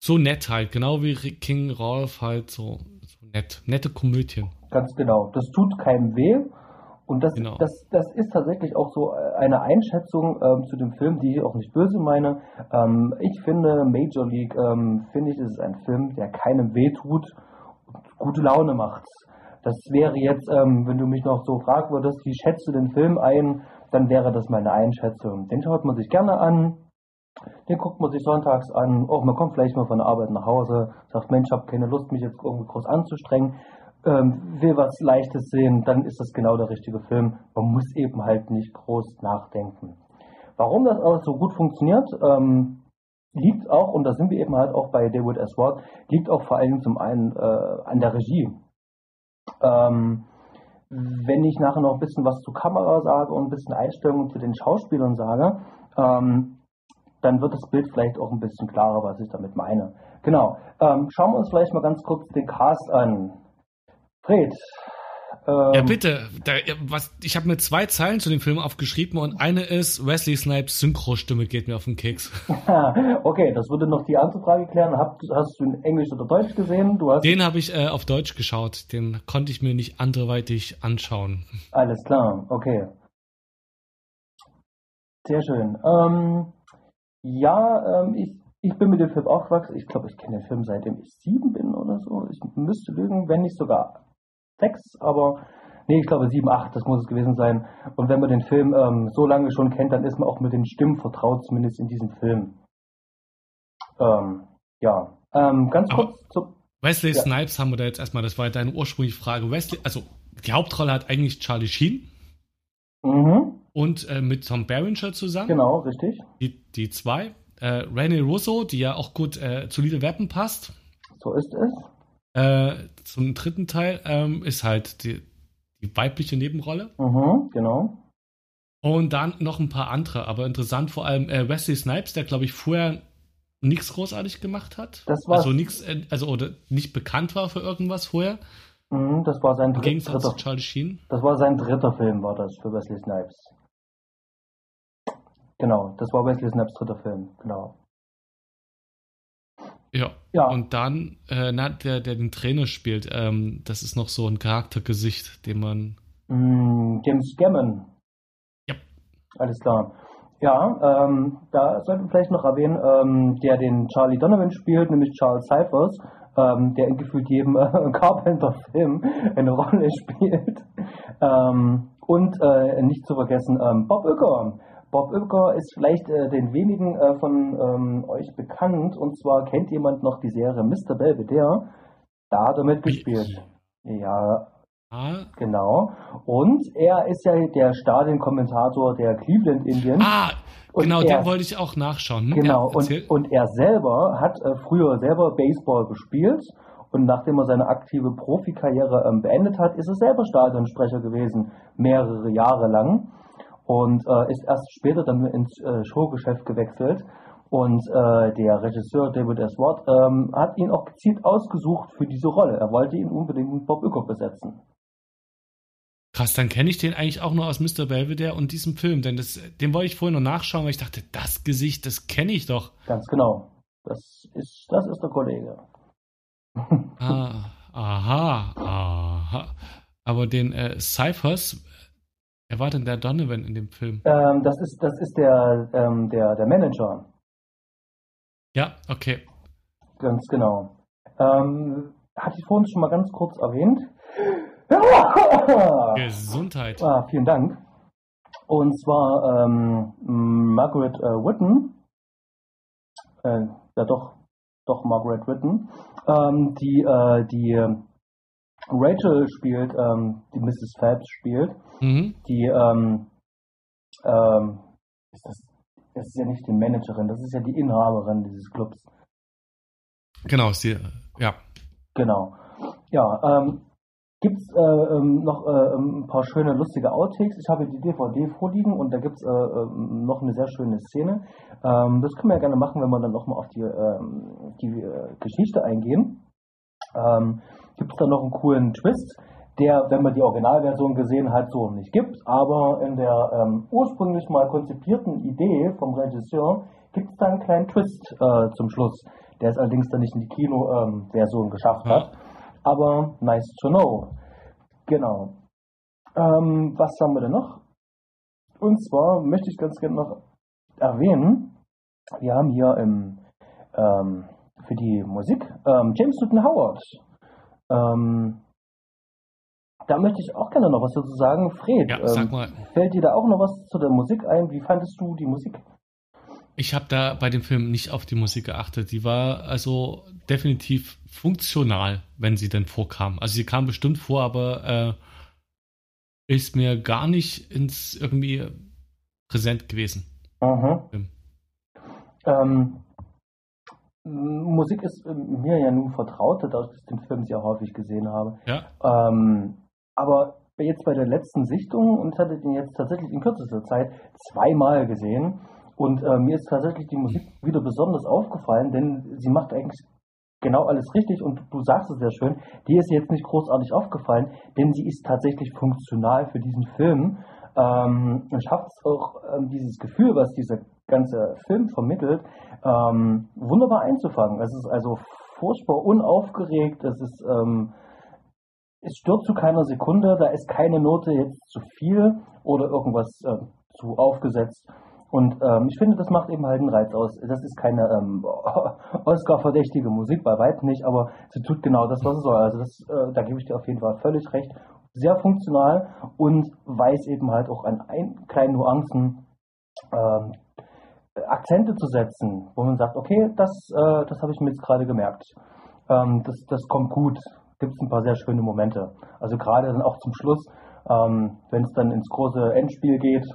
so nett halt, genau wie King Rolf halt so, so nett, nette Komödien. Ganz genau. Das tut keinem weh. Und das, genau. das, das ist tatsächlich auch so eine Einschätzung ähm, zu dem Film, die ich auch nicht böse meine. Ähm, ich finde, Major League, ähm, finde ich, ist ein Film, der keinem weh tut gute Laune macht. Das wäre jetzt, ähm, wenn du mich noch so fragen würdest, wie schätzt du den Film ein, dann wäre das meine Einschätzung. Den schaut man sich gerne an, den guckt man sich sonntags an, auch man kommt vielleicht mal von der Arbeit nach Hause, sagt, Mensch, habe keine Lust, mich jetzt irgendwie groß anzustrengen, ähm, will was Leichtes sehen, dann ist das genau der richtige Film. Man muss eben halt nicht groß nachdenken. Warum das alles so gut funktioniert, ähm, liegt auch, und da sind wir eben halt auch bei David S. Ward, liegt auch vor allem zum einen äh, an der Regie. Ähm, wenn ich nachher noch ein bisschen was zur Kamera sage und ein bisschen Einstellungen zu den Schauspielern sage, ähm, dann wird das Bild vielleicht auch ein bisschen klarer, was ich damit meine. Genau. Ähm, schauen wir uns vielleicht mal ganz kurz den Cast an. Fred, ja, bitte. Da, was, ich habe mir zwei Zeilen zu dem Film aufgeschrieben und eine ist, Wesley Snipes Synchro-Stimme geht mir auf den Keks. *laughs* okay, das würde noch die andere Frage klären. Hast, hast du in Englisch oder Deutsch gesehen? Du hast den habe ich äh, auf Deutsch geschaut. Den konnte ich mir nicht anderweitig anschauen. Alles klar, okay. Sehr schön. Ähm, ja, ähm, ich, ich bin mit dem Film aufgewachsen. Ich glaube, ich kenne den Film seitdem ich sieben bin oder so. Ich müsste lügen, wenn nicht sogar sechs, aber nee, ich glaube sieben, acht, das muss es gewesen sein. Und wenn man den Film ähm, so lange schon kennt, dann ist man auch mit den Stimmen vertraut, zumindest in diesem Film. Ähm, ja, ähm, ganz aber kurz zu. Wesley ja. Snipes haben wir da jetzt erstmal, das war ja deine ursprüngliche Frage. Wesley, also die Hauptrolle hat eigentlich Charlie Sheen. Mhm. Und äh, mit Tom Berenger zusammen. Genau, richtig. Die, die zwei. Äh, Rene Russo, die ja auch gut äh, zu Little Weapon passt. So ist es. Äh, zum dritten Teil ähm, ist halt die, die weibliche Nebenrolle. Mhm, genau. Und dann noch ein paar andere, aber interessant vor allem äh, Wesley Snipes, der glaube ich vorher nichts großartig gemacht hat. Das war also nichts, äh, also oder nicht bekannt war für irgendwas vorher. Mhm, das war sein Im Gegensatz dritter, Charlie Sheen? Das war sein dritter Film, war das für Wesley Snipes. Genau, das war Wesley Snipes dritter Film, genau. Ja. ja. Und dann, äh, na, der, der den Trainer spielt, ähm, das ist noch so ein Charaktergesicht, den man. Mm, James Gammon. Ja. Alles klar. Ja, ähm, da sollten wir vielleicht noch erwähnen, ähm, der den Charlie Donovan spielt, nämlich Charles Cyphers, ähm, der in gefühlt jedem äh, *laughs* Carpenter-Film eine Rolle spielt. Ähm, und äh, nicht zu vergessen ähm, Bob Uecker. Bob Uecker ist vielleicht äh, den wenigen äh, von ähm, euch bekannt. Und zwar kennt jemand noch die Serie Mr. Belvedere. Da hat er mitgespielt. Ja, Ah. Genau. Und er ist ja der Stadionkommentator der Cleveland Indians. Ah, und genau, er, den wollte ich auch nachschauen. Hm? Genau, ja, und, und er selber hat äh, früher selber Baseball gespielt und nachdem er seine aktive Profikarriere ähm, beendet hat, ist er selber Stadionsprecher gewesen, mehrere Jahre lang und äh, ist erst später dann ins äh, Showgeschäft gewechselt. Und äh, der Regisseur David S. Watt ähm, hat ihn auch gezielt ausgesucht für diese Rolle. Er wollte ihn unbedingt mit Bob Uecker besetzen. Krass, dann kenne ich den eigentlich auch nur aus Mr. Belvedere und diesem Film, denn das, den wollte ich vorhin noch nachschauen, weil ich dachte, das Gesicht, das kenne ich doch. Ganz genau. Das ist, das ist der Kollege. *laughs* ah, aha, aha. Aber den äh, Cyphers, wer war denn der Donovan in dem Film? Ähm, das ist, das ist der, ähm, der, der Manager. Ja, okay. Ganz genau. Ähm, hatte ich vorhin schon mal ganz kurz erwähnt. *laughs* Gesundheit. Ah, vielen Dank. Und zwar ähm, Margaret äh, Whitten, äh, ja doch, doch Margaret Whitten, ähm, die äh, die Rachel spielt, ähm, die Mrs. Phelps spielt, mhm. die ähm, ähm, ist das, das ist ja nicht die Managerin, das ist ja die Inhaberin dieses Clubs. Genau, ist die, ja. Genau. Ja, ähm, Gibt es äh, ähm, noch äh, ähm, ein paar schöne, lustige Outtakes? Ich habe die DVD vorliegen und da gibt es äh, ähm, noch eine sehr schöne Szene. Ähm, das können wir ja gerne machen, wenn wir dann nochmal auf die, ähm, die äh, Geschichte eingehen. Ähm, gibt es da noch einen coolen Twist, der, wenn man die Originalversion gesehen hat, so nicht gibt. Aber in der ursprünglich mal konzipierten Idee vom Regisseur gibt es da einen kleinen Twist äh, zum Schluss, der es allerdings dann nicht in die Kino-Version geschafft hat aber nice to know. Genau. Ähm, was haben wir denn noch? Und zwar möchte ich ganz gerne noch erwähnen, wir haben hier im, ähm, für die Musik ähm, James Newton Howard. Ähm, da möchte ich auch gerne noch was dazu sagen. Fred, ja, sag ähm, mal. fällt dir da auch noch was zu der Musik ein? Wie fandest du die Musik? Ich habe da bei dem Film nicht auf die Musik geachtet. Die war also definitiv funktional, wenn sie denn vorkam. Also sie kam bestimmt vor, aber äh, ist mir gar nicht ins irgendwie präsent gewesen. Mhm. Ähm, Musik ist mir ja nun vertraut, da ich den Film sehr häufig gesehen habe. Ja. Ähm, aber jetzt bei der letzten Sichtung und ich hatte den jetzt tatsächlich in kürzester Zeit zweimal gesehen und äh, mir ist tatsächlich die Musik wieder besonders aufgefallen, denn sie macht eigentlich genau alles richtig und du sagst es sehr schön. Die ist jetzt nicht großartig aufgefallen, denn sie ist tatsächlich funktional für diesen Film. Ähm, und schafft es auch, ähm, dieses Gefühl, was dieser ganze Film vermittelt, ähm, wunderbar einzufangen. Es ist also furchtbar unaufgeregt, es ist, ähm, es stört zu keiner Sekunde, da ist keine Note jetzt zu viel oder irgendwas äh, zu aufgesetzt. Und ähm, ich finde, das macht eben halt einen Reiz aus. Das ist keine ähm, *laughs* Oscar-verdächtige Musik, bei weitem nicht, aber sie tut genau das, was sie soll. Also das, äh, da gebe ich dir auf jeden Fall völlig recht. Sehr funktional und weiß eben halt auch an ein, kleinen Nuancen ähm, Akzente zu setzen, wo man sagt, okay, das, äh, das habe ich mir jetzt gerade gemerkt. Ähm, das, das kommt gut. Gibt es ein paar sehr schöne Momente. Also gerade dann auch zum Schluss, ähm, wenn es dann ins große Endspiel geht,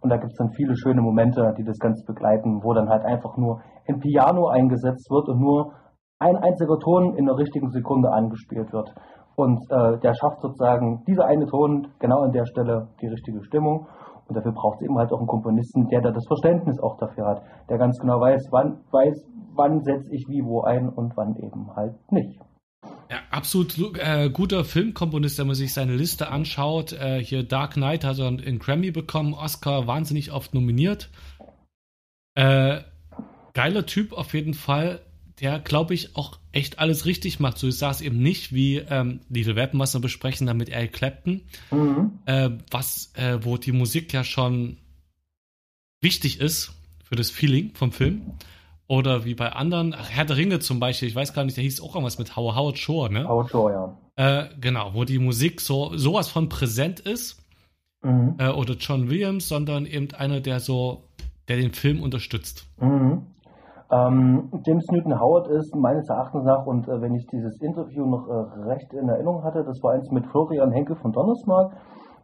und da gibt es dann viele schöne Momente, die das Ganze begleiten, wo dann halt einfach nur ein Piano eingesetzt wird und nur ein einziger Ton in der richtigen Sekunde angespielt wird. Und äh, der schafft sozusagen dieser eine Ton genau an der Stelle die richtige Stimmung. Und dafür braucht es eben halt auch einen Komponisten, der da das Verständnis auch dafür hat, der ganz genau weiß, wann weiß, wann setze ich wie wo ein und wann eben halt nicht. Ja, absolut äh, guter Filmkomponist, wenn man sich seine Liste anschaut. Äh, hier Dark Knight hat er einen Grammy bekommen, Oscar wahnsinnig oft nominiert. Äh, geiler Typ auf jeden Fall, der, glaube ich, auch echt alles richtig macht. So ich sah es eben nicht wie ähm, Little Weapon, was wir besprechen, dann mit Al Clapton, mhm. äh, was, äh, wo die Musik ja schon wichtig ist für das Feeling vom Film. Oder wie bei anderen, ach, Herr der Ringe zum Beispiel, ich weiß gar nicht, der hieß auch irgendwas mit Howard Shore, ne? Howard Shore, ja. Äh, genau, wo die Musik so sowas von präsent ist. Mhm. Äh, oder John Williams, sondern eben einer, der so, der den Film unterstützt. Mhm. Ähm, James Newton Howard ist meines Erachtens nach, und äh, wenn ich dieses Interview noch äh, recht in Erinnerung hatte, das war eins mit Florian Henke von Donnersmark,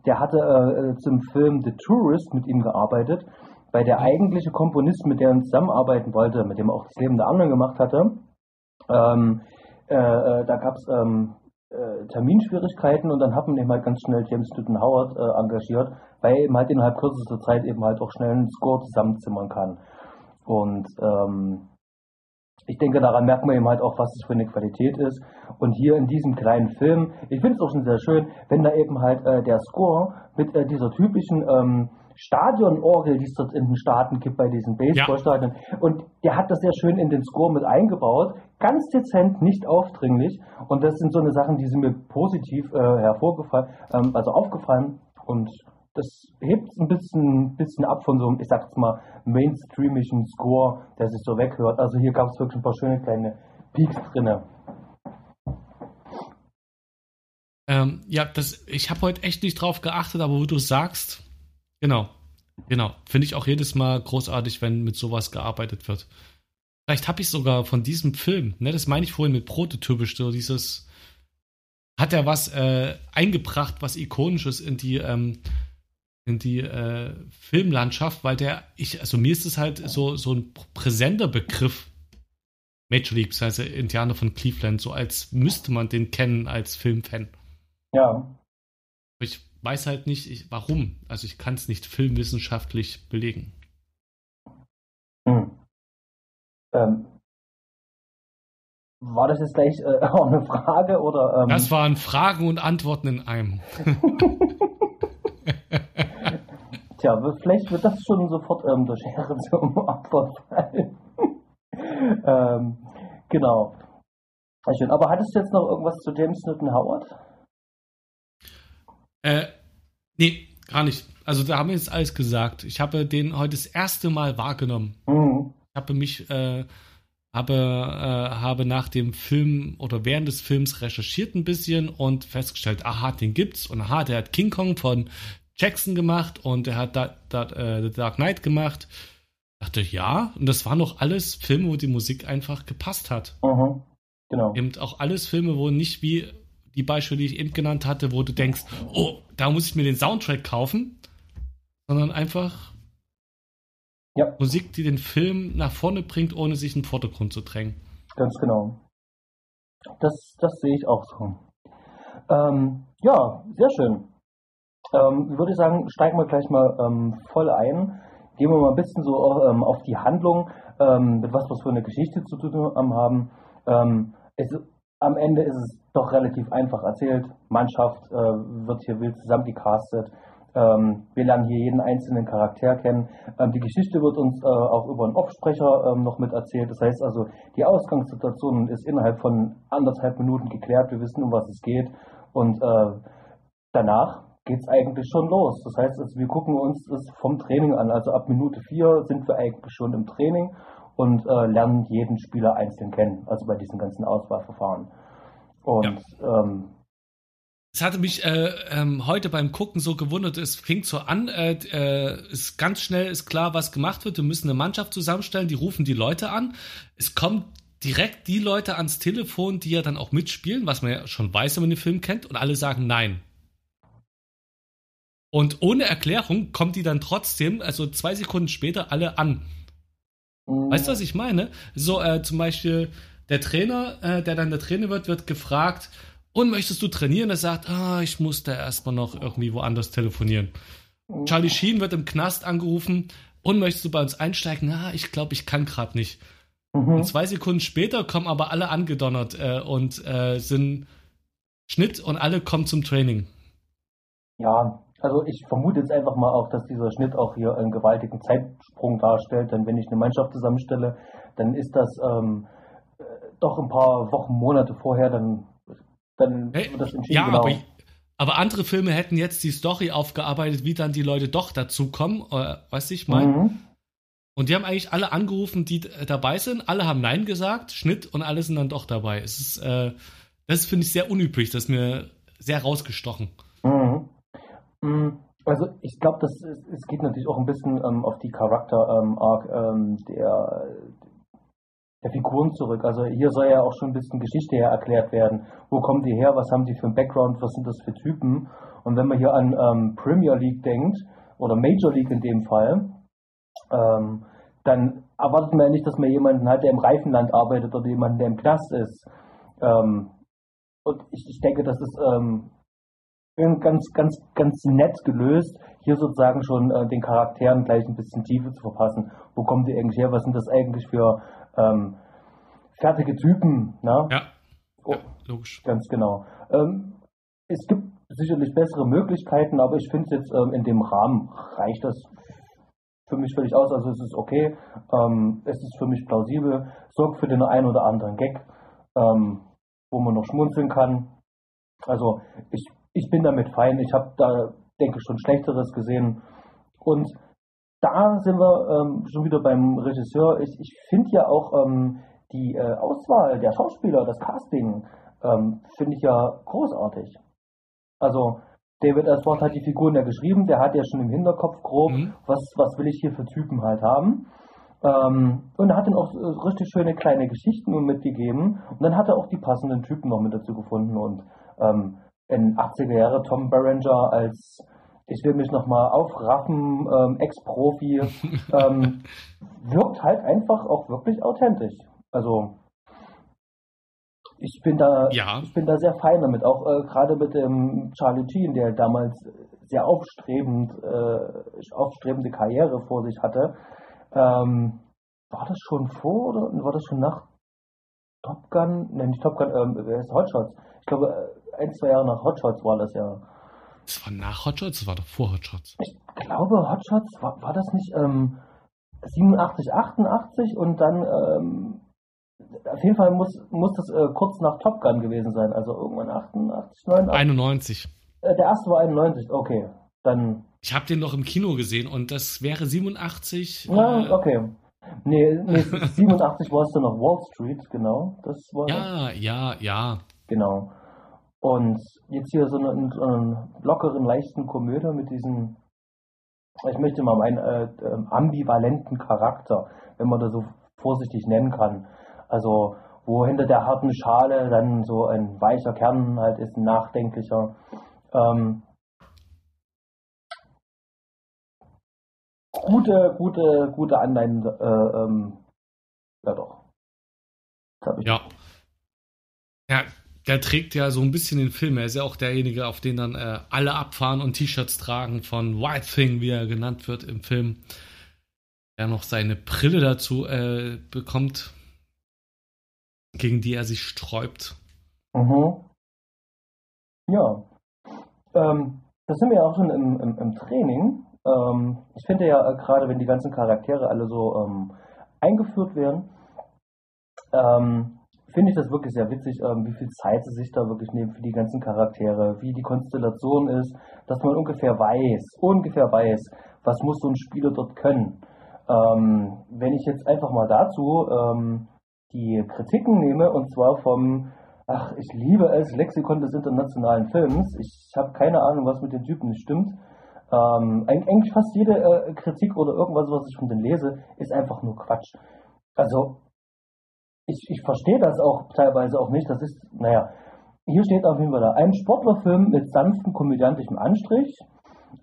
der hatte äh, zum Film The Tourist mit ihm gearbeitet weil der eigentliche Komponist, mit dem er zusammenarbeiten wollte, mit dem er auch das Leben der anderen gemacht hatte, ähm, äh, äh, da gab es ähm, äh, Terminschwierigkeiten und dann hat man eben halt ganz schnell James Newton Howard äh, engagiert, weil er eben halt innerhalb kürzester Zeit eben halt auch schnell einen Score zusammenzimmern kann. Und ähm, ich denke, daran merkt man eben halt auch, was es für eine Qualität ist. Und hier in diesem kleinen Film, ich finde es auch schon sehr schön, wenn da eben halt äh, der Score mit äh, dieser typischen ähm, Stadionorgel, die es dort in den Staaten gibt bei diesen Baseballstadien. Ja. Und der hat das sehr schön in den Score mit eingebaut. Ganz dezent, nicht aufdringlich. Und das sind so eine Sachen, die sind mir positiv äh, hervorgefallen, ähm, also aufgefallen. Und das hebt ein bisschen, bisschen ab von so einem, ich sag jetzt mal, mainstreamischen Score, der sich so weghört. Also hier gab es wirklich ein paar schöne kleine Peaks drinne. Ähm, ja, das, ich habe heute echt nicht drauf geachtet, aber wo du sagst, Genau, genau. Finde ich auch jedes Mal großartig, wenn mit sowas gearbeitet wird. Vielleicht habe ich sogar von diesem Film, ne, das meine ich vorhin mit prototypisch, so dieses, hat er was äh, eingebracht, was ikonisches in die, ähm, in die äh, Filmlandschaft, weil der, ich, also mir ist es halt so, so ein präsenter Begriff, Major League, das heißt Indianer von Cleveland, so als müsste man den kennen als Filmfan. Ja. Ich weiß halt nicht, ich, warum. Also ich kann es nicht filmwissenschaftlich belegen. Hm. Ähm, war das jetzt gleich äh, *laughs* auch eine Frage oder? Ähm? Das waren Fragen und Antworten in einem. *laughs* Tja, vielleicht wird das schon sofort ähm, der Schere *laughs* zum Opfer fallen. *laughs* ähm, genau. Schön. Aber hattest du jetzt noch irgendwas zu James Newton Howard? Äh, nee, gar nicht. Also da haben wir jetzt alles gesagt. Ich habe den heute das erste Mal wahrgenommen. Mhm. Ich habe mich, äh, habe, äh, habe nach dem Film oder während des Films recherchiert ein bisschen und festgestellt, aha, den gibt's und aha, der hat King Kong von Jackson gemacht und er hat da, da, äh, The Dark Knight gemacht. Ich dachte, ja, und das waren noch alles Filme, wo die Musik einfach gepasst hat. Mhm. Genau. Eben auch alles Filme, wo nicht wie die Beispiele, die ich eben genannt hatte, wo du denkst, oh, da muss ich mir den Soundtrack kaufen, sondern einfach ja. Musik, die den Film nach vorne bringt, ohne sich in den Vordergrund zu drängen. Ganz genau. Das, das sehe ich auch so. Ähm, ja, sehr schön. Ähm, würde sagen, steigen wir gleich mal ähm, voll ein. Gehen wir mal ein bisschen so ähm, auf die Handlung, ähm, mit was wir für eine Geschichte zu tun haben. Ähm, es, am Ende ist es doch relativ einfach erzählt. Mannschaft äh, wird hier wild zusammengecastet. Ähm, wir lernen hier jeden einzelnen Charakter kennen. Die Geschichte wird uns äh, auch über einen Offsprecher noch mit erzählt. Das heißt also, die Ausgangssituation ist innerhalb von anderthalb Minuten geklärt. Wir wissen, um was es geht. Und äh, danach geht es eigentlich schon los. Das heißt, also, wir gucken uns das vom Training an. Also ab Minute vier sind wir eigentlich schon im Training und äh, lernen jeden Spieler einzeln kennen. Also bei diesen ganzen Auswahlverfahren. Und ja. ähm, es hatte mich äh, ähm, heute beim Gucken so gewundert, es fing so an, äh, äh, ist ganz schnell ist klar, was gemacht wird. Wir müssen eine Mannschaft zusammenstellen, die rufen die Leute an. Es kommen direkt die Leute ans Telefon, die ja dann auch mitspielen, was man ja schon weiß, wenn man den Film kennt, und alle sagen nein. Und ohne Erklärung kommt die dann trotzdem, also zwei Sekunden später, alle an. Weißt du, was ich meine? So äh, zum Beispiel, der Trainer, äh, der dann der Trainer wird, wird gefragt, und möchtest du trainieren? Er sagt, ah, ich muss da erstmal noch irgendwie woanders telefonieren. Charlie Sheen wird im Knast angerufen, und möchtest du bei uns einsteigen? Ah, ich glaube, ich kann gerade nicht. Mhm. Und zwei Sekunden später kommen aber alle angedonnert äh, und äh, sind Schnitt und alle kommen zum Training. Ja, also ich vermute jetzt einfach mal auch, dass dieser Schnitt auch hier einen gewaltigen Zeitsprung darstellt. Denn wenn ich eine Mannschaft zusammenstelle, dann ist das ähm, äh, doch ein paar Wochen, Monate vorher, dann, dann wird das entschieden. Ja, genau. aber, aber, andere Filme hätten jetzt die Story aufgearbeitet, wie dann die Leute doch dazu kommen, äh, weiß ich mal. Mhm. Und die haben eigentlich alle angerufen, die dabei sind. Alle haben Nein gesagt, Schnitt und alle sind dann doch dabei. Es ist, äh, das finde ich sehr unüblich. Das ist mir sehr rausgestochen. Mhm. Mhm. Also ich glaube, das es geht natürlich auch ein bisschen ähm, auf die Charakter-Arc ähm, der, der Figuren zurück. Also hier soll ja auch schon ein bisschen Geschichte her erklärt werden. Wo kommen die her? Was haben die für einen Background? Was sind das für Typen? Und wenn man hier an ähm, Premier League denkt oder Major League in dem Fall, ähm, dann erwartet man ja nicht, dass man jemanden hat, der im Reifenland arbeitet oder jemanden, der im Knast ist. Ähm, und ich, ich, denke, das ist ähm, ganz, ganz, ganz nett gelöst, hier sozusagen schon äh, den Charakteren gleich ein bisschen Tiefe zu verpassen. Wo kommen die eigentlich her? Was sind das eigentlich für ähm, fertige Typen? Ne? Ja. Oh, ja, logisch. Ganz genau. Ähm, es gibt sicherlich bessere Möglichkeiten, aber ich finde jetzt ähm, in dem Rahmen reicht das für mich völlig aus. Also es ist okay, ähm, es ist für mich plausibel, sorgt für den einen oder anderen Gag, ähm, wo man noch schmunzeln kann. Also ich, ich bin damit fein. Ich habe da, denke ich, schon Schlechteres gesehen. Und da sind wir ähm, schon wieder beim Regisseur. Ich, ich finde ja auch ähm, die äh, Auswahl der Schauspieler, das Casting, ähm, finde ich ja großartig. Also David Aswad hat die Figuren ja geschrieben, der hat ja schon im Hinterkopf grob, mhm. was, was will ich hier für Typen halt haben. Ähm, und er hat dann auch äh, richtig schöne kleine Geschichten mitgegeben. Und dann hat er auch die passenden Typen noch mit dazu gefunden. Und in 80er Jahre Tom Berenger als ich will mich nochmal aufraffen, ähm, Ex-Profi, *laughs* ähm, wirkt halt einfach auch wirklich authentisch. Also ich bin da, ja. ich bin da sehr fein damit, auch äh, gerade mit dem Charlie Sheen, der damals sehr aufstrebend, äh, aufstrebende Karriere vor sich hatte. Ähm, war das schon vor oder war das schon nach Top Gun? Nein, nicht Top Gun, ähm, wer ist Hotshots? Ich glaube, äh, ein, zwei Jahre nach Hotshots war das ja. Das war nach Hotshots, das war doch vor Hotshots. Ich glaube, Hotshots, war, war das nicht ähm, 87, 88 und dann ähm, auf jeden Fall muss, muss das äh, kurz nach Top Gun gewesen sein, also irgendwann 88, 89. 91. Äh, der erste war 91, okay. Dann. Ich habe den noch im Kino gesehen und das wäre 87. Ja, äh, okay. Nee, nee 87 war es dann noch Wall Street, genau. Das war ja, ja, ja. Genau. Und jetzt hier so einen, so einen lockeren, leichten Komödie mit diesem, ich möchte mal meinen äh, äh, ambivalenten Charakter, wenn man das so vorsichtig nennen kann. Also wo hinter der harten Schale dann so ein weicher Kern halt ist, ein nachdenklicher. Ähm, gute, gute, gute Anleihen, äh, ähm, ja doch. Ja. Der trägt ja so ein bisschen den Film. Er ist ja auch derjenige, auf den dann äh, alle abfahren und T-Shirts tragen von White Thing, wie er genannt wird im Film. Er noch seine Brille dazu äh, bekommt gegen die er sich sträubt. Mhm. Ja. Ähm, das sind wir ja auch schon im, im, im Training. Ähm, ich finde ja äh, gerade, wenn die ganzen Charaktere alle so ähm, eingeführt werden, ähm, finde ich das wirklich sehr witzig, ähm, wie viel Zeit sie sich da wirklich nehmen für die ganzen Charaktere, wie die Konstellation ist, dass man ungefähr weiß, ungefähr weiß, was muss so ein Spieler dort können. Ähm, wenn ich jetzt einfach mal dazu die Kritiken nehme, und zwar vom, ach, ich liebe es, Lexikon des internationalen Films. Ich habe keine Ahnung, was mit den Typen nicht stimmt. Ähm, eigentlich fast jede äh, Kritik oder irgendwas, was ich von denen lese, ist einfach nur Quatsch. Also, ich, ich verstehe das auch teilweise auch nicht. Das ist, naja, hier steht auf jeden Fall da, ein Sportlerfilm mit sanftem komödiantischem Anstrich,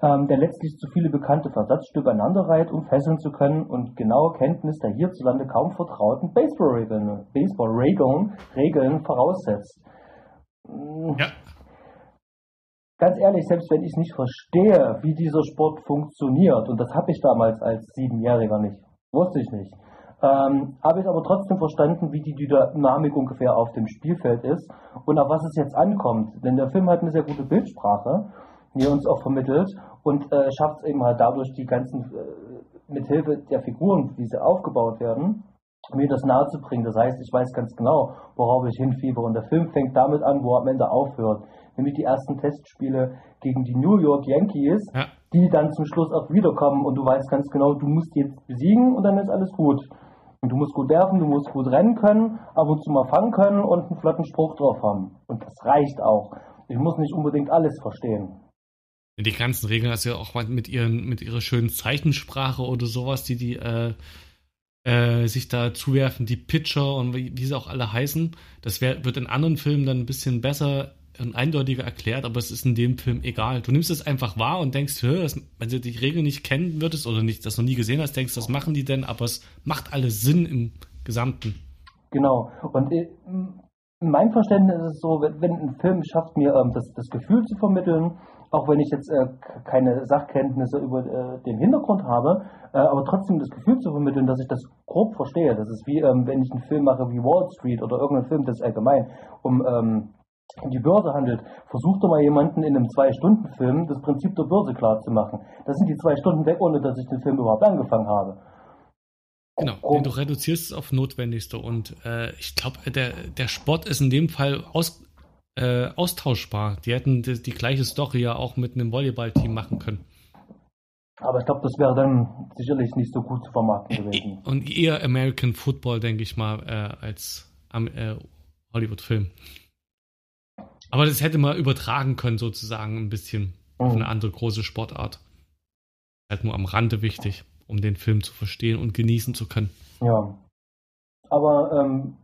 ähm, der letztlich zu viele bekannte Versatzstücke aneinanderreiht, um fesseln zu können und genaue Kenntnis der hierzulande kaum vertrauten Baseball-Regeln Baseball Regeln voraussetzt. Ja. Ganz ehrlich, selbst wenn ich nicht verstehe, wie dieser Sport funktioniert, und das habe ich damals als Siebenjähriger nicht, wusste ich nicht, ähm, habe ich aber trotzdem verstanden, wie die Dynamik ungefähr auf dem Spielfeld ist und auf was es jetzt ankommt. Denn der Film hat eine sehr gute Bildsprache, die er uns auch vermittelt und äh, schafft es eben halt dadurch, die ganzen, äh, mithilfe der Figuren, wie sie aufgebaut werden, mir das nahe zu bringen. Das heißt, ich weiß ganz genau, worauf ich hinfieber. Und der Film fängt damit an, wo er am Ende aufhört. Nämlich die ersten Testspiele gegen die New York Yankees, ja. die dann zum Schluss auch wiederkommen. Und du weißt ganz genau, du musst jetzt besiegen und dann ist alles gut. Und du musst gut werfen, du musst gut rennen können, ab und zu mal fangen können und einen flotten Spruch drauf haben. Und das reicht auch. Ich muss nicht unbedingt alles verstehen. Die ganzen Regeln, also auch mit ihren, mit ihrer schönen Zeichensprache oder sowas, die die äh, äh, sich da zuwerfen, die Pitcher und wie, wie sie auch alle heißen. Das wär, wird in anderen Filmen dann ein bisschen besser eindeutiger erklärt, aber es ist in dem Film egal. Du nimmst es einfach wahr und denkst, das, wenn du die Regeln nicht kennen würdest oder nicht das noch nie gesehen hast, denkst, was machen die denn? Aber es macht alles Sinn im Gesamten. Genau. Und in meinem Verständnis ist es so, wenn, ein Film schafft, mir ähm, das, das Gefühl zu vermitteln, auch wenn ich jetzt äh, keine Sachkenntnisse über äh, den Hintergrund habe, äh, aber trotzdem das Gefühl zu vermitteln, dass ich das grob verstehe. Das ist wie, ähm, wenn ich einen Film mache wie Wall Street oder irgendeinen Film, das allgemein um ähm, die Börse handelt, versucht doch mal jemanden in einem Zwei-Stunden-Film das Prinzip der Börse klar zu machen. Das sind die zwei Stunden weg, ohne dass ich den Film überhaupt angefangen habe. Genau, oh. du reduzierst es auf Notwendigste und äh, ich glaube, der, der Sport ist in dem Fall aus, äh, austauschbar. Die hätten die, die, gleiche Story ja auch mit einem Volleyballteam machen können. Aber ich glaube, das wäre dann sicherlich nicht so gut zu vermarkten gewesen. Und eher American Football, denke ich mal, äh, als äh, Hollywood-Film. Aber das hätte man übertragen können, sozusagen, ein bisschen mhm. auf eine andere große Sportart. Halt nur am Rande wichtig, um den Film zu verstehen und genießen zu können. Ja. Aber ähm,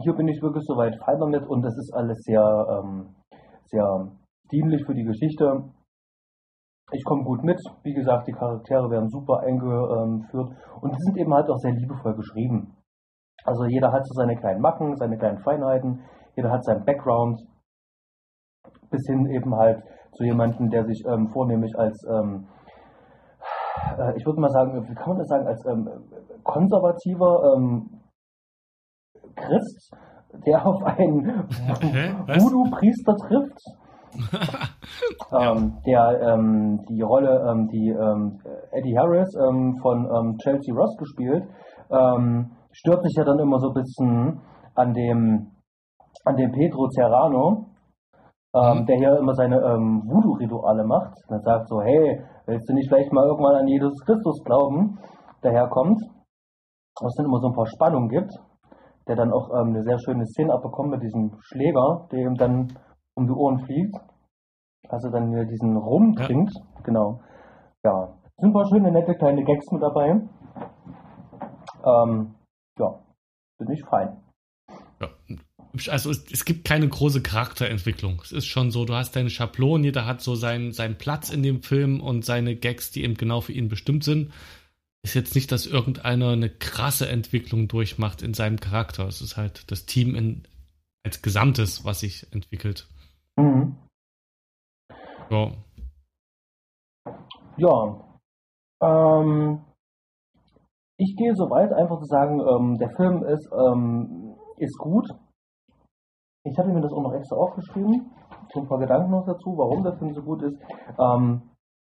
hier bin ich wirklich soweit fein damit und das ist alles sehr, ähm, sehr dienlich für die Geschichte. Ich komme gut mit. Wie gesagt, die Charaktere werden super eingeführt und die sind eben halt auch sehr liebevoll geschrieben. Also jeder hat so seine kleinen Macken, seine kleinen Feinheiten, jeder hat seinen Background, bis hin eben halt zu jemandem, der sich ähm, vornehmlich als, ähm, äh, ich würde mal sagen, wie kann man das sagen, als ähm, konservativer ähm, Christ, der auf einen Voodoo-Priester trifft. *laughs* ähm, der ähm, die Rolle, die Eddie Harris von Chelsea Ross gespielt, stört sich ja dann immer so ein bisschen an dem, an dem Pedro Serrano, mhm. der hier immer seine Voodoo-Rituale macht. Und dann sagt so, hey, willst du nicht vielleicht mal irgendwann an Jesus Christus glauben, daherkommt? Was dann immer so ein paar Spannungen gibt der dann auch ähm, eine sehr schöne Szene abbekommt mit diesem Schläger, der ihm dann um die Ohren fliegt. Also dann wieder diesen Rum trinkt. Ja. Genau. Ja. Sind ein paar schöne, nette kleine Gags mit dabei. Ähm, ja, bin ich fein. Ja. Also es, es, gibt keine große Charakterentwicklung. Es ist schon so, du hast deine Schablonen, jeder hat so seinen, seinen Platz in dem Film und seine Gags, die eben genau für ihn bestimmt sind ist jetzt nicht, dass irgendeiner eine krasse Entwicklung durchmacht in seinem Charakter. Es ist halt das Team in, als Gesamtes, was sich entwickelt. Mhm. Ja. Ja. Ähm, ich gehe so weit, einfach zu sagen, ähm, der Film ist, ähm, ist gut. Ich hatte mir das auch noch extra aufgeschrieben. So ein paar Gedanken noch dazu, warum der Film so gut ist. Ähm,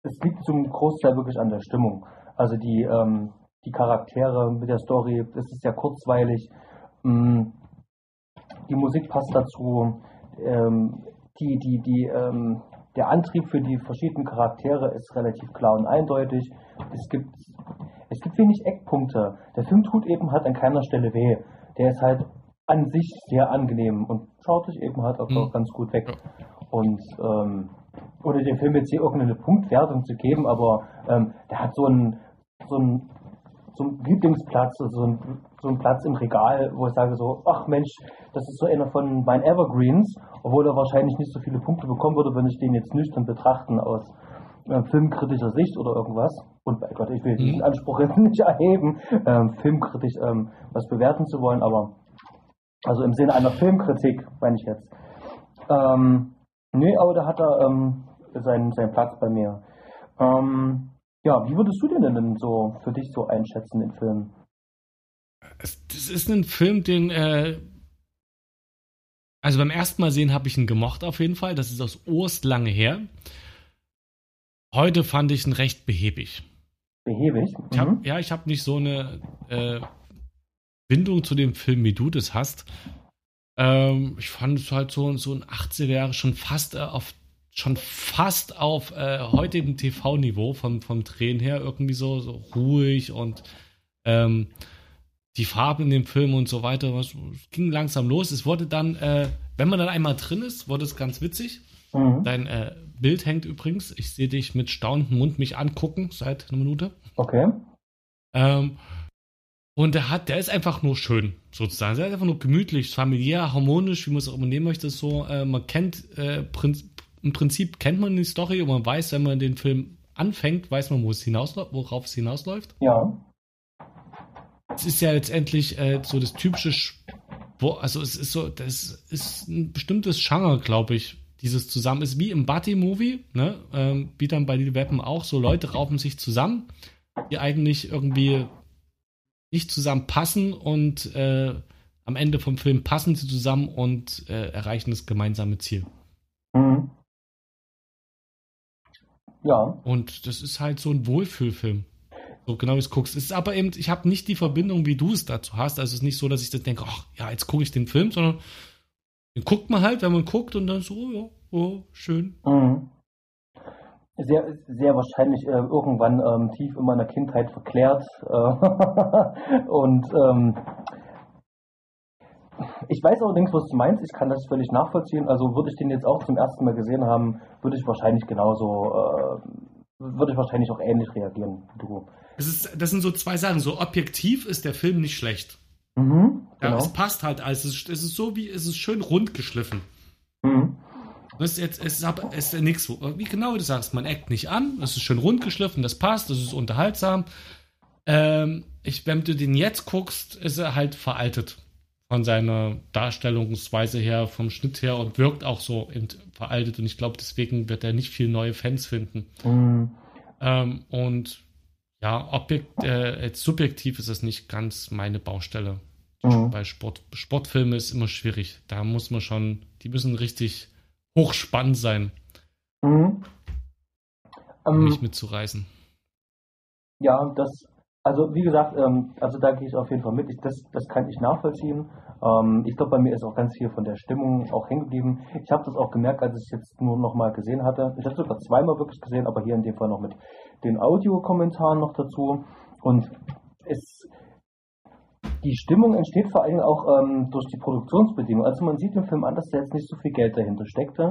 es liegt zum Großteil wirklich an der Stimmung. Also die, ähm, die Charaktere mit der Story, das ist sehr kurzweilig. Ähm, die Musik passt dazu. Ähm, die, die, die, ähm, der Antrieb für die verschiedenen Charaktere ist relativ klar und eindeutig. Es gibt, es gibt wenig Eckpunkte. Der Film tut eben halt an keiner Stelle weh. Der ist halt an sich sehr angenehm und schaut sich eben halt auch mhm. ganz gut weg. Und ähm, ohne dem Film jetzt hier irgendeine Punktwertung zu geben, aber ähm, der hat so einen, so einen, so einen Lieblingsplatz, also so einen, so einen Platz im Regal, wo ich sage so, ach Mensch, das ist so einer von meinen Evergreens, obwohl er wahrscheinlich nicht so viele Punkte bekommen würde, wenn ich den jetzt nüchtern betrachten aus äh, filmkritischer Sicht oder irgendwas. Und bei Gott, ich will diesen mhm. Anspruch jetzt *laughs* nicht erheben, ähm, filmkritisch ähm, was bewerten zu wollen, aber also im Sinne einer Filmkritik meine ich jetzt. Ähm, nee, aber da hat er ähm, seinen, seinen Platz bei mir. Ähm, ja, wie würdest du den denn so für dich so einschätzen, den Film? das ist ein Film, den, äh, also beim ersten Mal sehen habe ich ihn gemocht auf jeden Fall. Das ist aus Ost lange her. Heute fand ich ihn recht behäbig. Behäbig? Mhm. Ich hab, ja, ich habe nicht so eine äh, Bindung zu dem Film, wie du das hast. Ähm, ich fand es halt so, so ein 80er Jahre schon fast äh, auf schon fast auf äh, heutigem TV-Niveau vom, vom Drehen her irgendwie so, so ruhig und ähm, die Farben in dem Film und so weiter. Was, es ging langsam los. Es wurde dann, äh, wenn man dann einmal drin ist, wurde es ganz witzig. Mhm. Dein äh, Bild hängt übrigens. Ich sehe dich mit staunendem Mund mich angucken seit einer Minute. Okay. Ähm, und der hat, der ist einfach nur schön, sozusagen. Der ist einfach nur gemütlich, familiär, harmonisch, wie man es auch immer nehmen möchte. So, äh, man kennt, äh, Prinz, im Prinzip kennt man die Story und man weiß, wenn man den Film anfängt, weiß man, wo es hinausläuft, worauf es hinausläuft. Ja. Es ist ja letztendlich äh, so das typische, Sport, also es ist so, das ist ein bestimmtes Genre, glaube ich, dieses zusammen ist wie im Buddy-Movie, ne? Ähm, wie dann bei den Weppen auch, so Leute raufen sich zusammen, die eigentlich irgendwie nicht zusammenpassen und äh, am Ende vom Film passen sie zusammen und äh, erreichen das gemeinsame Ziel. Mhm. Ja. Und das ist halt so ein Wohlfühlfilm. So genau wie es guckst. Es ist aber eben, ich habe nicht die Verbindung, wie du es dazu hast. Also es ist nicht so, dass ich das denke, ach ja, jetzt gucke ich den Film, sondern den guckt man halt, wenn man guckt und dann so, ja, oh, schön. Mhm. Sehr, sehr wahrscheinlich äh, irgendwann ähm, tief in meiner Kindheit verklärt. Äh, *laughs* und ähm, ich weiß allerdings, was du meinst. Ich kann das völlig nachvollziehen. Also würde ich den jetzt auch zum ersten Mal gesehen haben, würde ich wahrscheinlich genauso, äh, würde ich wahrscheinlich auch ähnlich reagieren wie du. Das, ist, das sind so zwei Sachen. So objektiv ist der Film nicht schlecht. Mhm, ja, genau. es passt halt alles. Es ist, es ist so wie, es ist schön rund geschliffen. Mhm. Es ist jetzt, es es ist nichts, wie genau du sagst, man eckt nicht an, es ist schön rund geschliffen, das passt, das ist unterhaltsam. Ähm, ich, wenn du den jetzt guckst, ist er halt veraltet von seiner Darstellungsweise her, vom Schnitt her und wirkt auch so veraltet und ich glaube, deswegen wird er nicht viel neue Fans finden. Mhm. Ähm, und ja, objekt, äh, subjektiv ist es nicht ganz meine Baustelle. Mhm. Bei Sport, Sportfilme ist immer schwierig. Da muss man schon, die müssen richtig hochspannend sein. Mhm. Um mich ähm, mitzureißen. Ja, das, also wie gesagt, ähm, also da gehe ich auf jeden Fall mit. Ich, das, das kann ich nachvollziehen. Ähm, ich glaube, bei mir ist auch ganz viel von der Stimmung auch hängen geblieben. Ich habe das auch gemerkt, als ich es jetzt nur noch mal gesehen hatte. Ich habe sogar zweimal wirklich gesehen, aber hier in dem Fall noch mit den Audiokommentaren noch dazu. Und es, die Stimmung entsteht vor allem auch ähm, durch die Produktionsbedingungen. Also man sieht im Film an, dass da jetzt nicht so viel Geld dahinter steckte,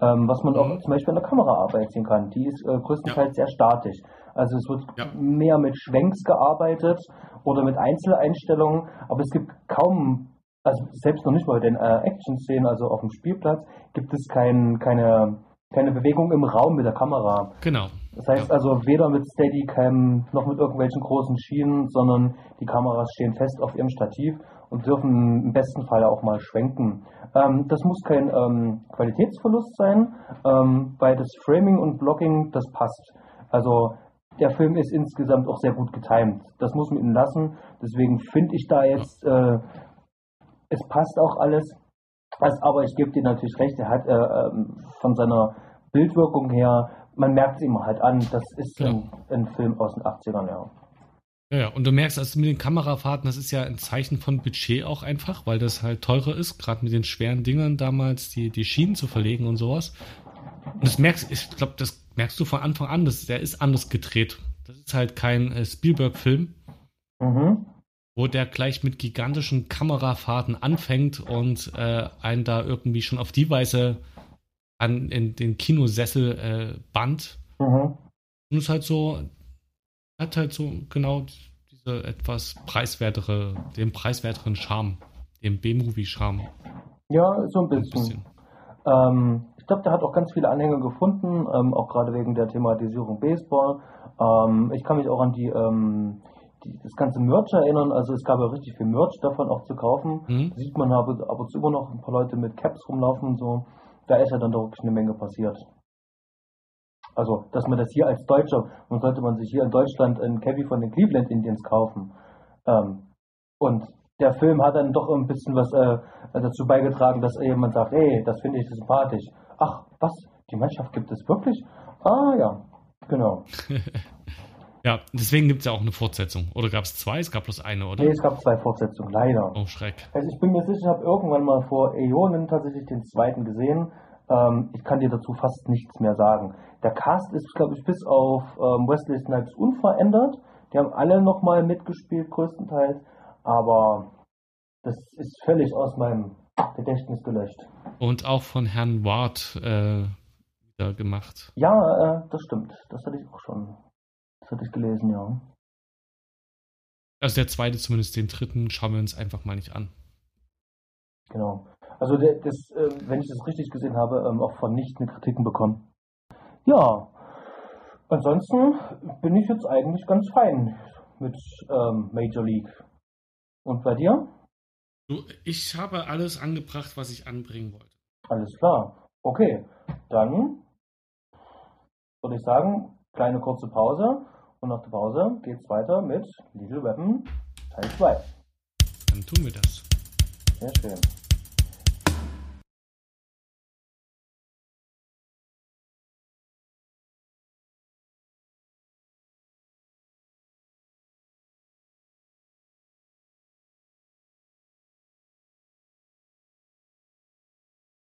ähm, was man auch mhm. zum Beispiel an der Kameraarbeit sehen kann. Die ist äh, größtenteils ja. sehr statisch. Also es wird ja. mehr mit Schwenks gearbeitet oder mit Einzeleinstellungen, aber es gibt kaum, also selbst noch nicht mal den äh, Action-Szenen, also auf dem Spielplatz, gibt es kein, keine, keine Bewegung im Raum mit der Kamera. Genau. Das heißt ja. also weder mit Steadicam noch mit irgendwelchen großen Schienen, sondern die Kameras stehen fest auf ihrem Stativ und dürfen im besten Fall auch mal schwenken. Ähm, das muss kein ähm, Qualitätsverlust sein, ähm, weil das Framing und Blocking, das passt. Also der Film ist insgesamt auch sehr gut getimt. Das muss man ihnen lassen. Deswegen finde ich da jetzt, äh, es passt auch alles. Also, aber ich gebe dir natürlich recht, er hat äh, ähm, von seiner Bildwirkung her man merkt es ihm halt an, das ist ja. ein, ein, Film aus den 80ern, ja. Ja, und du merkst, also mit den Kamerafahrten, das ist ja ein Zeichen von Budget auch einfach, weil das halt teurer ist, gerade mit den schweren Dingern damals, die, die Schienen zu verlegen und sowas. Und das merkst, ich glaube, das merkst du von Anfang an, das, der ist anders gedreht. Das ist halt kein äh, Spielberg-Film, mhm. wo der gleich mit gigantischen Kamerafahrten anfängt und äh, einen da irgendwie schon auf die Weise an in den Kinosessel äh, band. Mhm. Und es halt so, hat halt so genau diese etwas preiswertere, den preiswerteren Charme, den B-Movie-Charme. Ja, so ein bisschen. Ein bisschen. Ähm, ich glaube, der hat auch ganz viele Anhänger gefunden, ähm, auch gerade wegen der Thematisierung Baseball. Ähm, ich kann mich auch an die, ähm, die, das ganze Merch erinnern. Also es gab ja richtig viel Merch davon auch zu kaufen. Mhm. Sieht man aber ab und zu immer noch ein paar Leute mit Caps rumlaufen und so da ist ja dann doch eine Menge passiert. Also, dass man das hier als Deutscher, man sollte man sich hier in Deutschland einen Cavi von den Cleveland Indians kaufen. Ähm, und der Film hat dann doch ein bisschen was äh, dazu beigetragen, dass jemand sagt, ey, das finde ich sympathisch. Ach, was? Die Mannschaft gibt es wirklich? Ah ja, genau. *laughs* ja, deswegen gibt es ja auch eine Fortsetzung. Oder gab es zwei? Es gab bloß eine, oder? Nee, es gab zwei Fortsetzungen, leider. Oh, Schreck. Also ich bin mir sicher, ich habe irgendwann mal vor Äonen tatsächlich den zweiten gesehen. Ähm, ich kann dir dazu fast nichts mehr sagen. Der Cast ist, glaube ich, bis auf ähm, Wesley Snipes unverändert. Die haben alle nochmal mitgespielt, größtenteils. Aber das ist völlig aus meinem Gedächtnis gelöscht. Und auch von Herrn Ward äh, wieder gemacht. Ja, äh, das stimmt. Das hatte ich auch schon. Das hatte ich gelesen, ja. Also der zweite, zumindest den dritten, schauen wir uns einfach mal nicht an. Genau. Also der, das, äh, wenn ich das richtig gesehen habe, ähm, auch von nicht Kritiken bekommen. Ja. Ansonsten bin ich jetzt eigentlich ganz fein mit ähm, Major League. Und bei dir? Ich habe alles angebracht, was ich anbringen wollte. Alles klar. Okay, dann würde ich sagen, kleine kurze Pause. Und nach der Pause geht es weiter mit Little Weapon Teil 2. Dann tun wir das. Sehr schön.